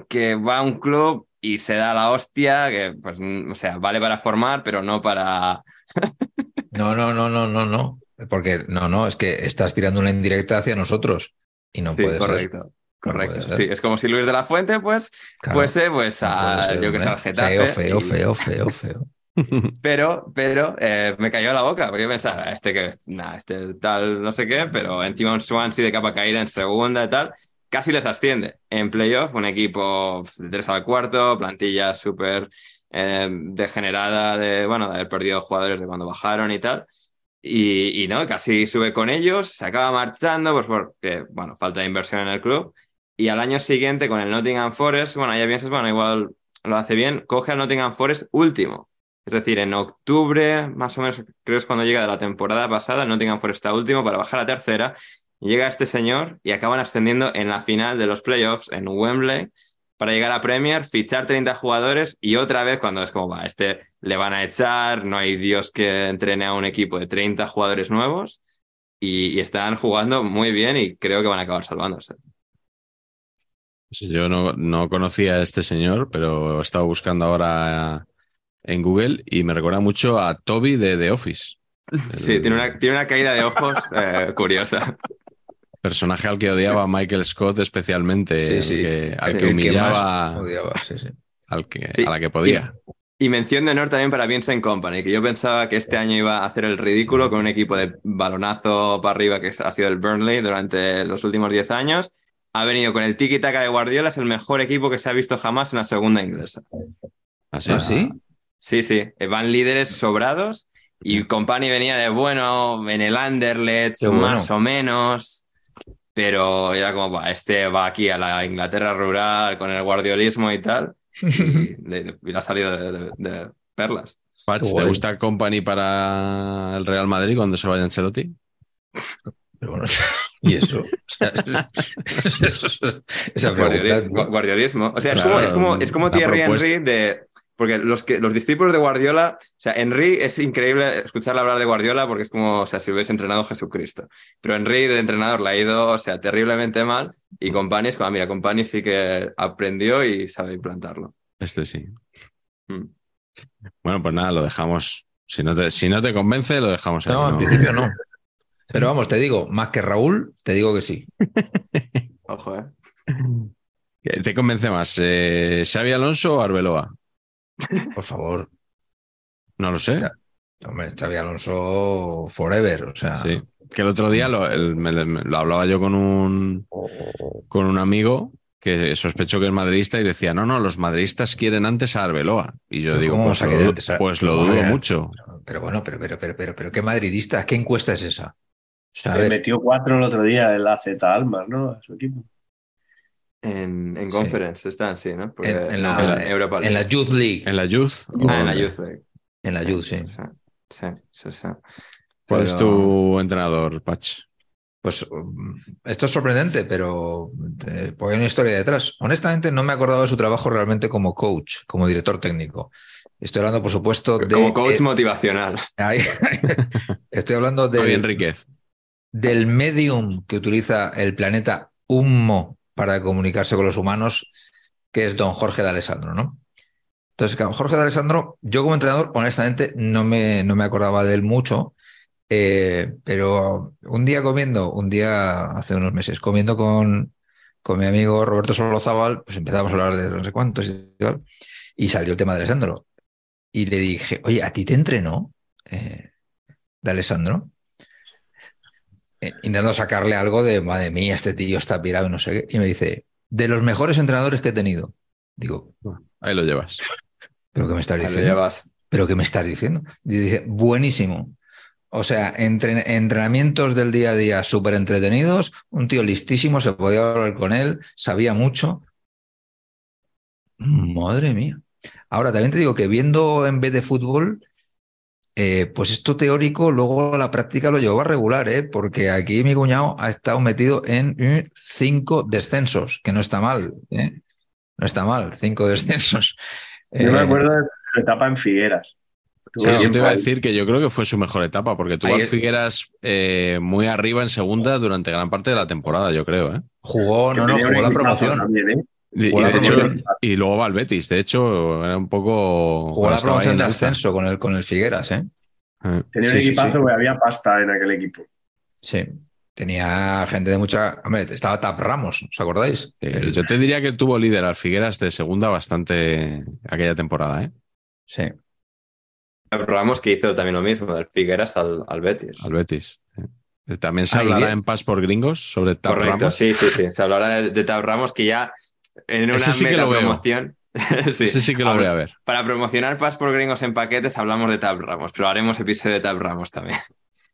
que va a un club y se da la hostia, que pues, o sea, vale para formar, pero no para... No, no, no, no, no, no. Porque no, no, es que estás tirando una indirecta hacia nosotros. Y no Sí, puede ser. correcto. No Correcto. ser. Sí, es como si Luis de la Fuente, pues, Claro, fuese pues no a, ser, yo que sé, al Getafe. Feo, feo, y- feo, feo, feo. [laughs] Pero, pero eh, me cayó la boca, porque yo pensaba, este que, nada, este tal, no sé qué, pero encima un Swansea de capa caída en segunda y tal, casi les asciende. En playoff, un equipo de 3 al cuarto, plantilla súper eh, degenerada de, bueno, de haber perdido jugadores de cuando bajaron y tal. Y, y no, casi sube con ellos, se acaba marchando, pues porque, bueno, falta de inversión en el club. Y al año siguiente, con el Nottingham Forest, bueno, ya piensas, bueno, igual lo hace bien, coge al Nottingham Forest último. Es decir, en octubre, más o menos, creo es cuando llega de la temporada pasada, el Nottingham Forest está último para bajar a tercera. Llega este señor y acaban ascendiendo en la final de los playoffs en Wembley para llegar a Premier, fichar 30 jugadores y otra vez cuando es como, va, este le van a echar, no hay Dios que entrene a un equipo de 30 jugadores nuevos y, están jugando muy bien y creo que van a acabar salvándose. Yo no, no conocía a este señor, pero he estado buscando ahora en Google y me recuerda mucho a Toby de The Office. [laughs] Sí, tiene una, tiene una caída de ojos [laughs] eh, curiosa. personaje al que odiaba a Michael Scott especialmente, Sí, al sí. que, al Sí, que humillaba más odiaba, sí, sí. al que, Sí. a la que podía. Y mención de honor también para Vincent Company, que yo pensaba que este año iba a hacer el ridículo Sí. con un equipo de balonazo para arriba que ha sido el Burnley durante los últimos 10 años. Ha venido con el tiki-taka de Guardiola, es el mejor equipo que se ha visto jamás en la segunda inglesa. Así. ¿Ah, sí? Sí, sí. Van líderes sobrados y Company venía de bueno en el Anderlecht, bueno. más o menos. Pero era como, "Buah, este va aquí a la Inglaterra rural con el guardiolismo y tal. Y [laughs] ha salido de, de- de perlas. Qué ¿te gusta Company para el Real Madrid cuando se vaya Ancelotti? Pero bueno, [laughs] y eso. O sea, eso- eso- esa Guardioli- pregunta, guardiolismo. O sea, es, como, es, como, es como la Thierry propuesta. Henry de. Porque los, que, los discípulos de Guardiola, o sea, Henry es increíble escucharle hablar de Guardiola porque es como, o sea, si hubiese entrenado Jesucristo. Pero Henry de entrenador le ha ido, o sea, terriblemente mal y Company es como, ah, mira, Company sí que aprendió y sabe implantarlo. Este sí. Mm. Bueno, pues nada, lo dejamos. Si no te, si no te convence, lo dejamos ahí. No, en ¿no? principio no. Pero vamos, te digo, más que Raúl, te digo que sí. Ojo, ¿eh? ¿Qué [laughs] ¿Te convence más? Eh, ¿Xavi Alonso o Arbeloa? Por favor. No lo sé. Hombre, Xavi Alonso forever. O sea, Sí. Que el otro día lo, el- me- me- lo hablaba yo con un, con un amigo que sospecho que es madridista y decía, no, no, los madridistas quieren antes a Arbeloa. Y yo digo, ¿cómo pues, lo, pues lo dudo mucho. pero bueno, pero, pero, pero, pero, pero, qué madridista, ¿qué encuesta es esa? O sea, a Le ver, metió cuatro el otro día el AZ Almas, ¿no? A su equipo. En, en Sí. Conference están, sí, ¿no? Porque- en, en la, en Europa en la. Youth League. ¿En la Youth? Ah, en la Youth League. En la Youth, sí. Sí, sí, sí, sí. ¿Cuál es tu entrenador, Patch? Pues esto es sorprendente, pero eh, hay una historia detrás. Honestamente, no me he acordado de su trabajo realmente como coach, como director técnico. Estoy hablando, por supuesto, de. Como coach eh, motivacional. ahí- [laughs] estoy hablando de, Enríquez. del medium que utiliza el planeta Humo para comunicarse con los humanos, que es don Jorge de Alessandro, ¿no? Entonces, Jorge de Alessandro, yo como entrenador, honestamente, no me, no me acordaba de él mucho, eh, pero un día comiendo, un día hace unos meses, comiendo con, con mi amigo Roberto Solozábal, pues empezamos a hablar de no sé cuántos y tal, y salió el tema de Alessandro. Y le dije, oye, ¿a ti te entrenó eh, de Alessandro? Eh, intentando sacarle algo de, madre mía, este tío está pirado y no sé qué. Y me dice, de los mejores entrenadores que he tenido. Digo, Ahí lo llevas. [laughs] ¿pero qué me estás Ahí lo diciendo? llevas. ¿Pero qué me estás diciendo? Y dice, buenísimo. O sea, entren- entrenamientos del día a día súper entretenidos, un tío listísimo, se podía hablar con él, sabía mucho. Madre mía. Ahora, también te digo que viendo en vez de fútbol, eh, pues esto teórico, luego a la práctica lo llevó a regular, ¿eh? porque aquí mi cuñado ha estado metido en eh, cinco descensos, que no está mal, ¿eh? No está mal, cinco descensos. Yo me Eh, acuerdo de su etapa en Figueras. Sí, eso te iba a decir que yo creo que fue su mejor etapa, porque tuvo Ahí- a Figueras eh, muy arriba en segunda durante gran parte de la temporada, yo creo. ¿eh? Jugó, Que no, no, jugó la promoción. también, ¿eh? Y, Jugó y la de hecho, promoción. y luego va al Betis. De hecho, era un poco. Jugó la promoción en de ascenso con el, con el Figueras, ¿eh? Eh, Tenía Sí, un equipazo, sí. había pasta en aquel equipo. Sí. Tenía gente de mucha. Hombre, estaba Tap Ramos, ¿os acordáis? El- Yo te diría que tuvo líder al Figueras de segunda bastante aquella temporada. ¿eh? Sí. Ramos que hizo también lo mismo, del Figueras al, al Betis. Al Betis. eh. También se hablará bien. en Paz por Gringos sobre Tap Correcto, Ramos. sí, sí, sí. Se hablará de, de Tab Ramos que ya en una sí promoción. [laughs] sí, Ese sí que lo voy a ver. Para promocionar Pas por Gringos en paquetes hablamos de Tab Ramos, pero haremos episodio de Tab Ramos también.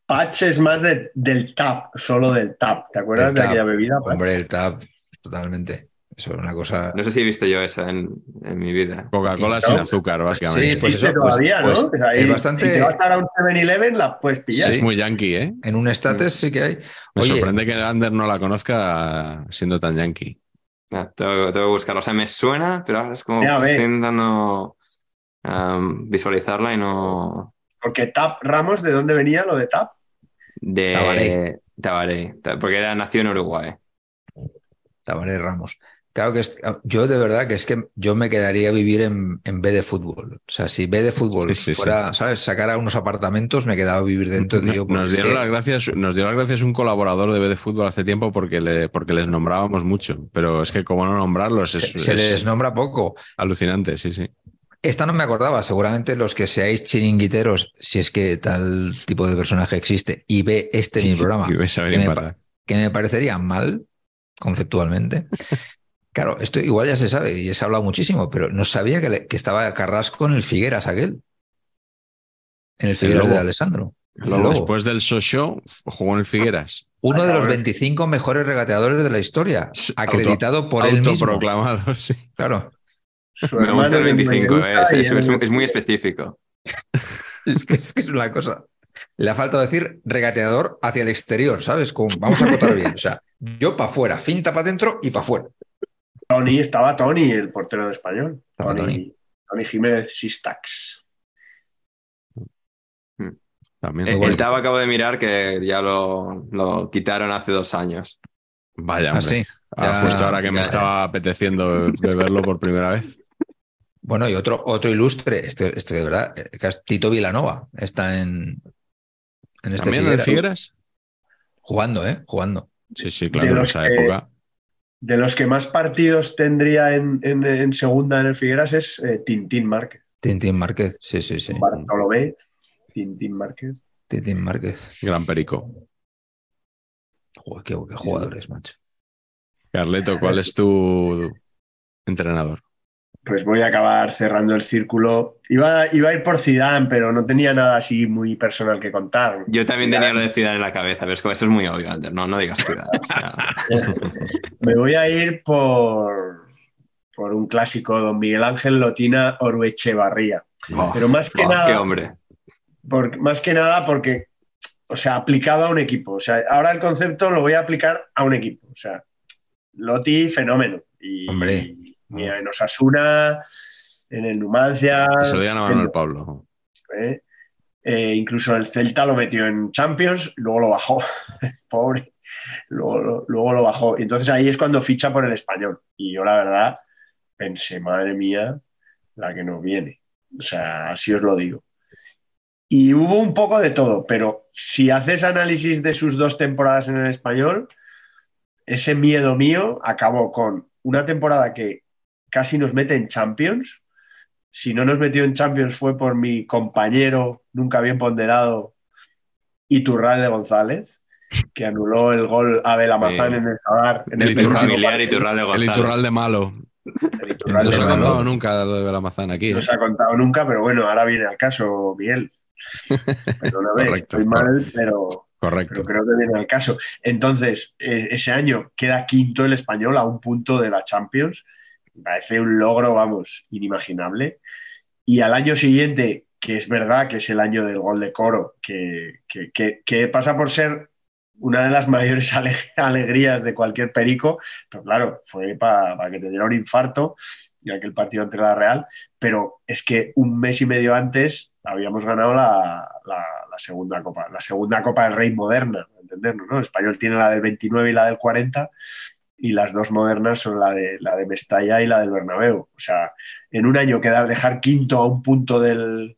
Patch es más de- del tap, solo del tap. ¿Te acuerdas de tap. aquella bebida? Patch? Hombre, el Tap, totalmente. Eso es una cosa. No sé si he visto yo eso en, en mi vida. Coca-Cola sin azúcar, básicamente. Sí, pues Existe eso, pues- todavía, ¿no? pues ahí, es bastante- Si te vas a un 7-Eleven, la puedes pillar. Es Sí. muy yankee, ¿eh? En un estatus sí que hay. Me Oye, sorprende que Ander no la conozca siendo tan yankee. Tengo, tengo que buscarlo. O sea, me suena, pero ahora es como Ya, estoy intentando um, visualizarla y no. Porque tap Ramos, ¿de dónde venía lo de tap? De Tabaré. Tabaré, ta- porque era nació en Uruguay. Tabaré Ramos. Claro que es- yo de verdad que es que yo me quedaría a vivir en, en B de fútbol. O sea, si B de fútbol Sí, sí, fuera, ¿sabes? Sacar a unos apartamentos, me quedaba a vivir dentro. tío, porque Nos dieron las gracias, nos dio las gracias un colaborador de B de Fútbol hace tiempo porque, le, porque les nombrábamos mucho. Pero es que como no nombrarlos es, se, se es les nombra poco. alucinante, sí, sí. Esta no me acordaba. Seguramente los que seáis chiringuiteros, si es que tal tipo de personaje existe, y ve este [laughs] mi programa, que me, que me parecería mal, conceptualmente. Claro, esto igual ya se sabe y se ha hablado muchísimo, pero no sabía que, le- que estaba Carrasco en el Figueras aquel. En el Figueras de. Alessandro. Luego, después del show jugó en el Figueras. Uno de los Cabrón. 25 mejores regateadores de la historia, acreditado por él mismo. Autoproclamado, sí. Claro. Me gusta el hermano es 25, Mendoza eh, es, es- es- es muy específico. [laughs] Es que, es que es una cosa. Le ha faltado decir regateador hacia el exterior, ¿sabes? Como, vamos a acotar bien. O sea, yo para afuera, finta para adentro y para afuera. Tony, estaba Tony, el portero de español. Estaba Tony, Tony Jiménez Sistax. También. El, bueno. el Taba acabo de mirar que ya lo, lo quitaron hace dos años. Vaya. Ah, Ya- justo ahora que me ya- estaba apeteciendo beberlo por primera vez. Bueno, y otro, otro ilustre, este, este de verdad, eh, que es Tito Vilanova. Está en, en este ¿También en el Figueras. Figueras? Jugando, ¿eh? Jugando. Sí, sí, claro, en esa que- época. De los que más partidos tendría en, en- en segunda en el Figueras es eh, Tintín Márquez. Tintín Márquez. Sí, sí, sí. Bartolomé, Tintín Márquez. Tintín Márquez. Gran Perico. Joder, qué, qué jugadores, macho. Carleto, ¿cuál es tu entrenador? Pues voy a acabar cerrando el círculo. Iba, iba a ir por Zidane, pero no tenía nada así muy personal que contar. Yo también tenía lo de Zidane en la cabeza, pero es como eso es muy obvio, Ander. No, no digas Zidane. o sea, [laughs] Me voy a ir por, por un clásico, don Miguel Ángel Lotina Oruechevarría. oh, Pero más que oh, nada- Qué hombre. Por- más que nada porque, o sea, aplicado a un equipo. O sea, ahora el concepto lo voy a aplicar a un equipo. O sea, Loti, fenómeno. Y, Hombre. Y en Osasuna, en el Numancia. Se lo Manuel en- Pablo. ¿eh? Eh, incluso el Celta lo metió en Champions, luego lo bajó, [laughs] pobre, luego, lo- luego lo bajó. Entonces ahí es cuando ficha por el español. Y yo la verdad pensé, madre mía, la que nos viene. O sea, así os lo digo. Y hubo un poco de todo, pero si haces análisis de sus dos temporadas en el español, ese miedo mío acabó con una temporada que casi nos mete en Champions. Si no nos metió en Champions fue por mi compañero, nunca bien ponderado, Iturralde González, que anuló el gol Abel Amazán Sí. en el Sadar. En El el Tu Iturralde- El malo. No se ha malo. contado nunca lo de Belamazán aquí. No ¿eh? se ha contado nunca, pero bueno, ahora viene al caso, Miguel. Perdóname, Correcto, estoy mal, pero, Correcto. pero creo que viene al caso. Entonces, eh, ese año queda quinto el español a un punto de la Champions. Parece un logro, vamos, inimaginable. Y al año siguiente, que es verdad que es el año del gol de Coro, que, que- que- que pasa por ser una de las [laughs] mayores ale- alegrías de cualquier perico, pero claro, fue para que te diera un infarto y aquel partido ante la Real, pero es que un mes y medio antes habíamos ganado la, la- la segunda Copa, la segunda Copa del Rey moderna, entendernos, ¿no? El español tiene la del 29 y la del 40 y las dos modernas son la de, la de Mestalla y la del Bernabéu. O sea, en un año quedar, dejar quinto a un punto del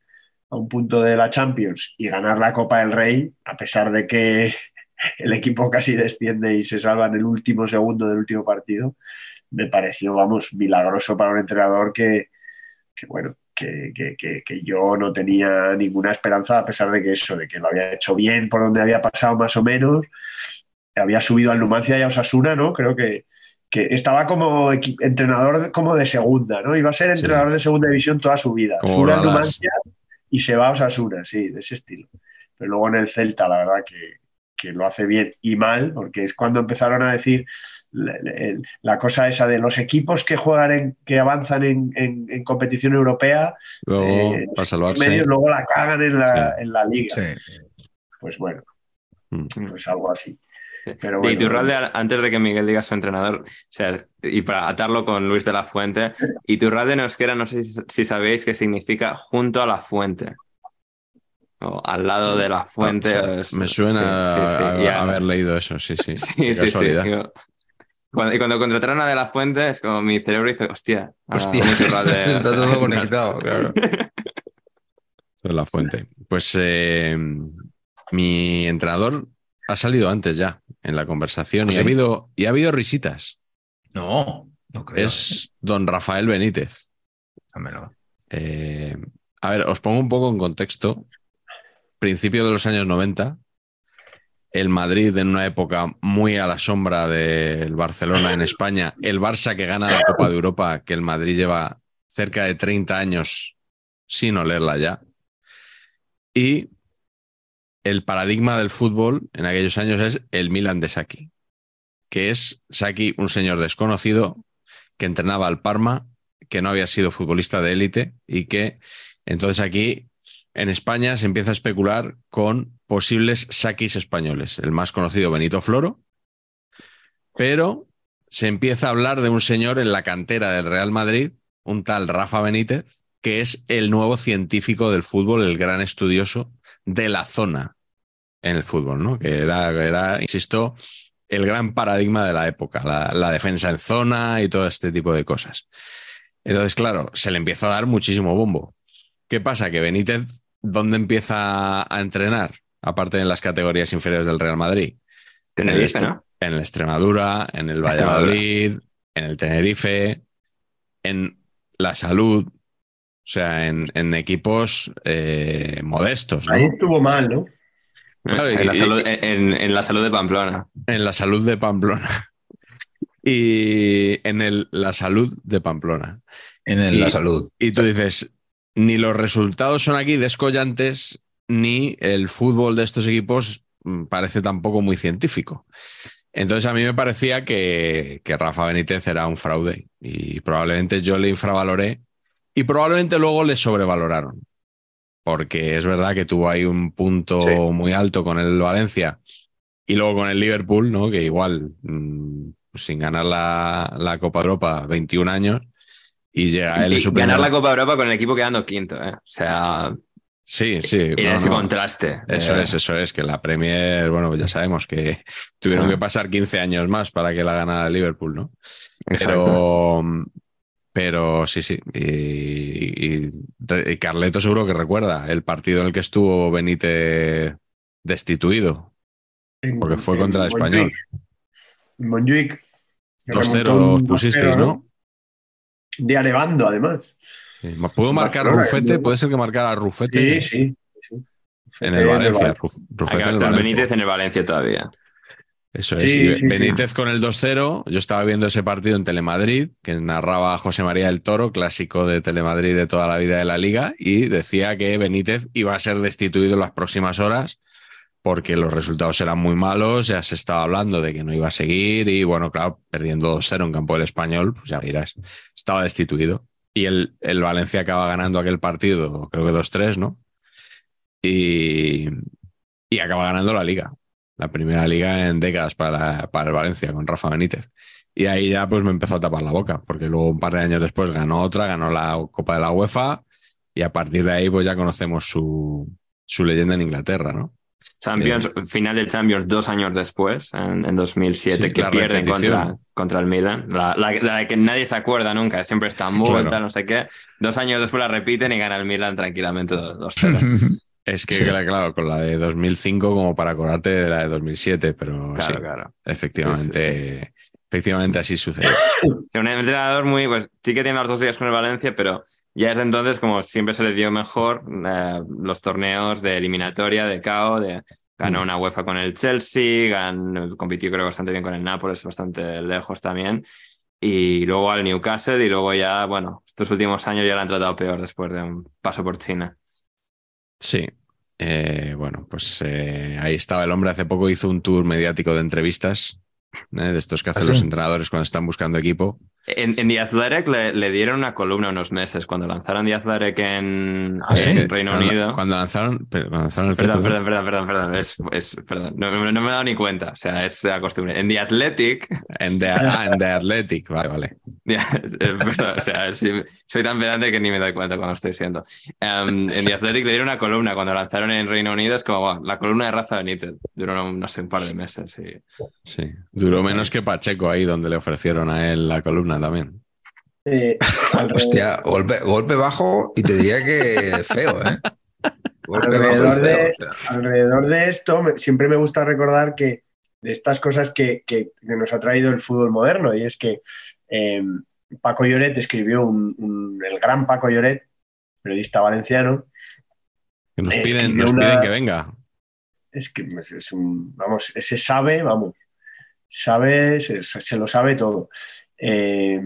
a un punto de la Champions y ganar la Copa del Rey, a pesar de que el equipo casi desciende y se salva en el último segundo del último partido, me pareció, vamos, milagroso para un entrenador que, que bueno, que, que- que- que yo no tenía ninguna esperanza, a pesar de que eso, de que lo había hecho bien por donde había pasado más o menos, había subido al Numancia y a Osasuna, ¿no? Creo que, que estaba como entrenador de- como de segunda, ¿no? Iba a ser Sí. entrenador de segunda división toda su vida. Como Sube al. Numancia y se va a Osasuna, sí, de ese estilo. Pero luego en el Celta, la verdad que, que lo hace bien y mal, porque es cuando empezaron a decir la, la- la cosa esa de los equipos que juegan, en, que avanzan en, en- en competición europea, Luego, eh, para los salvarse. medios luego la cagan en la, Sí. en la liga. Sí. Pues bueno, Mm. pues algo así. Pero Y bueno, Iturralde, antes de que Miguel diga su entrenador, o sea, y para atarlo con Luis de la Fuente, Iturralde en euskera, no sé si, si sabéis qué significa junto a la fuente. O al lado de la fuente. Ah, o sea, es- me suena sí, sí, sí, a- y a haber leído eso, sí, sí. [laughs] Sí, sí, sí. casualidad. Digo, Cuando, y cuando contrataron a De La Fuente, es como mi cerebro dice, hostia, Hostia, [laughs] Iturralde, está o sea, todo [laughs] conectado, claro. Eso es la fuente. Pues eh, mi entrenador ha salido antes ya en la conversación y, ¿Ah, ha habido, y ha habido risitas. No, no creo. Es don Rafael Benítez. Dámelo. Eh, a ver, os pongo un poco en contexto. Principio de los años 90. el Madrid en una época muy a la sombra del Barcelona en España, el Barça que gana la Copa de Europa, que el Madrid lleva cerca de 30 años sin olerla ya. Y el paradigma del fútbol en aquellos años es el Milan de Saki, que es Saki un señor desconocido que entrenaba al Parma, que no había sido futbolista de élite y que entonces aquí en España se empieza a especular con posibles Sakis españoles. El más conocido Benito Floro, pero se empieza a hablar de un señor en la cantera del Real Madrid, un tal Rafa Benítez, que es el nuevo científico del fútbol, el gran estudioso de la zona en el fútbol, ¿no? Que era, era insisto, el gran paradigma de la época, la, la, defensa en zona y todo este tipo de cosas. Entonces, claro, se le empieza a dar muchísimo bombo. ¿Qué pasa? Que Benítez, ¿dónde empieza a entrenar? Aparte en las categorías inferiores del Real Madrid. En el, ¿no? en el Extremadura, en el Valladolid, en el Tenerife, en la Salud, o sea, en, en equipos eh, modestos. ¿no? Ahí estuvo mal, ¿no? Claro, en, y, la salud, en, en, la salud, de Pamplona. En la salud de Pamplona. [laughs] Y en el, la salud de Pamplona. En el, y, la salud. Y tú dices, ni los resultados son aquí descollantes, ni el fútbol de estos equipos parece tampoco muy científico. Entonces a mí me parecía que, que, Rafa Benítez era un fraude y probablemente yo le infravaloré y probablemente luego le sobrevaloraron. Porque es verdad que tuvo ahí un punto sí. muy alto con el Valencia y luego con el Liverpool, ¿no? Que igual, mmm, sin ganar la, la, Copa Europa, 21 años, y llega él y Ganar la Copa Europa con el equipo quedando quinto, ¿eh? O sea, Sí, sí. Y no, ese no. contraste. Eso eh. es, eso es, que la Premier, bueno, pues ya sabemos que tuvieron sí. que pasar 15 años más para que la ganara el Liverpool, ¿no? Pero, pero sí, sí. Y, y, y, Carleto seguro que recuerda el partido en el que estuvo Benítez destituido. Porque fue contra el español. Montjuic. 2-0 pusisteis, ¿no? De Alevando, además. Sí. ¿Puedo marcar Barcelona, Rufete? ¿Puede ser que marcara Rufete? Sí, sí. sí. En el Valencia. Rufete en el Valencia. Benítez en el Valencia todavía. Eso es. Sí, sí, Benítez con el 2-0. Yo estaba viendo ese partido en Telemadrid, que narraba José María del Toro, clásico de Telemadrid de toda la vida de la liga, y decía que Benítez iba a ser destituido en las próximas horas porque los resultados eran muy malos, ya se estaba hablando de que no iba a seguir y bueno, claro, perdiendo 2-0 en campo del español, pues ya dirás, estaba destituido. Y el, el Valencia acaba ganando aquel partido, creo que 2-3, ¿no? Y, y acaba ganando la liga la primera liga en décadas para, para, el Valencia con Rafa Benítez. Y ahí ya pues me empezó a tapar la boca, porque luego un par de años después ganó otra, ganó la Copa de la UEFA y a partir de ahí pues ya conocemos su, su leyenda en Inglaterra, ¿no? Champions, eh, final de Champions dos años después, en, en 2007, sí, que pierden contra, contra el Milan. La, la, la, que nadie se acuerda nunca, siempre está en vuelta, claro. no sé qué. Dos años después la repiten y gana el Milan tranquilamente 2-0. [laughs] Es que, sí. claro, con la de 2005 como para acordarte de la de 2007, pero claro, sí, claro. efectivamente, sí, efectivamente así sucede. [coughs] Un entrenador muy, pues sí que tiene los dos días con el Valencia, pero ya desde entonces, como siempre se le dio mejor eh, los torneos de eliminatoria, de KO, de, ganó una UEFA con el Chelsea, ganó, compitió creo bastante bien con el Nápoles, bastante lejos también, y luego al Newcastle, y luego ya, bueno, estos últimos años ya lo han tratado peor después de un paso por China. Sí. Eh, bueno, pues eh, ahí estaba el hombre. Hace poco hizo un tour mediático de entrevistas, ¿eh? de estos que hacen ¿Ah, sí? los entrenadores cuando están buscando equipo. En, en The Athletic le, le, dieron una columna unos meses cuando lanzaron The Athletic en, ¿Ah, sí? en Reino cuando, Unido. Cuando lanzaron, cuando lanzaron el Perdón, perdón, perdón, perdón, perdón. Es, es, perdón. No, no, me he dado ni cuenta. O sea, es la costumbre. En The Athletic. En The, ah, en The Athletic, vale, vale. [laughs] perdón, o sea, sí, soy tan pedante que ni me doy cuenta cuando estoy siendo. Um, en The Athletic le dieron una columna cuando lanzaron en Reino Unido. Es como, wow, la columna de Rafa Benítez. Duró, no sé, un par de meses. Sí, sí. duró menos que Pacheco ahí, donde le ofrecieron a él la columna también. Eh, [laughs] Hostia, golpe, golpe, bajo y te diría que [laughs] feo, ¿eh? Alrededor, de, feo, alrededor, de, esto, siempre me gusta recordar que de estas cosas que, que, que nos ha traído el fútbol moderno, y es que eh, Paco Lloret escribió un, un, el gran Paco Lloret, periodista valenciano. Que nos piden, nos una, piden que venga. es que es un, vamos, ese sabe, vamos, sabe, se, se lo sabe todo. Eh,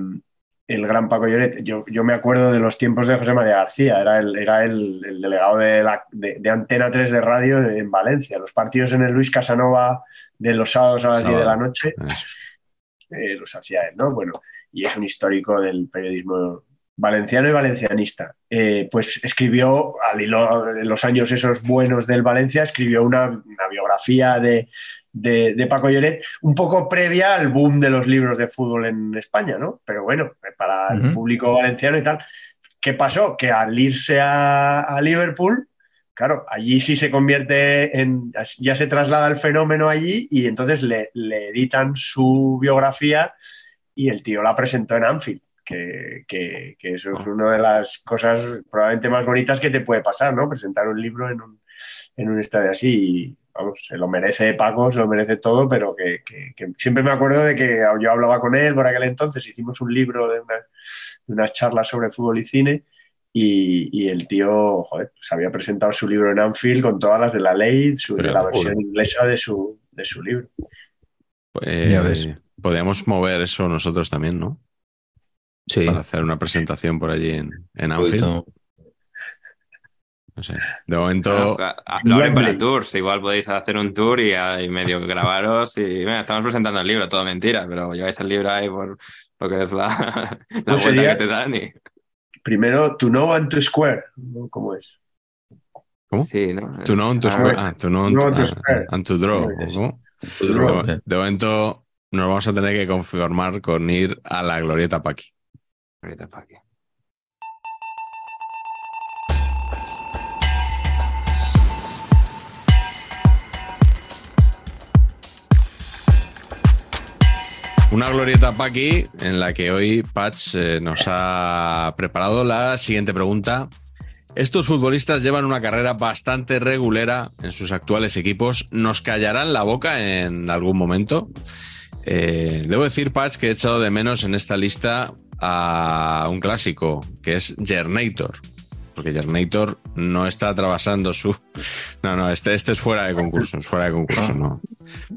el gran Paco Lloret, yo, yo, me acuerdo de los tiempos de José María García, era el, era el, el delegado de, la, de, de, Antena 3 de radio en Valencia. Los partidos en el Luis Casanova de los sábados a las Sábado. 10 de la noche eh, los hacía él, ¿no? Bueno, y es un histórico del periodismo valenciano y valencianista. Eh, pues escribió, al hilo de los años esos buenos del Valencia, escribió una, una biografía de, de, de, Paco Lloret, un poco previa al boom de los libros de fútbol en España, ¿no? Pero bueno, para uh -huh. el público valenciano y tal. ¿Qué pasó? Que al irse a, a, Liverpool, claro, allí sí se convierte en. ya se traslada el fenómeno allí y entonces le, le editan su biografía y el tío la presentó en Anfield. Que, que, que, eso es una de las cosas probablemente más bonitas que te puede pasar, ¿no? Presentar un libro en un, en un estadio así. Y, vamos, se lo merece Paco, se lo merece todo, pero que, que, que, siempre me acuerdo de que yo hablaba con él por aquel entonces, hicimos un libro de, una, de unas charlas sobre fútbol y cine. Y, y, el tío, joder, pues había presentado su libro en Anfield con todas las de la ley, su, de la versión joder. inglesa de su, de su libro. Pues, ya ves. Podríamos mover eso nosotros también, ¿no? Sí. Para hacer una presentación por allí en, en Anfield. No. No. sé. De momento. Bueno, lo abren para el tour. Igual podéis hacer un tour y, y medio grabaros. Y bueno, estamos presentando el libro, todo mentira, pero lleváis el libro ahí por lo que es la, [laughs] la pues vuelta que te dan. Y... Primero, to know and to square. ¿Cómo es? ¿Cómo? Sí, ¿no? To know and to ah, square. Ah, to know and, to, to, square. and to draw. ¿Cómo? To draw. De, de momento nos vamos a tener que conformar con ir a la Glorieta Paqui. Glorieta Paqui. Una glorieta Paqui en la que hoy Patch eh, nos ha preparado la siguiente pregunta. Estos futbolistas llevan una carrera bastante regulera en sus actuales equipos. ¿Nos callarán la boca en algún momento? Eh, debo decir, Patch, que he echado de menos en esta lista a un clásico, que es Gernator. Porque Gernator no está atravesando su. No, no, este, este es fuera de concurso, es fuera de concurso, no.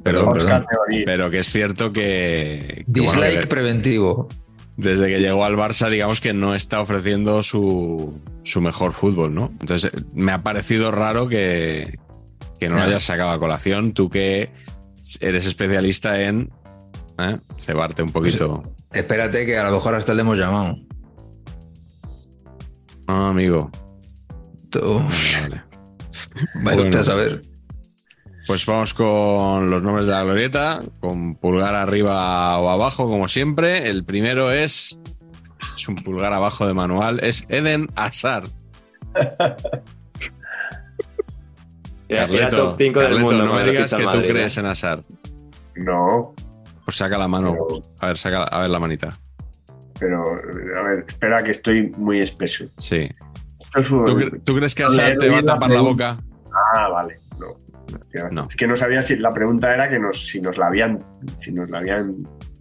Pero, perdón, pero que es cierto que. que Dislike bueno, preventivo. Desde que llegó al Barça, digamos que no está ofreciendo su, su mejor fútbol, ¿no? Entonces, me ha parecido raro que, que no lo hayas sacado a colación. Tú que eres especialista en ¿eh? cebarte un poquito. Pues, espérate, que a lo mejor hasta le hemos llamado. Ah, amigo. Tú. Vale. vale bueno, a saber. Pues vamos con los nombres de la glorieta, con pulgar arriba o abajo, como siempre. El primero es. Es un pulgar abajo de manual. Es Eden Hazard. [laughs] Carleto, top 5 del mundo. No me digas que Madrid, tú crees en Hazard. No. Pues saca la mano. A ver, saca a ver la manita. Pero, a ver, espera que estoy muy espeso. Sí. ¿Tú, ¿Tú, crees que Hazard te va a tapar la boca? Ah, vale. No. No. Es que no sabía si la pregunta era que nos, si nos la habían, si nos la habían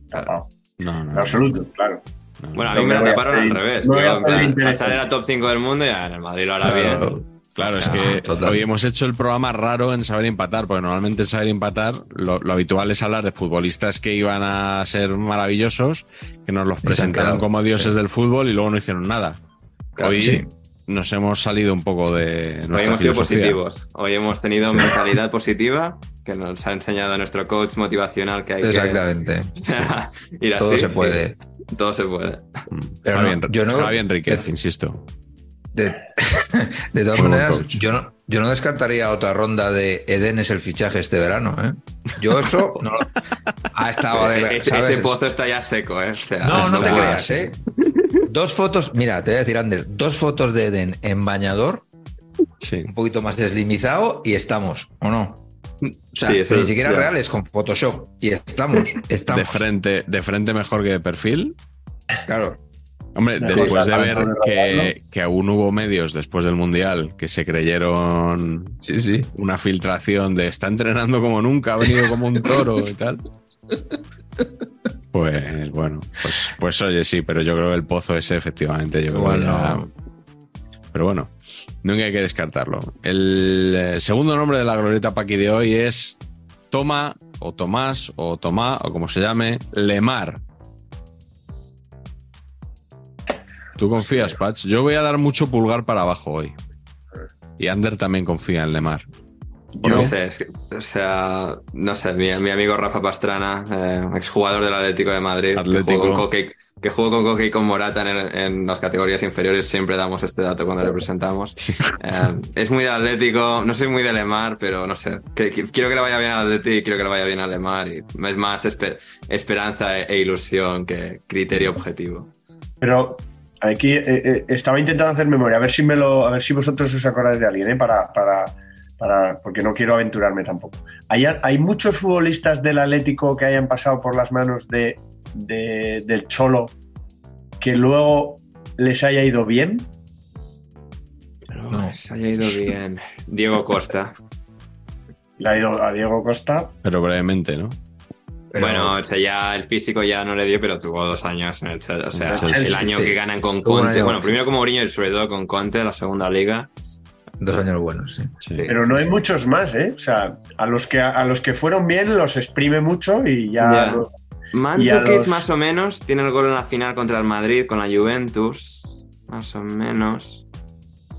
tapado. No, no. En absoluto, claro. No, bueno, a mí me la taparon al revés. No Hazard era top 5 del mundo y en el Madrid lo hará claro. bien. Claro, o sea, es que total. hoy hemos hecho el programa raro en saber empatar, porque normalmente en saber empatar lo, lo, habitual es hablar de futbolistas que iban a ser maravillosos, que nos los presentaron como dioses del fútbol y luego no hicieron nada. Claro, hoy sí. nos hemos salido un poco de nuestra Hoy hemos sido positivos. Hoy hemos tenido sí. mentalidad positiva que nos ha enseñado nuestro coach motivacional que hay Exactamente. que [laughs] ir Todo se puede. Todo se puede. Pero no, yo no, Javi Enriquez, insisto. De, [laughs] de todas maneras, yo no, yo no, descartaría otra ronda de Eden es el fichaje este verano. ¿eh? Yo eso no, ha estado de ese, ese, pozo está ya seco. ¿eh? O sea, no, no te creas. ¿eh? Dos fotos, mira, te voy a decir, Ander, dos fotos de Eden en bañador, sí. un poquito más deslimizado y estamos, ¿o no? O sea, sí, ni siquiera reales con Photoshop y estamos, estamos. De frente, de frente mejor que de perfil. Claro. Hombre, sí, después de ver que, que, aún hubo medios después del Mundial que se creyeron sí, sí. una filtración de está entrenando como nunca, ha venido como un toro y tal. Pues bueno, pues, pues oye, sí, pero yo creo que el pozo ese efectivamente, yo creo Igual que ya... Pero bueno, nunca hay que descartarlo. El eh, segundo nombre de la glorieta Paqui de hoy es Toma, o Tomás, o Tomá, o como se llame, Lemar. ¿Tú confías, Patch? Yo voy a dar mucho pulgar para abajo hoy. Y Ander también confía en Lemar. No sé, es que, o sea, no sé, mi, mi amigo Rafa Pastrana, eh, exjugador del Atlético de Madrid, que Atlético. jugó, con Coque, que jugó con Coque y con Morata en, en las categorías inferiores, siempre damos este dato cuando le presentamos. Eh, es muy del Atlético, no soy muy de Lemar, pero no sé, que- que quiero que le vaya bien al Atlético y quiero que le vaya bien a Lemar, y es más esper- esperanza e, e ilusión que criterio objetivo. Pero aquí eh, eh, estaba intentando hacer memoria, a ver si me lo, a ver si vosotros os acordáis de alguien, ¿eh? para, para, para, porque no quiero aventurarme tampoco. ¿Hay, hay muchos futbolistas del Atlético que hayan pasado por las manos de, de- del Cholo que luego les haya ido bien. No. Se haya ido bien. Diego Costa. Le ha ido a Diego Costa. Pero brevemente, ¿no? Pero- bueno, o sea, ya el físico ya no le dio, pero tuvo dos años en el Chelsea. O sea, el Chelsea, el año sí. que ganan con Conte. Bueno, primero como Mourinho y sobre todo con Conte, la segunda liga. Dos años buenos, sí. Sí. Pero no hay muchos más, ¿eh? O sea, a los que, a los que fueron bien los exprime mucho y ya. Ya. los- Mandzukic los- más o menos tiene el gol en la final contra el Madrid con la Juventus. Más o menos.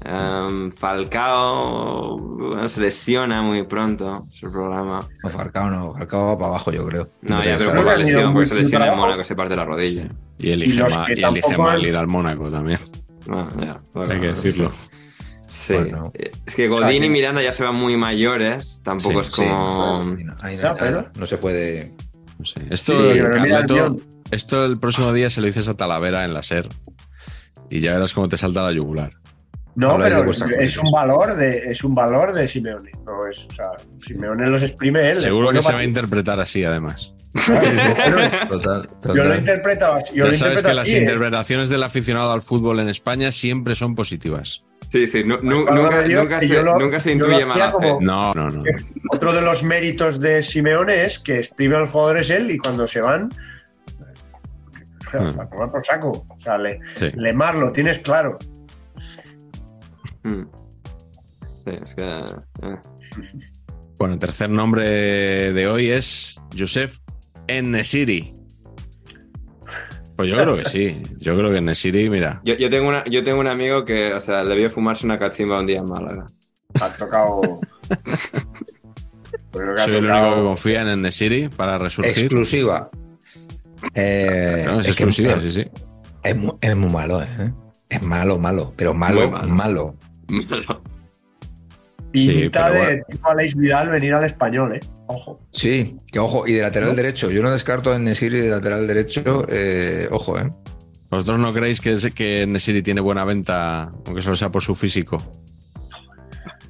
Em, Falcao se lesiona muy pronto. El programa. No, Falcao no, Falcao va para abajo, yo creo. No, ya, que pero por la lesión, porque se lesiona en. Mónaco, se parte la rodilla. Y elige, Y ma- y elige mal ir al Mónaco también. Ah, ya, bueno, Hay que decirlo. Sí. Bueno. Es que Godín y Miranda ya se van muy mayores. Tampoco Sí, es como. no, se puede. No sé. Esto, Carleto, esto el próximo día se lo dices a Talavera en la SER. Y ya verás cómo te salta la yugular. No, pero es un valor de es un valor de Simeone. No es, o sea, Simeone los exprime él. Seguro que se va a interpretar así, además. [laughs] Total, total. Yo lo interpreto así. Yo Ya lo sabes interpreto que las así, ¿eh? interpretaciones del aficionado al fútbol en España siempre son positivas. Sí, sí, nunca, yo- nunca que se, lo- nunca intuye fe. como- No, no, no. Otro de los méritos de Simeone es que exprime a los jugadores él y cuando se van. o sea, Hmm. Para tomar por saco. O sea, le, Sí. Lemar lo tienes claro. Mm. Sí, es que. eh. [laughs] Bueno, el tercer nombre de hoy es Josef Enesiri. Pues yo creo que sí. Yo creo que Enesiri, mira. [laughs] Yo, yo tengo una, yo tengo un amigo que, o sea, debió fumarse una cachimba un día en Málaga. Ha tocado. [laughs] Soy el tocado- único que confía en Enesiri para resurgir. Exclusiva. Eh, No, es, exclusiva, sí, sí. Es muy, es muy malo, ¿eh? Es malo, malo, pero malo, malo. Pinta pero de bueno. tipo Aleix Vidal venir al español, ¿eh? Ojo. Sí, que ojo, y de lateral ¿No? derecho. Yo no descarto en Nesiri de lateral derecho, eh, ojo, ¿eh? ¿Vosotros no creéis que, es- que tiene buena venta, aunque solo sea por su físico?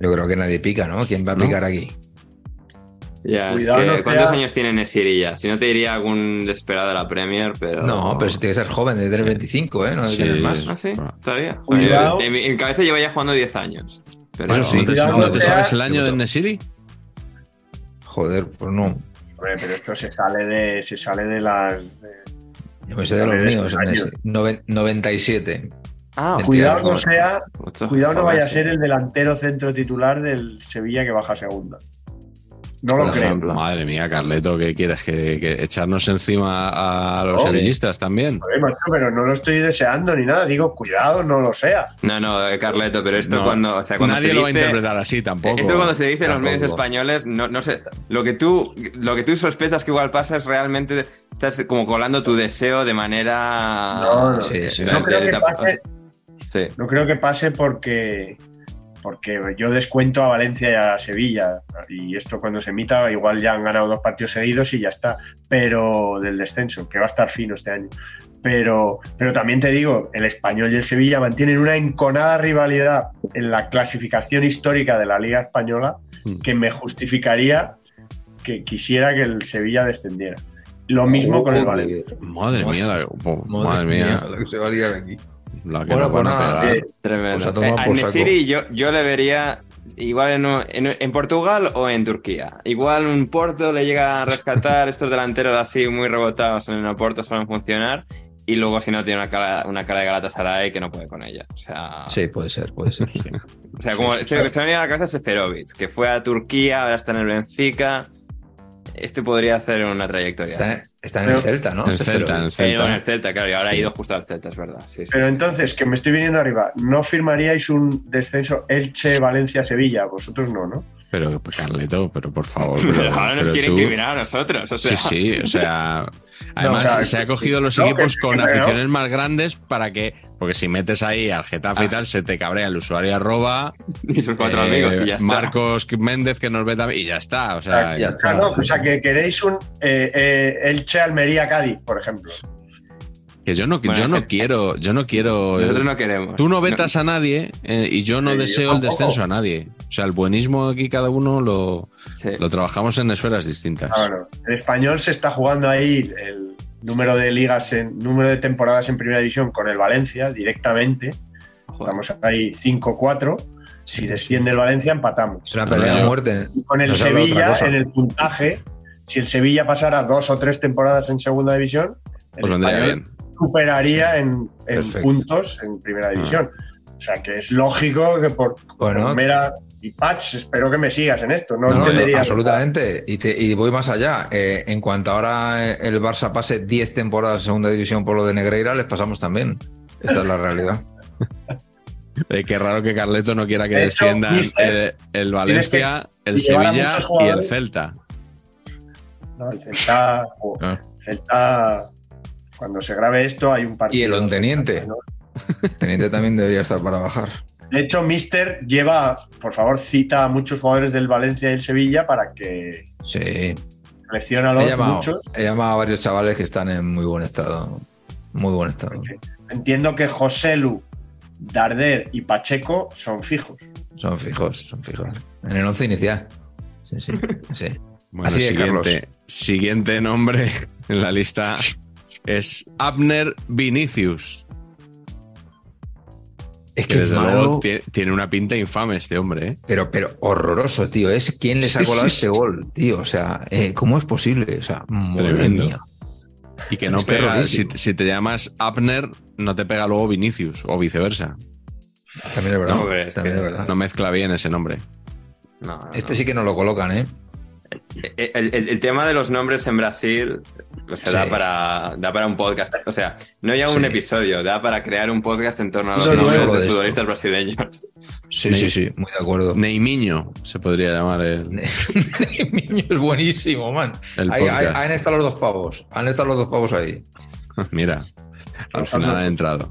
Yo creo que nadie pica, ¿no? ¿Quién va a ¿No? picar aquí? Ya, es que, no ¿Cuántos sea- años tiene Nesiri ya? Si no te diría algún desesperado de la Premier, pero. No, pero si tiene que ser joven, de tener 25, ¿eh? No Sí. más. Ah, sí, Bueno. todavía. Cuidado. En, mi- en cabeza lleva ya jugando 10 años. Pero Bueno, sí. ¿no te, no sabes el año de Enesiri? Joder, pues no. Hombre, pero esto se sale de, se sale de las. de- Yo me sé de los míos. Noven- 97. Ah, Hostia, Cuidado no sea, Ocho, cuidado no vaya a ser el delantero centro titular del Sevilla que baja segunda. No lo creo. Madre mía, Carleto, ¿qué quieres? ¿Que, que echarnos encima a los No. sevillistas también? Pero no lo estoy deseando ni nada. Digo, cuidado, no lo sea. No, no, eh, Carleto, pero esto No, cuando. O sea, cuando Nadie se lo va a interpretar así tampoco. Esto cuando se dice en los medios españoles, no, no sé, lo que tú, lo que tú sospechas que igual pasa es realmente estás como colando tu deseo de manera. No, no. Sí, No creo que pase, Sí. no creo que pase porque, porque yo descuento a Valencia y a Sevilla. Y esto cuando se emita, igual ya han ganado dos partidos seguidos y ya está. Pero del descenso, que va a estar fino este año. Pero, pero también te digo, el español y el Sevilla mantienen una enconada rivalidad en la clasificación histórica de la Liga Española Mm. que me justificaría que quisiera que el Sevilla descendiera. Lo mismo con el. Valencia. Madre mía, la- oh, madre, mía, lo que se va a liar aquí. La que Bueno, nos van a pues nada, pegar. eh, Tremendo. Pues Eh, por a saco. Nesiri yo, yo le vería igual en, en, en Portugal o en Turquía. Igual un Porto le llega a rescatar [laughs] estos delanteros así muy rebotados en el Porto suelen funcionar. y luego si no tiene una cara, una cara de Galatasaray que no puede con ella. O sea, Sí, puede ser, puede ser. sí. [laughs] o sea como este que se me viene a la cabeza es Seferovic, que fue a Turquía, ahora está en el Benfica. Este podría hacer una trayectoria. Está, en el Celta, ¿no? El Celta, en el Eh, no, Celta. en el Celta, claro, y ahora Sí. ha ido justo al Celta, es verdad. Sí, sí. Pero entonces, que me estoy viniendo arriba, ¿no firmaríais un descenso Elche-Valencia-Sevilla? Vosotros no, ¿no? Pero, pues, Carleto, pero por favor. Pero [laughs] pero- ahora nos pero quieren tú- incriminar a nosotros. O sea, Sí, sí, o sea. [laughs] Además, o sea, se ha cogido los no, equipos que- con que no. aficiones más grandes para que. Porque si metes ahí al Getafe y tal, se te cabrea el usuario arroba. [laughs] y sus cuatro eh, amigos y ya está. Marcos Méndez que nos ve también. Y ya está. O sea, ya está. Ah, no, o sea, que queréis un eh, eh, Elche-Almería-Cádiz, por ejemplo. Que yo no, Bueno, yo no quiero. Yo no quiero. [laughs] Nosotros no queremos. Tú no vetas a nadie eh, y yo no yo deseo el descenso a nadie. O sea, el buenismo aquí cada uno lo, Sí. lo trabajamos en esferas distintas. Bueno, el español se está jugando ahí el número de ligas, en número de temporadas en primera división con el Valencia directamente. Estamos ahí 5-4. Si desciende el Valencia, empatamos. Es una pelea muerte. Y con el No Sevilla, en el puntaje, si el Sevilla pasara dos o tres temporadas en segunda división, el Pues vendría español bien. Superaría en, en puntos en primera división. O sea que es lógico que por, Bueno. por mera. Y Patch, espero que me sigas en esto. No, No, no, entendería- absolutamente. Y, te- y voy más allá. Eh, en cuanto ahora el Barça pase 10 temporadas en segunda división por lo de Negreira, les pasamos también. Esta es la realidad. [laughs] Eh, qué raro que Carleto no quiera que De hecho, desciendan eh, el Valencia, el Sevilla y el. Celta. No, el Celta, jo, Ah. Celta, cuando se grabe esto hay un partido. Y el Onteniente. ¿no? [laughs] Teniente también debería estar para bajar. De hecho, Mister lleva, por favor, cita a muchos jugadores del Valencia y el Sevilla para que Sí. seleccione a He los llamado, muchos. he llamado a varios chavales que están en muy buen estado. Muy buen estado. Entiendo que José Lu, Darder y Pacheco son fijos. Son fijos, son fijos. En el once inicial. Sí, sí. sí. [laughs] Bueno, Así es, siguiente, siguiente nombre en la lista [laughs] es Abner Vinicius. Es Que que desde es malo, luego tie- tiene una pinta infame este hombre. ¿eh? pero, pero horroroso, tío. Es quien le Sí, sacó sí, este sí. gol, tío. O sea, eh, ¿cómo es posible? O sea, madre Tremendo. mía. Y que no Es pega. Si, te llamas Abner, no te pega luego Vinicius o viceversa. También es verdad. No, es también que- es verdad. No mezcla bien ese nombre. No, no, Este no. sí que no lo colocan, ¿eh? El, el- el tema de los nombres en Brasil o sea, Sí. da, para, da para un podcast. O sea, no ya un Sí. episodio, da para crear un podcast en torno a los nombres de futbolistas brasileños. Sí, sí, sí, muy de acuerdo. Neimiño se podría llamar el, Niño [laughs] es buenísimo, man. el Ahí, ahí- han estado los dos pavos. Han estado los dos pavos ahí. Mira, al final ha entrado.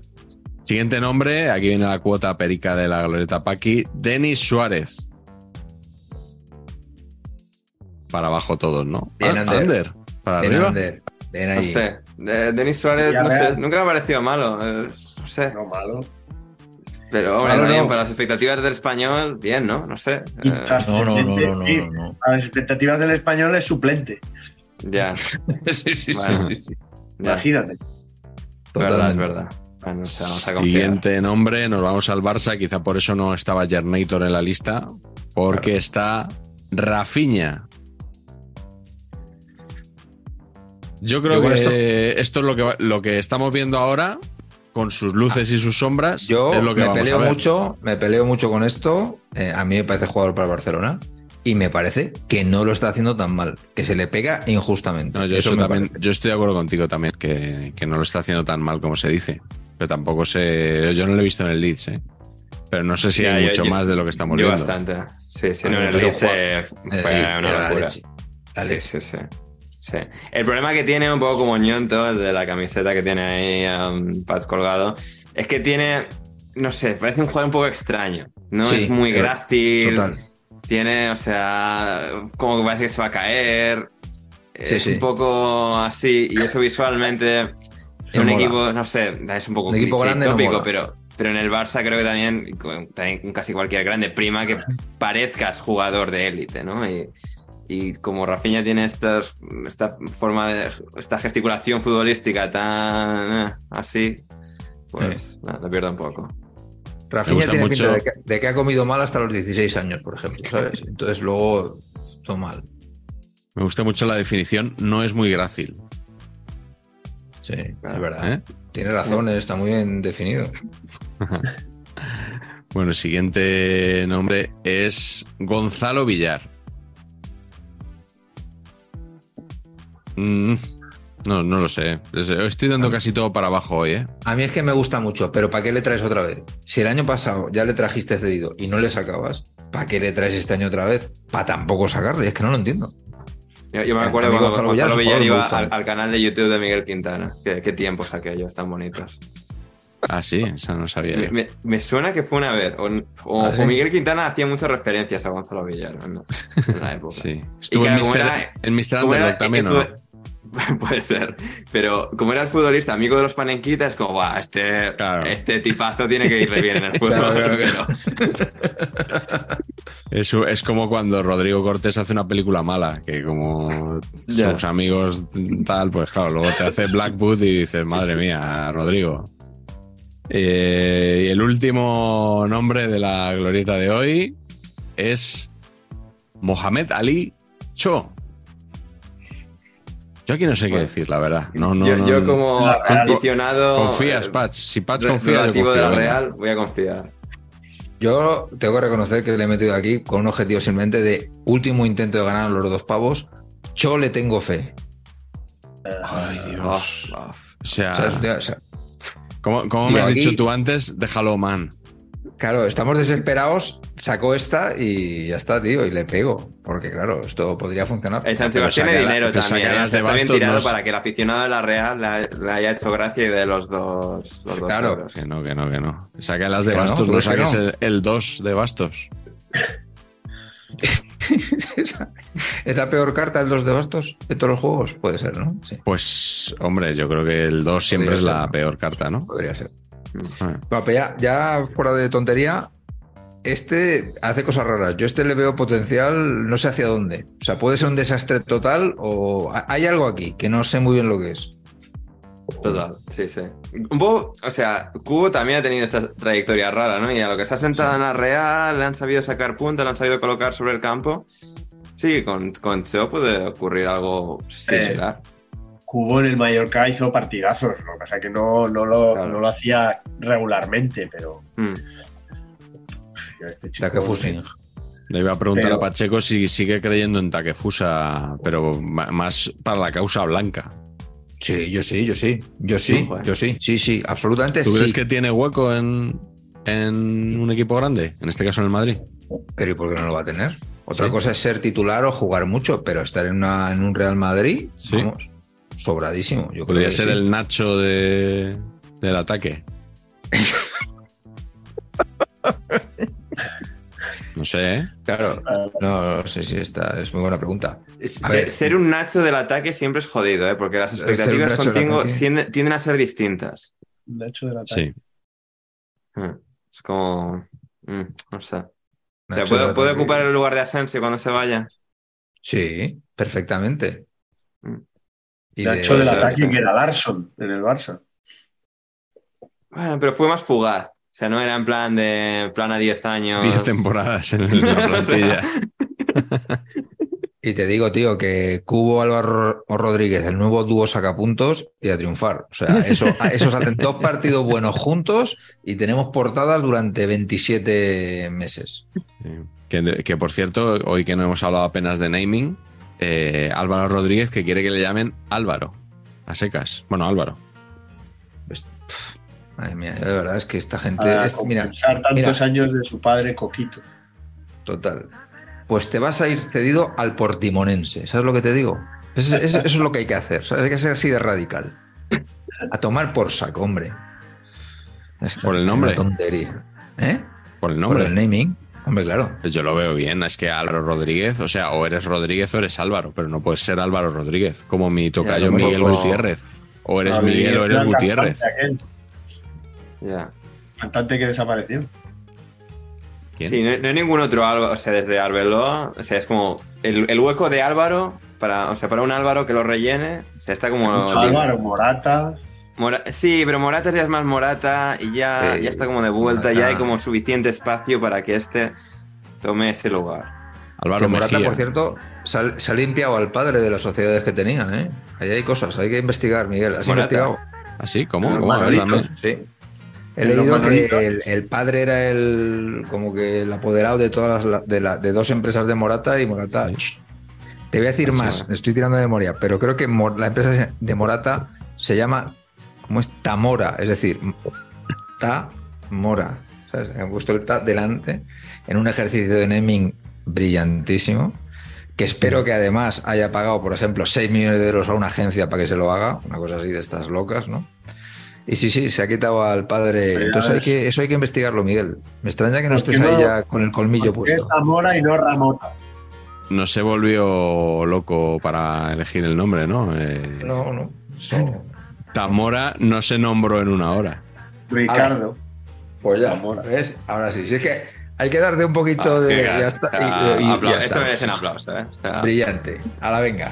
Siguiente nombre, aquí viene la cuota perica de la Glorieta Paqui, Denis Suárez. Para abajo todos, ¿no? Bien, Ah, Ander. Ander, Para Ven, arriba. Ander, ven No ahí. sé. De- Denis Suárez, no sé, nunca me ha parecido malo. eh, no sé. No malo. Pero, hombre, Malo también no. para las expectativas del español, bien, ¿no? No sé. Eh, No, no, no, no, no, Sí. no, no. A las expectativas del español es suplente. ya, [laughs] Sí, sí, sí, Bueno. sí, sí. ya. Imagínate. verdad, es verdad. Bueno, o sea, vamos a confiar. Siguiente nombre, nos vamos al Barça. Quizá por eso no estaba Jernator en la lista, porque está Rafinha. Yo creo Yo que esto... es lo que, lo que estamos viendo ahora, con sus luces y sus sombras, Yo es lo que me vamos a peleo ver. mucho, me peleo mucho con esto. Eh, a mí me parece jugador para el Barcelona. Y me parece que no lo está haciendo tan mal, que se le pega injustamente. No, yo, Eso eso me también, parece. yo estoy de acuerdo contigo también, que, que no lo está haciendo tan mal como se dice. Pero tampoco sé. Yo no lo he visto en el Leeds, ¿eh? Pero no sé si hay yo- mucho yo- más de lo que estamos Yo viendo. bastante. Sí, sí, no, en el Leeds eh, fue una la locura. leche. La Sí, leche. sí, sí. Sí. El problema que tiene un poco como ñonto, el de la camiseta que tiene ahí um, Pats colgado, es que tiene, no sé, parece un jugador un poco extraño. No Sí, es muy pero- grácil. Total. Tiene, o sea, como que parece que se va a caer. Sí, es sí. un poco así, y eso visualmente en un mola. equipo, no sé, es un poco Un equipo grande tópico, pero, pero en el Barça creo que también, también casi cualquier grande, prima que parezcas jugador de élite, ¿no? Y, y como Rafinha tiene estas, esta forma de, esta gesticulación futbolística tan eh, así, pues nada, lo pierdo un poco. Rafinha tiene mucho- pinta de que, de que ha comido mal hasta los 16 años, por ejemplo, ¿sabes? [laughs] Entonces luego todo mal. Me gusta mucho la definición, no es muy grácil. Sí, Claro. es verdad. ¿Eh? Tiene razón, está muy bien definido. [laughs] Bueno, el siguiente nombre es Gonzalo Villar. Mm, no, no lo sé. Es- Estoy dando casi todo para abajo hoy, ¿eh? A mí es que me gusta mucho, pero ¿para qué le traes otra vez? Si el año pasado ya le trajiste cedido y no le sacabas, ¿para qué le traes este año otra vez? Para tampoco sacarle, es que no lo entiendo. Yo, yo me acuerdo cuando Gonzalo Villar, iba al canal de YouTube de Miguel Quintana. Qué, qué tiempos aquellos tan bonitos. Ah, sí, esa no sabía Me, yo. me- me suena que fue una vez. O, o- ¿Ah, sí? o Miguel Quintana hacía muchas referencias a Gonzalo Villar ¿no? en la [laughs] época. Sí. Estuvo en Mr. era- Underdog también, ¿o el no? [laughs] Puede ser. Pero como era el futbolista amigo de los panenquitas, como, va, este, Claro. este tipazo tiene que irle bien en el [laughs] fútbol. Claro, claro, Es, es como cuando Rodrigo Cortés hace una película mala, que como sus amigos tal, pues claro, luego te hace Blackwood y dices, madre mía, Rodrigo. Eh, y el último nombre de la glorieta de hoy es Mohamed Ali Cho. Yo aquí no sé qué Bueno, decir, la verdad. No, no, yo, no, yo no. como aficionado... Confías, eh, Patch. Si Patch re- confía, yo relativo de confío, la venga. Real, voy a confiar. Yo tengo que reconocer que le he metido aquí con un objetivo simplemente de último intento de ganar los dos pavos. Yo le tengo fe. Ay, Dios. Oh, oh. O sea. O sea, ¿cómo, cómo Tío, me has aquí- dicho tú antes? Déjalo, man. Claro, estamos desesperados, sacó esta y ya está, tío, y le pego. Porque claro, esto podría funcionar. Saca- tiene dinero pero también. ¿eh? está bien tirado para que el aficionado de la Real le, le haya hecho gracia y de los dos, los dos Claro. euros. Que no, que no, que no. Saca las de no, bastos, no, pues que saques no. el 2 de bastos. [laughs] ¿Es la peor carta el 2 de bastos de todos los juegos? Puede ser, ¿no? Sí, Pues, hombre, yo creo que el 2 siempre Podría es la peor carta, ¿no? podría ser. Ah, pero ya, ya fuera de tontería, este hace cosas raras. Yo este le veo potencial, no sé hacia dónde. O sea, puede ser un desastre total o ha- hay algo aquí que no sé muy bien lo que es. Total, sí, sí. Un poco, o sea, Cubo también ha tenido esta trayectoria rara, ¿no? Y a lo que se ha sentado en la Real, le han sabido sacar punta, le han sabido colocar sobre el campo. Sí, con, con Cheo puede ocurrir algo similar. Cubo en el Mallorca hizo partidazos, lo que pasa es que no, no, lo, Claro. no lo hacía regularmente, pero Mm. este chico... Takefusing. Le iba a preguntar Pero- a Pacheco si sigue creyendo en Takefusa, pero más para la causa blanca. Sí, yo sí, yo sí. Yo sí, Ojo, eh. yo sí. Sí, sí, absolutamente ¿Tú sí. crees que tiene hueco en, en un equipo grande? En este caso en el Madrid. Pero ¿y por qué no lo va a tener? Otra Sí. cosa es ser titular o jugar mucho, pero estar en, una, en un Real Madrid, Sí. vamos, sobradísimo. Yo creo Podría que ser sí. el Nacho de, del ataque. [laughs] No sé, ¿eh? Claro, no, no sé si esta es muy buena pregunta. A ser, ver. ser un Nacho del ataque siempre es jodido, ¿eh? Porque las expectativas contigo tienden, tienden a ser distintas. Nacho del ataque. Sí. Mm. Es como... mm, no sé. O sea, Nacho ¿puede, del puede ataque. ocupar el lugar de Asensio cuando se vaya? Sí, perfectamente. Mm. Y Nacho del ataque que era Larson en el Barça. Bueno, pero fue más fugaz. O sea, no era en plan de plan a 10 años. 10 temporadas en [laughs] la plantilla. [laughs] Y te digo, tío, que Cubo Álvaro Rodríguez, el nuevo dúo sacapuntos y a triunfar. O sea, eso, esos hacen dos partidos buenos juntos y tenemos portadas durante 27 meses. Que, que, por cierto, hoy que no hemos hablado apenas de naming, eh, Álvaro Rodríguez que quiere que le llamen Álvaro, a secas. Bueno, Álvaro. Madre mía, de verdad es que esta gente. Para es- mira, compensar tantos mira. años de su padre Coquito. total. Pues te vas a ir cedido al portimonense. ¿Sabes lo que te digo? Eso, eso- eso es lo que hay que hacer. ¿sabes? Hay que ser así de radical. A tomar por saco, hombre. Esta Por el es una nombre. tontería. ¿Eh? Por el Por nombre. el naming. Hombre, claro. Pues yo lo veo bien, es que Álvaro Rodríguez, o sea, o eres Rodríguez o eres Álvaro, pero no puedes ser Álvaro Rodríguez, como mi tocayo Miguel Gutiérrez. O eres Miguel o eres Gutiérrez. Ya. Cantante que desapareció. ¿Quién? Sí, no, no hay ningún otro Álvaro. O sea, desde Arbeloa. O sea, es como el, el hueco de Álvaro. Para, o sea, para un Álvaro que lo rellene. O sea, está como. Mucho Álvaro, Morata. Mora- sí, pero Morata ya es más Morata y ya, Sí, ya está como de vuelta, Morata. ya hay como suficiente espacio para que este tome ese lugar. Álvaro que Morata, Mejía. por cierto, se ha, se ha limpiado al padre de las sociedades que tenía. ¿eh? Ahí hay cosas, hay que investigar, Miguel. ¿Has Morata. investigado? ¿Así? ¿Cómo? Los ¿Cómo? Dame. Sí. He ¿En los leído que el, el padre era el como que el apoderado de todas las de, la- de dos empresas de Morata y Morata. shh. Te voy a decir más, bueno. me estoy tirando de memoria, pero creo que la empresa de Morata se llama ¿cómo es? Tamora, es decir, Tamora. ¿sabes? Han puesto el ta delante en un ejercicio de naming brillantísimo. Que espero que además haya pagado, por ejemplo, 6 millones de euros a una agencia para que se lo haga, una cosa así de estas locas, ¿no? Y sí, sí, se ha quitado al padre. Pero Entonces hay ves. que, eso hay que investigarlo, Miguel. Me extraña que no ¿Por qué estés ahí ya con el colmillo ¿Por qué puesto. Zamora y no Ramota? No se volvió loco para elegir el nombre, ¿no? Eh, No, no. Tamora no se nombró en una hora. Ricardo. Pues ya, Zamora. ¿ves? Ahora sí. Si es que hay que darte un poquito Ah, de. ya está, o sea, y- y- y apla- ya Esto merece un aplauso, ¿eh? O sea, Brillante. A la venga.